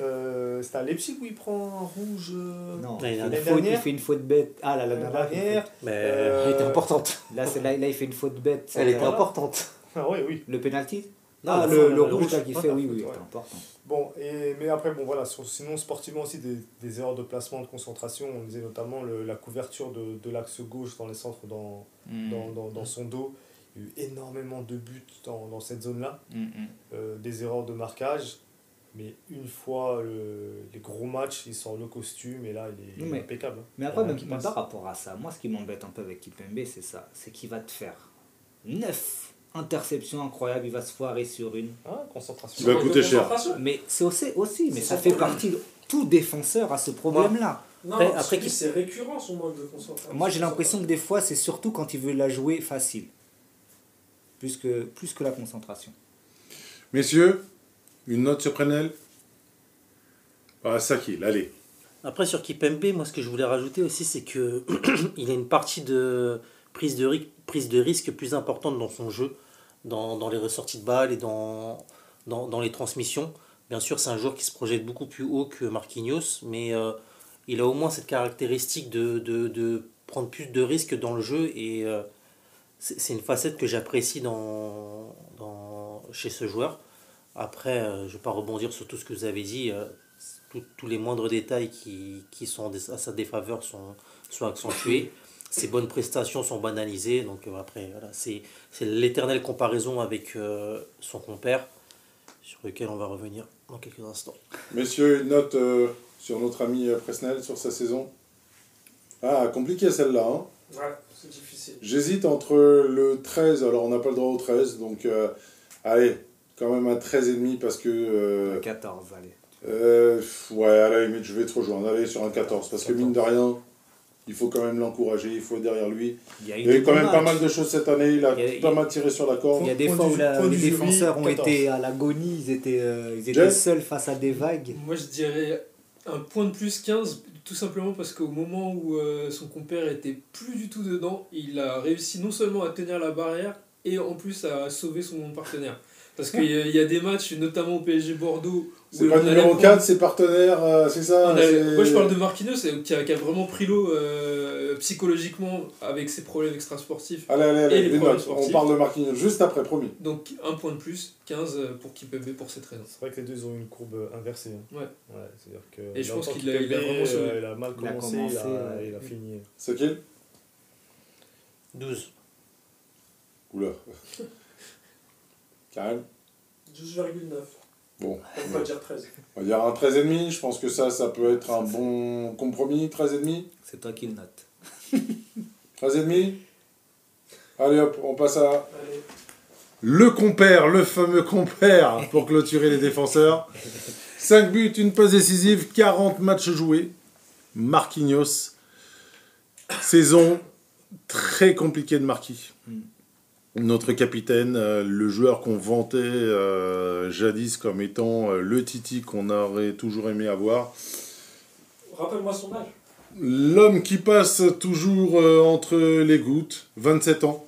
Euh, C'était à Leipzig où il prend un rouge. euh, Non, L'année il, fait une dernière. faute, il fait une faute bête. Ah là, là, dernière. Mais Euh, elle était importante. là, c'est- là, là, il fait une faute bête. Elle était Voilà. importante. Ah oui, oui. Le penalty Non, Ah, la le, le le rouge là qu'il fait, oui, la oui, c'est ouais. important. Bon, et, mais après, bon voilà, sur- sinon sportivement aussi des, des erreurs de placement, de concentration. On disait notamment le- la couverture de, de l'axe gauche dans les centres dans, Mm. dans, dans, dans son dos. Il y a eu énormément de buts dans, dans cette zone-là. Mm, mm. Euh, des erreurs de marquage. Mais une fois le- les gros matchs, il sort le costume et là, il est, il est Mais- impeccable. hein. Mais après, même, qui même par rapport à ça, moi, ce qui m'embête un peu avec Kipembe, c'est ça. C'est qu'il va te faire 9 interceptions incroyables, il va se foirer sur une. Ah, concentration. Il va coûter cher. Mais c'est aussi, aussi mais ça fait problème. partie. de- Tout défenseur a ce problème-là. Non, Après- après, après qu'il- c'est récurrent son manque de concentration. Moi, j'ai l'impression que des fois, c'est surtout quand il veut la jouer facile. Plus que, plus que la concentration. Messieurs, une note sur Prenel Ah, Sakil, allez. Après, sur Kipembe, moi, ce que je voulais rajouter aussi, c'est que [clears throat] il a une partie de prise de, risque plus importante dans son jeu, dans, les ressorties de balles et dans, les transmissions. Bien sûr, c'est un joueur qui se projette beaucoup plus haut que Marquinhos, mais euh, il a au moins cette caractéristique de, prendre plus de risques dans le jeu et euh, c'est une facette que j'apprécie chez ce joueur. Après, euh, je ne vais pas rebondir sur tout ce que vous avez dit. euh, tout- tous les moindres détails qui, qui sont à sa défaveur sont, sont accentués. [coughs] Ses bonnes prestations sont banalisées. Donc euh, après, voilà, c'est l'éternelle comparaison avec euh, son compère, sur lequel on va revenir dans quelques instants. Messieurs, une note euh, sur notre ami Presnel, sur sa saison? Ah, compliqué celle-là. Hein Ouais, c'est difficile. J'hésite entre le 13, alors on n'a pas le droit au 13, donc euh, allez, quand même un 13,5 parce que... euh, 14, allez. euh, ouais, à la limite, je vais te rejoindre. Allez, sur un 14, parce que mine de rien, il faut quand même l'encourager, il faut être derrière lui. Il y a, eu Il y a eu des quand même pas mal de choses cette année, il a Il y a- pas mal tiré sur la corde. Il y a des Point fois où la- les défenseurs ont 14. été à l'agonie, ils étaient, euh, ils étaient seuls face à des vagues. Moi, je dirais un point de plus 15, tout simplement parce qu'au moment où euh, son compère était plus du tout dedans, il a réussi non seulement à tenir la barrière et en plus à sauver son partenaire. Parce qu'il y, y a des matchs, notamment au PSG Bordeaux, où C'est pas numéro prendre- 4, c'est partenaire, euh, c'est ça Moi, je parle de Marquinhos euh, qui a, qui a vraiment pris l'eau euh, psychologiquement avec ses problèmes extrasportifs. Allez, allez, Et allez, les problèmes. On parle de Marquinhos juste après, promis. Donc, un point de plus, 15 pour Kipembe pour cette raison. C'est vrai que les deux ont une courbe inversée. hein. Ouais. c'est-à-dire que Et je pense qu'il a- il a vraiment euh, il a mal Il a commencé, il a, euh, il a fini. C'est qui 12. Oula. Karim 12,9. Bon. On va dire 13. On va dire un 13,5. Je pense que ça, ça peut être un bon compromis. 13,5 C'est toi qui le note. [laughs] 13,5 Allez hop, on passe à Allez. le compère, le fameux compère pour clôturer les défenseurs. 5 buts, une passe décisive, 40 matchs joués. Marquinhos. Saison très compliquée de Marquis. Notre capitaine, euh, le joueur qu'on vantait euh, jadis comme étant euh, le Titi qu'on aurait toujours aimé avoir. Rappelle-moi son âge. L'homme qui passe toujours euh, entre les gouttes, 27 ans.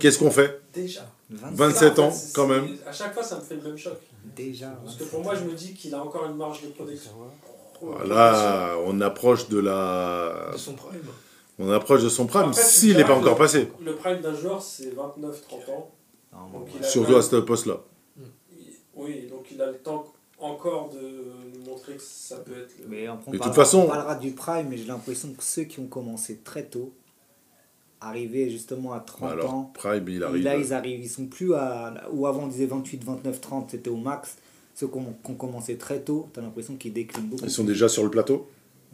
Qu'est-ce qu'on fait? Déjà. 27 Ça, en ans, quand même. À chaque fois, ça me fait le même choc. Déjà. Parce que pour moi, je me dis qu'il a encore une marge de protection. Là, on approche de la, De son prime. On approche de son prime. Tu S'il n'est pas encore passé, Le prime d'un joueur, c'est 29-30 ans. Donc, il a surtout à ce poste-là. Oui, donc il a le temps encore de nous montrer que ça peut être. le- Mais on, de toute façon- on parlera du prime, mais j'ai l'impression que ceux qui ont commencé très tôt, arrivés justement à 30 Alors, ans, Prime, il là arrive. ils arrivent, ils sont plus à. Ou avant on disait 28, 29, 30, c'était au max. Ceux qui ont, qui ont commencé très tôt, t'as l'impression qu'ils déclinent beaucoup. Ils sont déjà sur le plateau?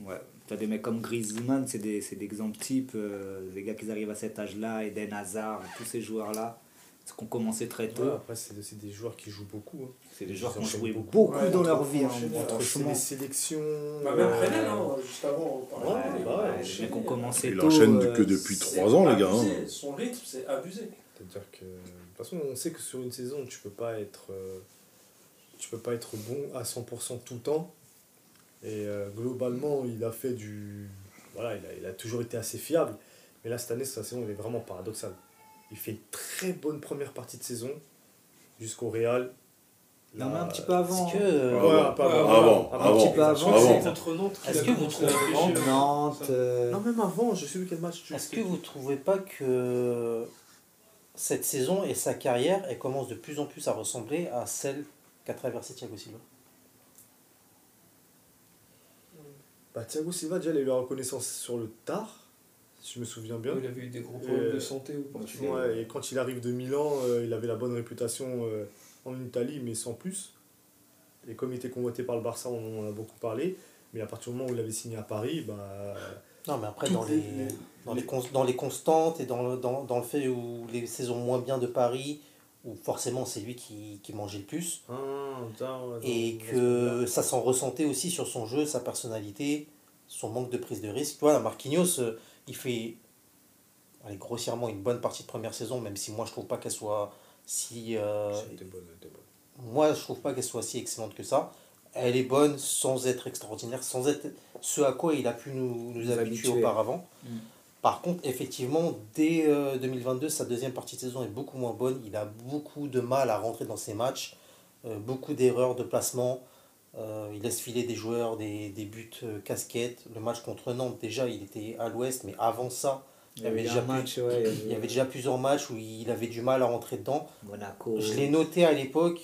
Ouais. T'as des mecs comme Griezmann, c'est des, c'est des exemples types. euh, les gars qui arrivent à cet âge-là, Eden Hazard, tous ces joueurs-là, ceux qui ont commencé très tôt. Ouais, après, c'est des joueurs qui jouent beaucoup. hein. C'est des Ils joueurs qui ont joué beaucoup. beaucoup, Ouais, dans leur vie. hein, franchement. les sélections. Bah, même euh, hein, juste avant, on parlait. Ouais, il bah a ouais, Les mecs ont commencé Il tôt. enchaîne euh, que depuis c'est 3 ans, les gars. hein. Son rythme, c'est abusé. C'est-à-dire que de toute façon, on sait que sur une saison, tu peux pas être, euh, tu peux pas être bon à 100% tout le temps. Et euh, globalement, il a fait du, voilà, il a, il a toujours été assez fiable. Mais là, cette année, sa saison, elle est vraiment paradoxale. Il fait une très bonne première partie de saison jusqu'au Real. Non, mais un petit peu avant. Est-ce que, hein. euh, Ouais, Ouais, pas avant. Avant, Un avant. petit peu avant. Avant. contre Nantes Est-ce que vous trouvez- euh, Nantes. euh, Non, même avant, je sais plus quel match tu Est-ce que vous trouvez pas que cette saison et sa carrière, elle commence de plus en plus à ressembler à celle qu'a traversée Thiago Silva? Bah, Thiago Silva, déjà, il a eu la reconnaissance sur le tard, si je me souviens bien. Il avait eu des gros problèmes de santé au Portugal. Ouais, et quand il arrive de Milan, euh, il avait la bonne réputation euh, en Italie, mais sans plus. Et comme il était convoité par le Barça, on en a beaucoup parlé. Mais à partir du moment où il avait signé à Paris, bah, Non, mais après, dans les, les- dans, les dans les constantes et dans dans, dans le fait où les saisons moins bien de Paris, où forcément c'est lui qui, qui mangeait le plus, ah, attends, attends, et que ça s'en ressentait aussi sur son jeu, sa personnalité, son manque de prise de risque. Voilà, Marquinhos, euh, il fait allez, grossièrement une bonne partie de première saison, même si moi je trouve pas qu'elle soit si. euh, moi je trouve pas qu'elle soit si excellente que ça. Elle est bonne sans être extraordinaire, sans être ce à quoi il a pu nous, nous Nous habituer habituer. auparavant. Mm. Par contre, effectivement, dès euh, 2022, sa deuxième partie de saison est beaucoup moins bonne. Il a beaucoup de mal à rentrer dans ses matchs, euh, beaucoup d'erreurs de placement. Euh, il laisse filer des joueurs, des, des buts euh, casquettes. Le match contre Nantes, déjà, il était à l'ouest, mais avant ça, Il y avait avait déjà déjà un match, ouais, il y avait déjà plusieurs matchs où il avait du mal à rentrer dedans. Monaco. Je l'ai noté à l'époque,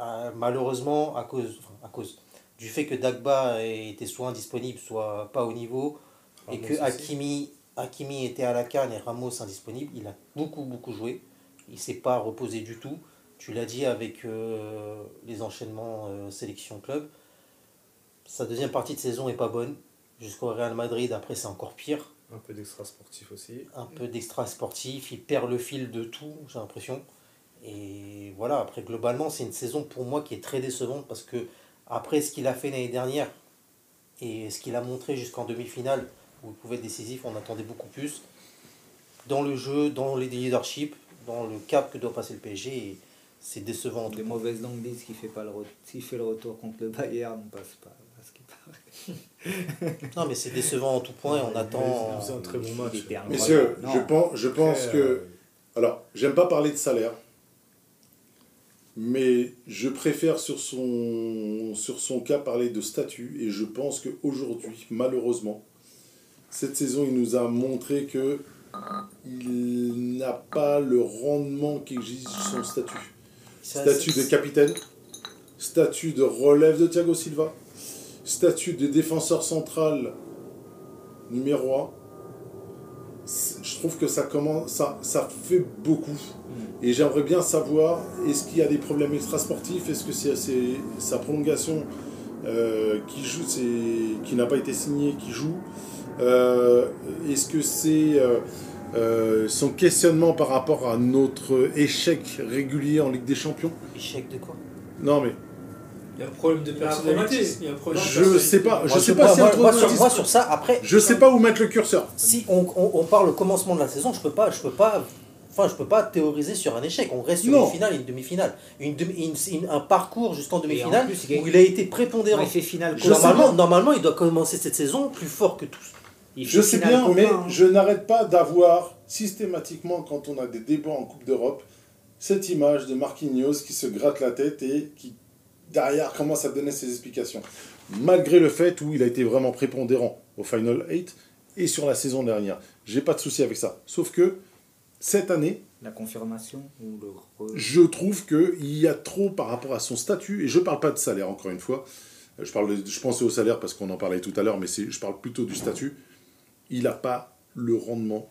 euh, malheureusement, à cause, enfin, à cause du fait que Dagba était soit indisponible, soit pas au niveau, et que. Hakimi, Hakimi était à la canne et Ramos indisponible. Il a beaucoup, beaucoup joué. Il s'est pas reposé du tout. Tu l'as dit avec euh, les enchaînements euh, sélection club. Sa deuxième partie de saison est pas bonne. Jusqu'au Real Madrid, après, c'est encore pire Un peu d'extra sportif aussi. un peu d'extra sportif, il perd le fil de tout, j'ai l'impression. Et voilà, après globalement, c'est une saison pour moi qui est très décevante parce que après ce qu'il a fait l'année dernière et ce qu'il a montré jusqu'en demi-finale où il pouvait être décisif, on attendait beaucoup plus dans le jeu, dans les leadership, dans le cap que doit passer le PSG. C'est décevant. en tout Des cas. mauvaises langues disent qu'il fait pas le s'il fait le retour contre le Bayern, on passe pas. à ce qui paraît. Non, mais c'est décevant en tout point et on attend. faisait un très bon match. Messieurs, Non. je pense, je pense que. euh, Alors, j'aime pas parler de salaire, mais je préfère sur son, sur son cas parler de statut, et je pense qu'aujourd'hui, malheureusement, cette saison, il nous a montré que il n'a pas le rendement qu'exige son statut. C'est- Statut de capitaine, statut de relève de Thiago Silva, statut de défenseur central numéro 1. Je trouve que ça commence, ça, ça fait beaucoup. Et j'aimerais bien savoir, est-ce qu'il y a des problèmes extrasportifs? Est-ce que c'est sa prolongation euh, qui joue, c'est- qui n'a pas été signée, qui joue? Est-ce que c'est euh, euh, son questionnement par rapport à notre échec régulier en Ligue des Champions? Échec de quoi? Non mais Il y a un problème de personnalité. Il y a un problème de je sais pas, je Moi, sais pas si moi- un moi, sur, traumatisme- moi, sur ça, après, Je sais pas où mettre le curseur. si on, on, on parle au commencement de la saison, je peux pas, je peux pas, enfin, je peux pas théoriser sur un échec. On reste sur Non. une finale et une demi-finale, une demi, une- une- un parcours jusqu'en demi-finale où il a été prépondérant. Il fait finale Normalement, normalement, il doit commencer cette saison plus fort que tous. Je sais bien, mais hein. je n'arrête pas d'avoir systématiquement, quand on a des débats en Coupe d'Europe, cette image de Marquinhos qui se gratte la tête et qui, derrière, commence à donner ses explications. Malgré le fait où il a été vraiment prépondérant au Final 8 et sur la saison dernière. J'ai pas de souci avec ça. Sauf que, cette année, La confirmation ou le je trouve qu'il y a trop par rapport à son statut, et je parle pas de salaire encore une fois, je, parle de- je pensais au salaire parce qu'on en parlait tout à l'heure, mais je parle plutôt du statut, il n'a pas le rendement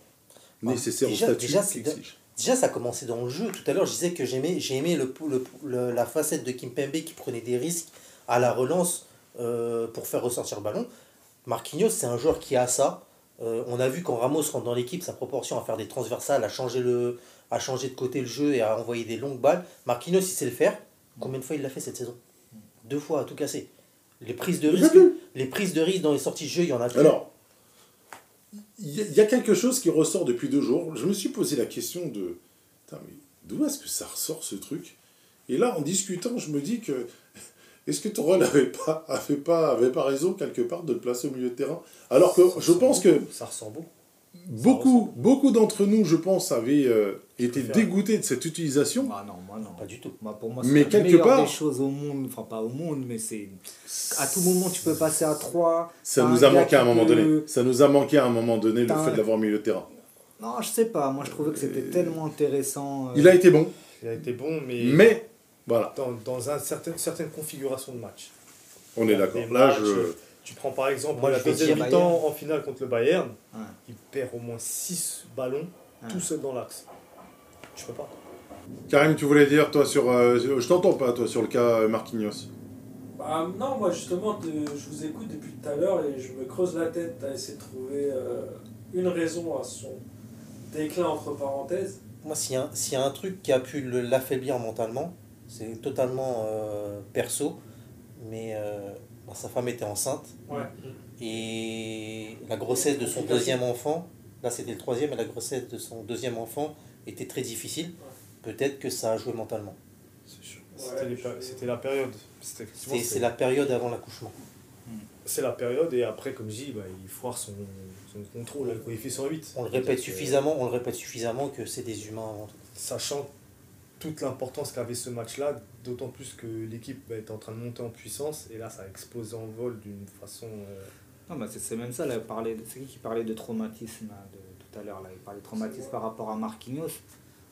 nécessaire déjà- au statut déjà, qu'il exige. Déjà, ça a commencé dans le jeu. Tout à l'heure, je disais que j'aimais, j'ai aimé le, le- le- la facette de Kimpembe qui prenait des risques à la relance euh, pour faire ressortir le ballon. Marquinhos, c'est un joueur qui a ça. Euh, on a vu quand Ramos rentre dans l'équipe, sa proportion à faire des transversales, à changer, le, à changer de côté le jeu et à envoyer des longues balles. Marquinhos, il sait le faire. Combien de fois il l'a fait cette saison? Deux fois, à tout casser. Les prises de risque, les prises de risque dans les sorties de jeu, il y en a. Alors, il y, a- quelque chose qui ressort depuis deux jours. Je me suis posé la question de, d'où est-ce que ça ressort ce truc? Et là, en discutant, je me dis que, est-ce que Tourelle n'avait pas, avait pas, avait pas raison quelque part de le placer au milieu de terrain? Alors que je pense que ça ressent beau. Beaucoup, beaucoup d'entre nous, je pense, avaient euh, été Faire. dégoûtés de cette utilisation. Ah non, moi non. Pas du tout. Moi, pour moi, Mais c'est la quelque meilleure part- des choses au monde. Enfin, pas au monde, mais c'est. À tout moment, tu peux passer à 3. Ça nous a manqué à un moment donné. Ça nous a manqué à un moment donné le fait un- l'avoir mis au terrain. Non, je sais pas. Moi, je trouvais que c'était tellement intéressant. euh, Il a été bon, Il a été bon, mais, mais voilà, dans, dans un certain, certaine configuration de match. on est d'accord. Là, matchs, je. Tu prends par exemple Moi, la deuxième mi-temps en finale contre le Bayern, Ouais. il perd au moins 6 ballons Ouais. tout seul dans l'axe. Je peux pas. Karim, tu voulais dire, toi, sur. euh, je t'entends pas, toi, sur le cas euh, Marquinhos. Bah, non, moi justement, de- je vous écoute depuis tout à l'heure et je me creuse la tête à essayer de trouver euh, une raison à son déclin entre parenthèses. Moi, s'il y, a un- s'il y a un truc qui a pu le- l'affaiblir mentalement, c'est totalement euh, perso, mais euh, bah, sa femme était enceinte Ouais. et la grossesse de son deuxième enfant, là c'était le troisième, et la grossesse de son deuxième enfant était très difficile. Peut-être que ça a joué mentalement. C'était la période. C'est la période avant l'accouchement. C'est la période et après, comme je dis, bah, il foire son, son contrôle, quoi. il fait 108. On le répète suffisamment, on le répète suffisamment que c'est des humains avant tout. Sachant toute l'importance qu'avait ce match-là, d'autant plus que l'équipe bah, était en train de monter en puissance et là ça a explosé en vol d'une façon. euh, Non, bah, c'est c'est même ça, là, parler de- c'est qui qui parlait de traumatisme là, de, tout à l'heure là, Il parlait de traumatisme par rapport à Marquinhos.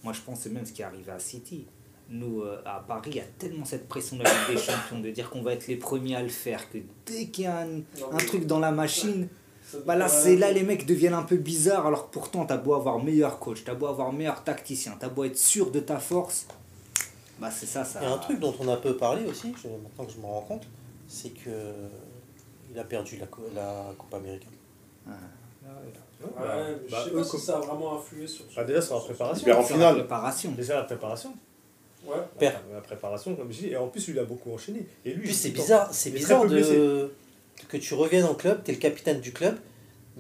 Moi, je pense que c'est même ce qui est arrivé à City. Nous, euh, à Paris, il y a tellement cette pression de la Ligue des Champions de dire qu'on va être les premiers à le faire que dès qu'il y a un, Non, un mais- truc dans la machine, bah là, c'est là les mecs deviennent un peu bizarres alors que pourtant, t'as beau avoir meilleur coach, t'as beau avoir meilleur tacticien, t'as beau être sûr de ta force. Bah, c'est ça, ça. Il y a un truc dont on a peu parlé aussi, je- maintenant que je me rends compte, c'est que il a perdu la, co- la Coupe américaine. Ah, Ouais, bah, mais bah, je sais pas si ça a vraiment influé sur. Bah, déjà sur la préparation. En la finale. préparation. Déjà la préparation. Ouais. Perd. La, la préparation, comme je dis, et en plus il a beaucoup enchaîné. Et lui, Puis c'est bizarre, c'est bizarre de, que tu reviennes au club, tu es le capitaine du club,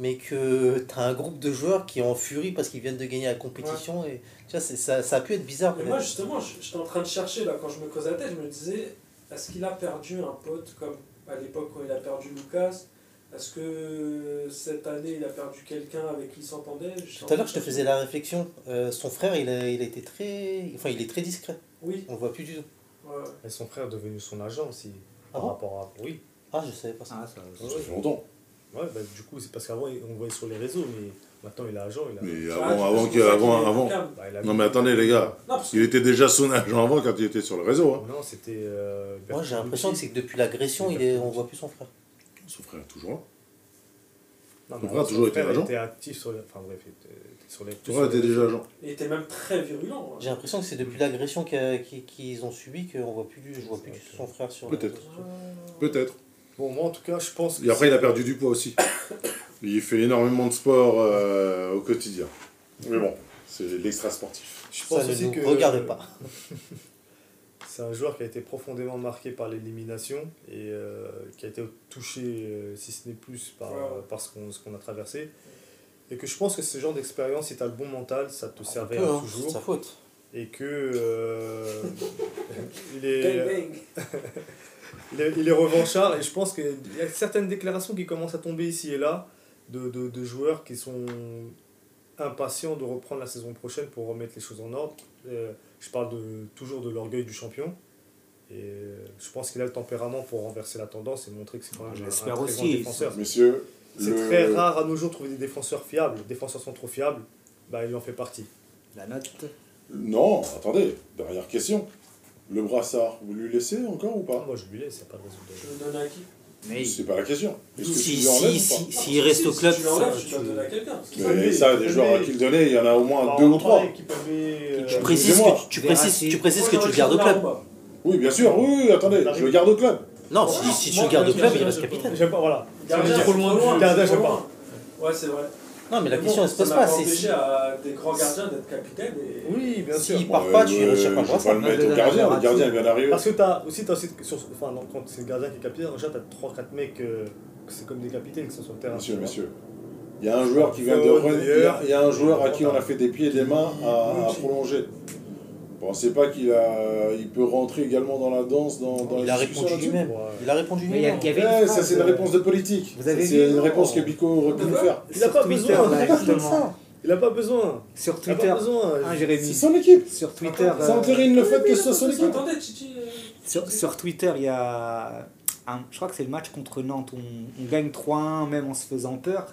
mais que tu as un groupe de joueurs qui est en furie parce qu'ils viennent de gagner la compétition. Et, tu vois, c'est- ça, ça a pu être bizarre. Mais moi, justement, je- j'étais en train de chercher, là, quand je me creusais la tête, je me disais, est-ce qu'il a perdu un pote comme à l'époque quand il a perdu Lucas? Est-ce que cette année, il a perdu quelqu'un avec qui il s'entendait? Tout à l'heure, je te faisais la réflexion. euh, son frère, il a, il a été très. Enfin, il est très discret. Oui. On le voit plus du tout. Ouais. Et son frère est devenu son agent aussi. Ah par bon? rapport à. Oui. Ah, je savais pas ça. Ah, ça- Ça fait longtemps. Ouais, bah, du coup, c'est parce qu'avant on voyait sur les réseaux, mais maintenant il est agent. Il a... Mais Ah, avant, tu avant, qu'il- avant, avant. Bah, il Non mais attendez les gars, Non, parce il était déjà son agent avant quand il était sur le réseau. Hein. Non, c'était. euh, Moi, j'ai l'impression que c'est que depuis l'agression, il est, on voit plus son frère. Son frère est toujours. Non, Son frère a toujours été agent. était actif sur les. Enfin bref, il était sur les. Son frère était déjà agent. il était même très virulent. hein. J'ai l'impression que c'est depuis l'agression qu'ils ont subi qu'on voit plus, du- je vois plus son frère sur. les Peut-être. Peut-être. Bon, moi en tout cas, je pense. que Et après, il a c'est- perdu du poids aussi. [coughs] Il fait énormément de sport euh, au quotidien. Mais bon, c'est l'extra sportif. Je Ça pense ne aussi nous que. regarde pas. [laughs] C'est un joueur qui a été profondément marqué par l'élimination et euh, qui a été touché, euh, si ce n'est plus, par, Ouais. par ce qu'on ce qu'on a traversé. Et que je pense que ce genre d'expérience, si tu as le bon mental, ça te servait peu, hein, c'est toujours. sa faute. Et que. euh, [laughs] il, est, Bang, bang. [laughs] il, est, il est revanchard et je pense qu'il y a certaines déclarations qui commencent à tomber ici et là de, de, de joueurs qui sont impatients de reprendre la saison prochaine pour remettre les choses en ordre. Euh, je parle de, toujours de l'orgueil du champion. Et je pense qu'il a le tempérament pour renverser la tendance et montrer que c'est quand même Je un, un très aussi. grand défenseur. Messieurs, C'est le- très rare à nos jours de trouver des défenseurs fiables. Les défenseurs sont trop fiables. Bah, il en fait partie. La note Non, attendez, dernière question. Le brassard, vous lui laissez encore ou pas Moi, je lui laisse, il a pas de raison Je de... le donne à qui? Mais C'est pas la question. Est-ce que Si, tu lui enlèves si, ou pas si, s'il reste au club, si tu l'enlèves, ça, tu dois tu- le donner à quelqu'un. Mais ça, des joueurs à qui le donner, il y en a au moins deux ou trois. les, Tu euh, précises excusez-moi. que tu, tu précises, tu que tu le gardes au club. Oui, bien sûr, oui, oui, attendez, je le garde au club. Non, si, si tu le gardes au club, il reste je- capitaine. J'aime pas, voilà. Gardien, C'est trop loin. du- Gardien, j'aime pas. Ouais, c'est vrai. Non, mais la Mais question, bon, elle se pose pas. C'est si, à des grands gardiens d'être capitaines. Et... Oui, bien sûr. s'il part pas, tu retires pas le pas le mettre au gardien, le gardien vient d'arriver. Parce que t'as aussi, t'as aussi sur, enfin, non, quand c'est le gardien qui est capitaine, déjà t'as 3-4 mecs, euh, que c'est comme des capitaines qui sont sur le terrain. Vois. messieurs. Il y a un joueur qui vient de. Il y a- un joueur à qui on a fait des pieds et des mains à, prolonger. Vous pensez pas qu'il a, il peut rentrer également dans la danse, dans, dans Il la a répondu lui-même. Ouais. Il a répondu Mais il y a- lui-même. il avait une Ouais, ça c'est une euh, réponse de politique. vous avez c'est une réponse que Bico aurait pu nous faire. Il a Sur pas Twitter, besoin, là, ça. Il a pas besoin. Sur Il a Twitter, pas besoin. hein, C'est son équipe. sur Twitter, Ça entérine le fait que ce soit son équipe. Euh, sur, sur Twitter, il y a un, je crois que c'est le match contre Nantes, on, on gagne 3-1 même en se faisant peur.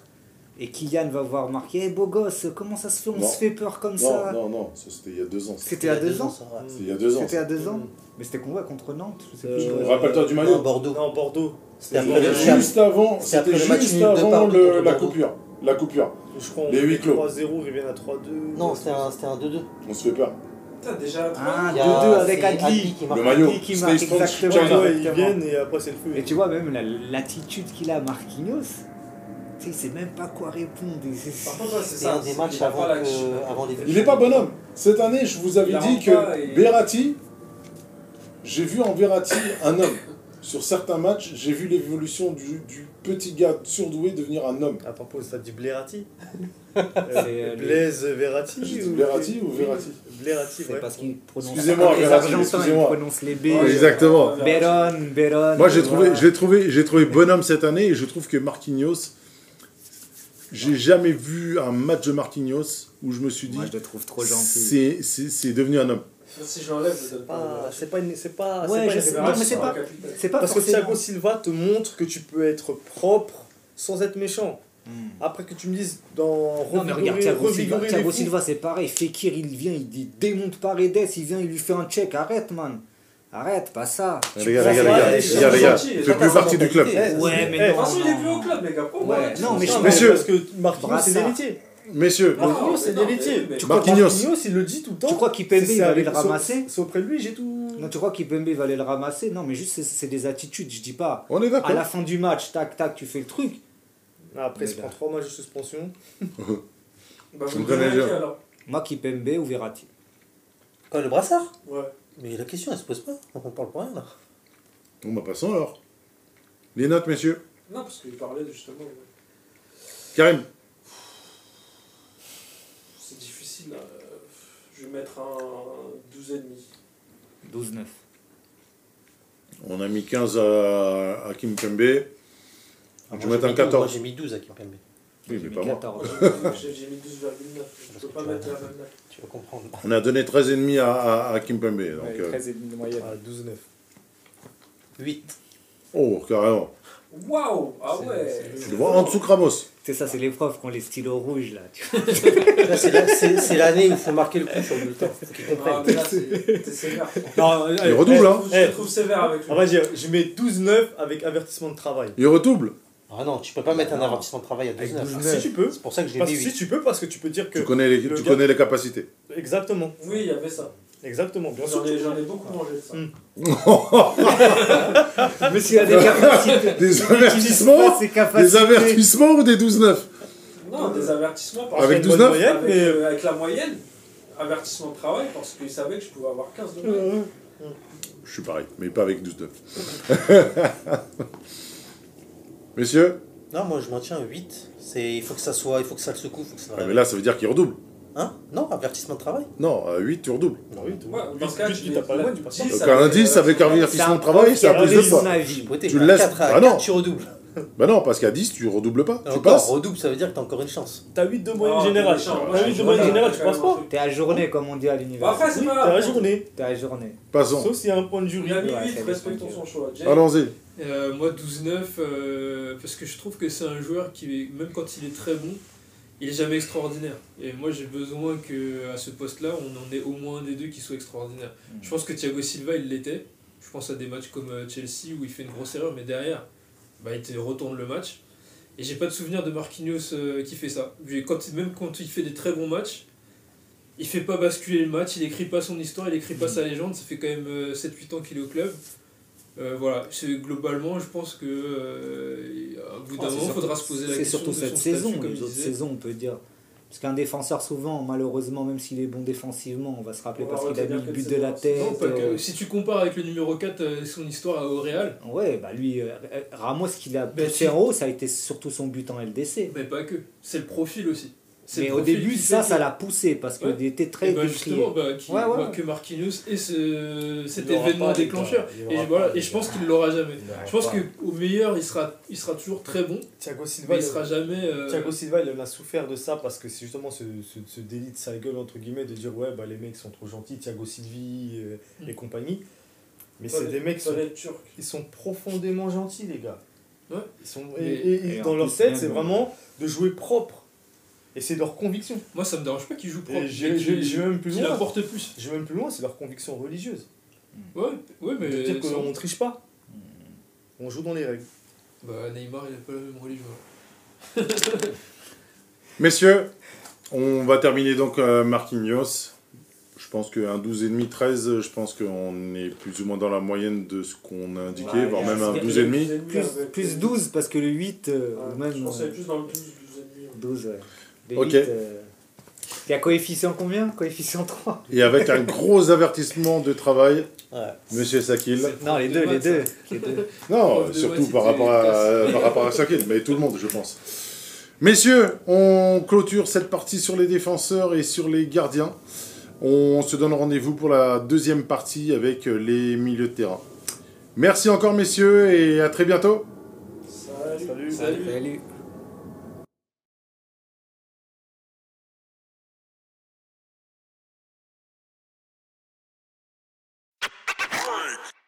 Et Kylian va voir marquer Eh, beau gosse, comment ça se fait On Non. se fait peur comme Non, ça non, non, ça c'était il y a deux ans. C'était à deux ans. C'était il y a deux ans. C'était à deux ans Mais c'était qu'on voit contre Nantes Euh. Rappelle-toi du Non, maillot. Bordeaux. Non, Bordeaux. C'était juste- Juste avant, c'était le match juste avant la coupure. La coupure. Je crois Les huis gagne clos. 3-0, ils reviennent à 3-2. Non, c'était un, c'était un 2-2. On se fait peur. Putain, déjà. Ah, Il y a- 2-2 avec c'est Adli. Le maillot. Adli qui marque exactement. Ils viennent et après c'est le feu. Et tu vois même la- l'attitude qu'il a Marquinhos, tu sais, il sait même pas quoi répondre. C'est- c'est ça. un des c'est- matchs avant, pas la- que- avant les Il n'est pas bonhomme. Cette année, je vous avais dit que Berratti, j'ai vu en Verratti un homme. Sur certains matchs, j'ai vu l'évolution du, du petit gars surdoué devenir un homme. Attends, pause, t'as dit Blerati [laughs] C'est, euh, Blaise Verratti Blerati ou Verratti Blerati, C'est ouais. parce qu'il prononce Excusez-moi, Verratti, ils excusez-moi. prononcent les B. Ouais, Exactement. Béron, Béron. Moi, j'ai trouvé, trouvé, j'ai trouvé bonhomme cette année et je trouve que Marquinhos, j'ai jamais vu un match de Marquinhos où je me suis dit, Moi, je le trouve trop gentil. c'est, c'est, c'est devenu un homme. Si je l'enlève, je donne pas. c'est pas une. C'est pas, c'est Ouais, pas c'est Parce que Thiago Silva te montre que tu peux être propre sans être méchant. Hmm. Après que tu me dises dans Non mais regarde, Thiago. Silva c'est pareil, Fekir il vient, il dit démonte Paredes, il vient, il lui fait un check, arrête man, arrête, pas ça. Les gars, les gars, les gars, les gars, fait ça, plus partie du club. ça, Eh, Ouais mais De toute façon, il est plus au club, les gars. Ouais, non, mais je- Messieurs. parce que Marquinhos c'est l'héritier. Messieurs, Marquinhos c'est l'héritier. Marquinhos. Il le dit tout le temps. Tu crois qu'Ipembe il va aller le ramasser C'est auprès de lui, j'ai tout. Non, tu crois qu'Ipembe il va aller le ramasser? Non mais juste c'est- des attitudes, je dis pas. on est À la d'accord. fin du match, tac tac, tu fais le truc. Après, il se prend là. 3 matchs de suspension. [laughs] Bah, Je vous me me donnez connais un déjà. qui, alors Moi Kipembe ou Verratti? Quoi, le brassard? Ouais. Mais la question, elle se pose pas. On parle pour rien, là. Bon, bah passons alors. Les notes, messieurs. Non, parce qu'il parlait justement. ouais. Karim, C'est difficile. là. Je vais mettre un 12,5. 12-9. on a mis 15 à, à Kim Pembe. Ah, Je vais mettre un mis 14. 12, Moi, j'ai mis 12 à Kimpembe. Oui, mais pas moi. 14. J'ai j'ai mis 12,9. Je peux pas mettre la même note. Tu vas comprendre. On a donné 13,5 à, à, à Kim Pembe. Donc, Ouais, euh, 13 et demi de moyenne. À 12-9. 8. oh, carrément. Waouh Ah ouais Tu le vois en dessous Ramos. C'est ça, c'est les profs qui ont les stylos rouges là. c'est la- c'est c'est l'année où il faut marquer le coup sur le bulletin. Faut qu'ils Ah, comprennent. là, c'est sévère. Non, Il redouble, hein. Je te trouve sévère avec lui. On va dire, je mets 12-9 avec avertissement de travail. Il redouble. Ah non, tu peux pas mettre un avertissement de travail à Avec 12 Ah, si tu peux. C'est pour ça que j'ai Parce mis que 8. si tu peux, parce que tu peux dire que. Tu connais les, le tu gars- connais les capacités. Exactement. Oui, il y avait ça. Exactement, bien sûr. J'en ai, beaucoup mangé de ça. Hmm. [laughs] Monsieur a des capacités. Des avertissements Des avertissements ou des 12-9 Non, des avertissements parce Avec que- 12-9 moyenne, avec, mais- euh, avec la moyenne. Avertissement de travail parce qu'il savait que je pouvais avoir 15 de moyenne. Je suis pareil, mais pas avec 12-9. [laughs] Messieurs Non, moi je maintiens 8. C'est, il faut que ça soit, il faut que ça le secoue, il faut que ça ah, Mais là, ça veut dire qu'il redouble. Hein? Non, avertissement de travail. Non, à 8, tu redoubles. Ah oui, tout. Ouais, dans ce cas, tu t'as pas le la- moyen, tu passes pas. 10 Donc un indice euh, avec tu- avertissement de travail, c'est a à plus de Tu à le laisses. 4 à Ah non. 4, tu redoubles. [laughs] Bah non, parce qu'à 10, tu redoubles pas. Tu Encore, passes. redouble, ça veut dire que t'as encore une chance. T'as 8 de moyenne Ah, générale. t'es. T'as 8 de moyenne générale, tu passes pas. T'es à journée, comme on dit à Bah après, c'est Oui, pas la grave. journée. T'es à journée. Passons. Sauf s'il y a un point de jury. Il a mis Ouais, 8, c'est respectons son choix. Allons-y. Euh, moi 12-9 euh, parce que je trouve que c'est un joueur qui même quand il est très bon il est jamais extraordinaire. Et moi j'ai besoin que à ce poste là on en ait au moins un des deux qui soit extraordinaire. Mm. je pense que Thiago Silva il l'était. Je pense à des matchs comme euh, Chelsea où il fait une grosse erreur mais derrière bah, il te retourne le match. Et j'ai pas de souvenir de Marquinhos euh, qui fait ça. Quand, même quand il fait des très bons matchs il fait pas basculer le match, il écrit pas son histoire, il écrit pas sa légende, ça fait quand même euh, 7-8 ans qu'il est au club. Euh, voilà, c'est globalement, je pense que euh, à bout d'un Ah, c'est moment, il faudra se poser la C'est question. surtout de cette son saison, statut, comme les autres saisons, on peut dire. Parce qu'un défenseur, souvent, malheureusement, même s'il est bon défensivement, on va se rappeler parce qu'il a mis le but c'est de la bon. tête. Non, pas que- euh, si tu compares avec le numéro 4, euh, son histoire au Real, Ouais, bah lui, Ramos, qu'il a Ben, poussé si. en haut, ça a été surtout son but en LDC. mais pas que. C'est le profil aussi. Mais au début, ça, ça l'a poussé parce Ouais. qu'il était très bah décrié. justement, bah, qui Ouais, ouais, que Marquinhos et ce, cet événement déclencheur. Et, voilà, et je pense qu'il l'aura jamais. Je pense qu'au meilleur, il sera, il sera toujours très bon, Thiago Silva, mais il sera jamais. euh, Thiago Silva, il en a souffert de ça parce que c'est justement ce, ce, ce délit de sale gueule, entre guillemets, de dire ouais, bah, les mecs sont trop gentils, Thiago Silvi euh, Mm. et compagnie. Mais c'est des mecs qui sont, ils sont profondément gentils, les gars. Ouais. Ils sont, Mais- et, et- et et dans leur tête, c'est vraiment de jouer propre. Et c'est leur conviction. Moi, ça me dérange pas qu'il joue propre. Vais même plus loin. apporte plus. Je vais même plus loin, c'est leur conviction religieuse. Ouais, ouais mais. de dire qu'on triche pas. On joue dans les règles. Bah, Neymar, il a pas la même religion. [laughs] Messieurs, on va terminer donc euh, Marquinhos. Je pense qu'un 12,5, 13, je pense qu'on est plus ou moins dans la moyenne de ce qu'on a indiqué, Ouais, voire même un il y a- 12,5. Plus, plus 12 parce que le 8, euh, Ouais, ou même je pensais euh, plus dans le 12, 12 et demi. 12, ouais. Ok. 8, euh, il y a coefficient combien Coefficient 3 Et avec un gros [laughs] avertissement de travail, Ouais. Monsieur Sakil. Non, les deux, les deux. les deux. [laughs] Non, Prof surtout par rapport, à, par rapport à Sakil, mais tout le monde, je pense. Messieurs, on clôture cette partie sur les défenseurs et sur les gardiens. On se donne rendez-vous pour la deuxième partie avec les milieux de terrain. Merci encore, messieurs, et à très bientôt. Salut. Salut. Salut. Salut.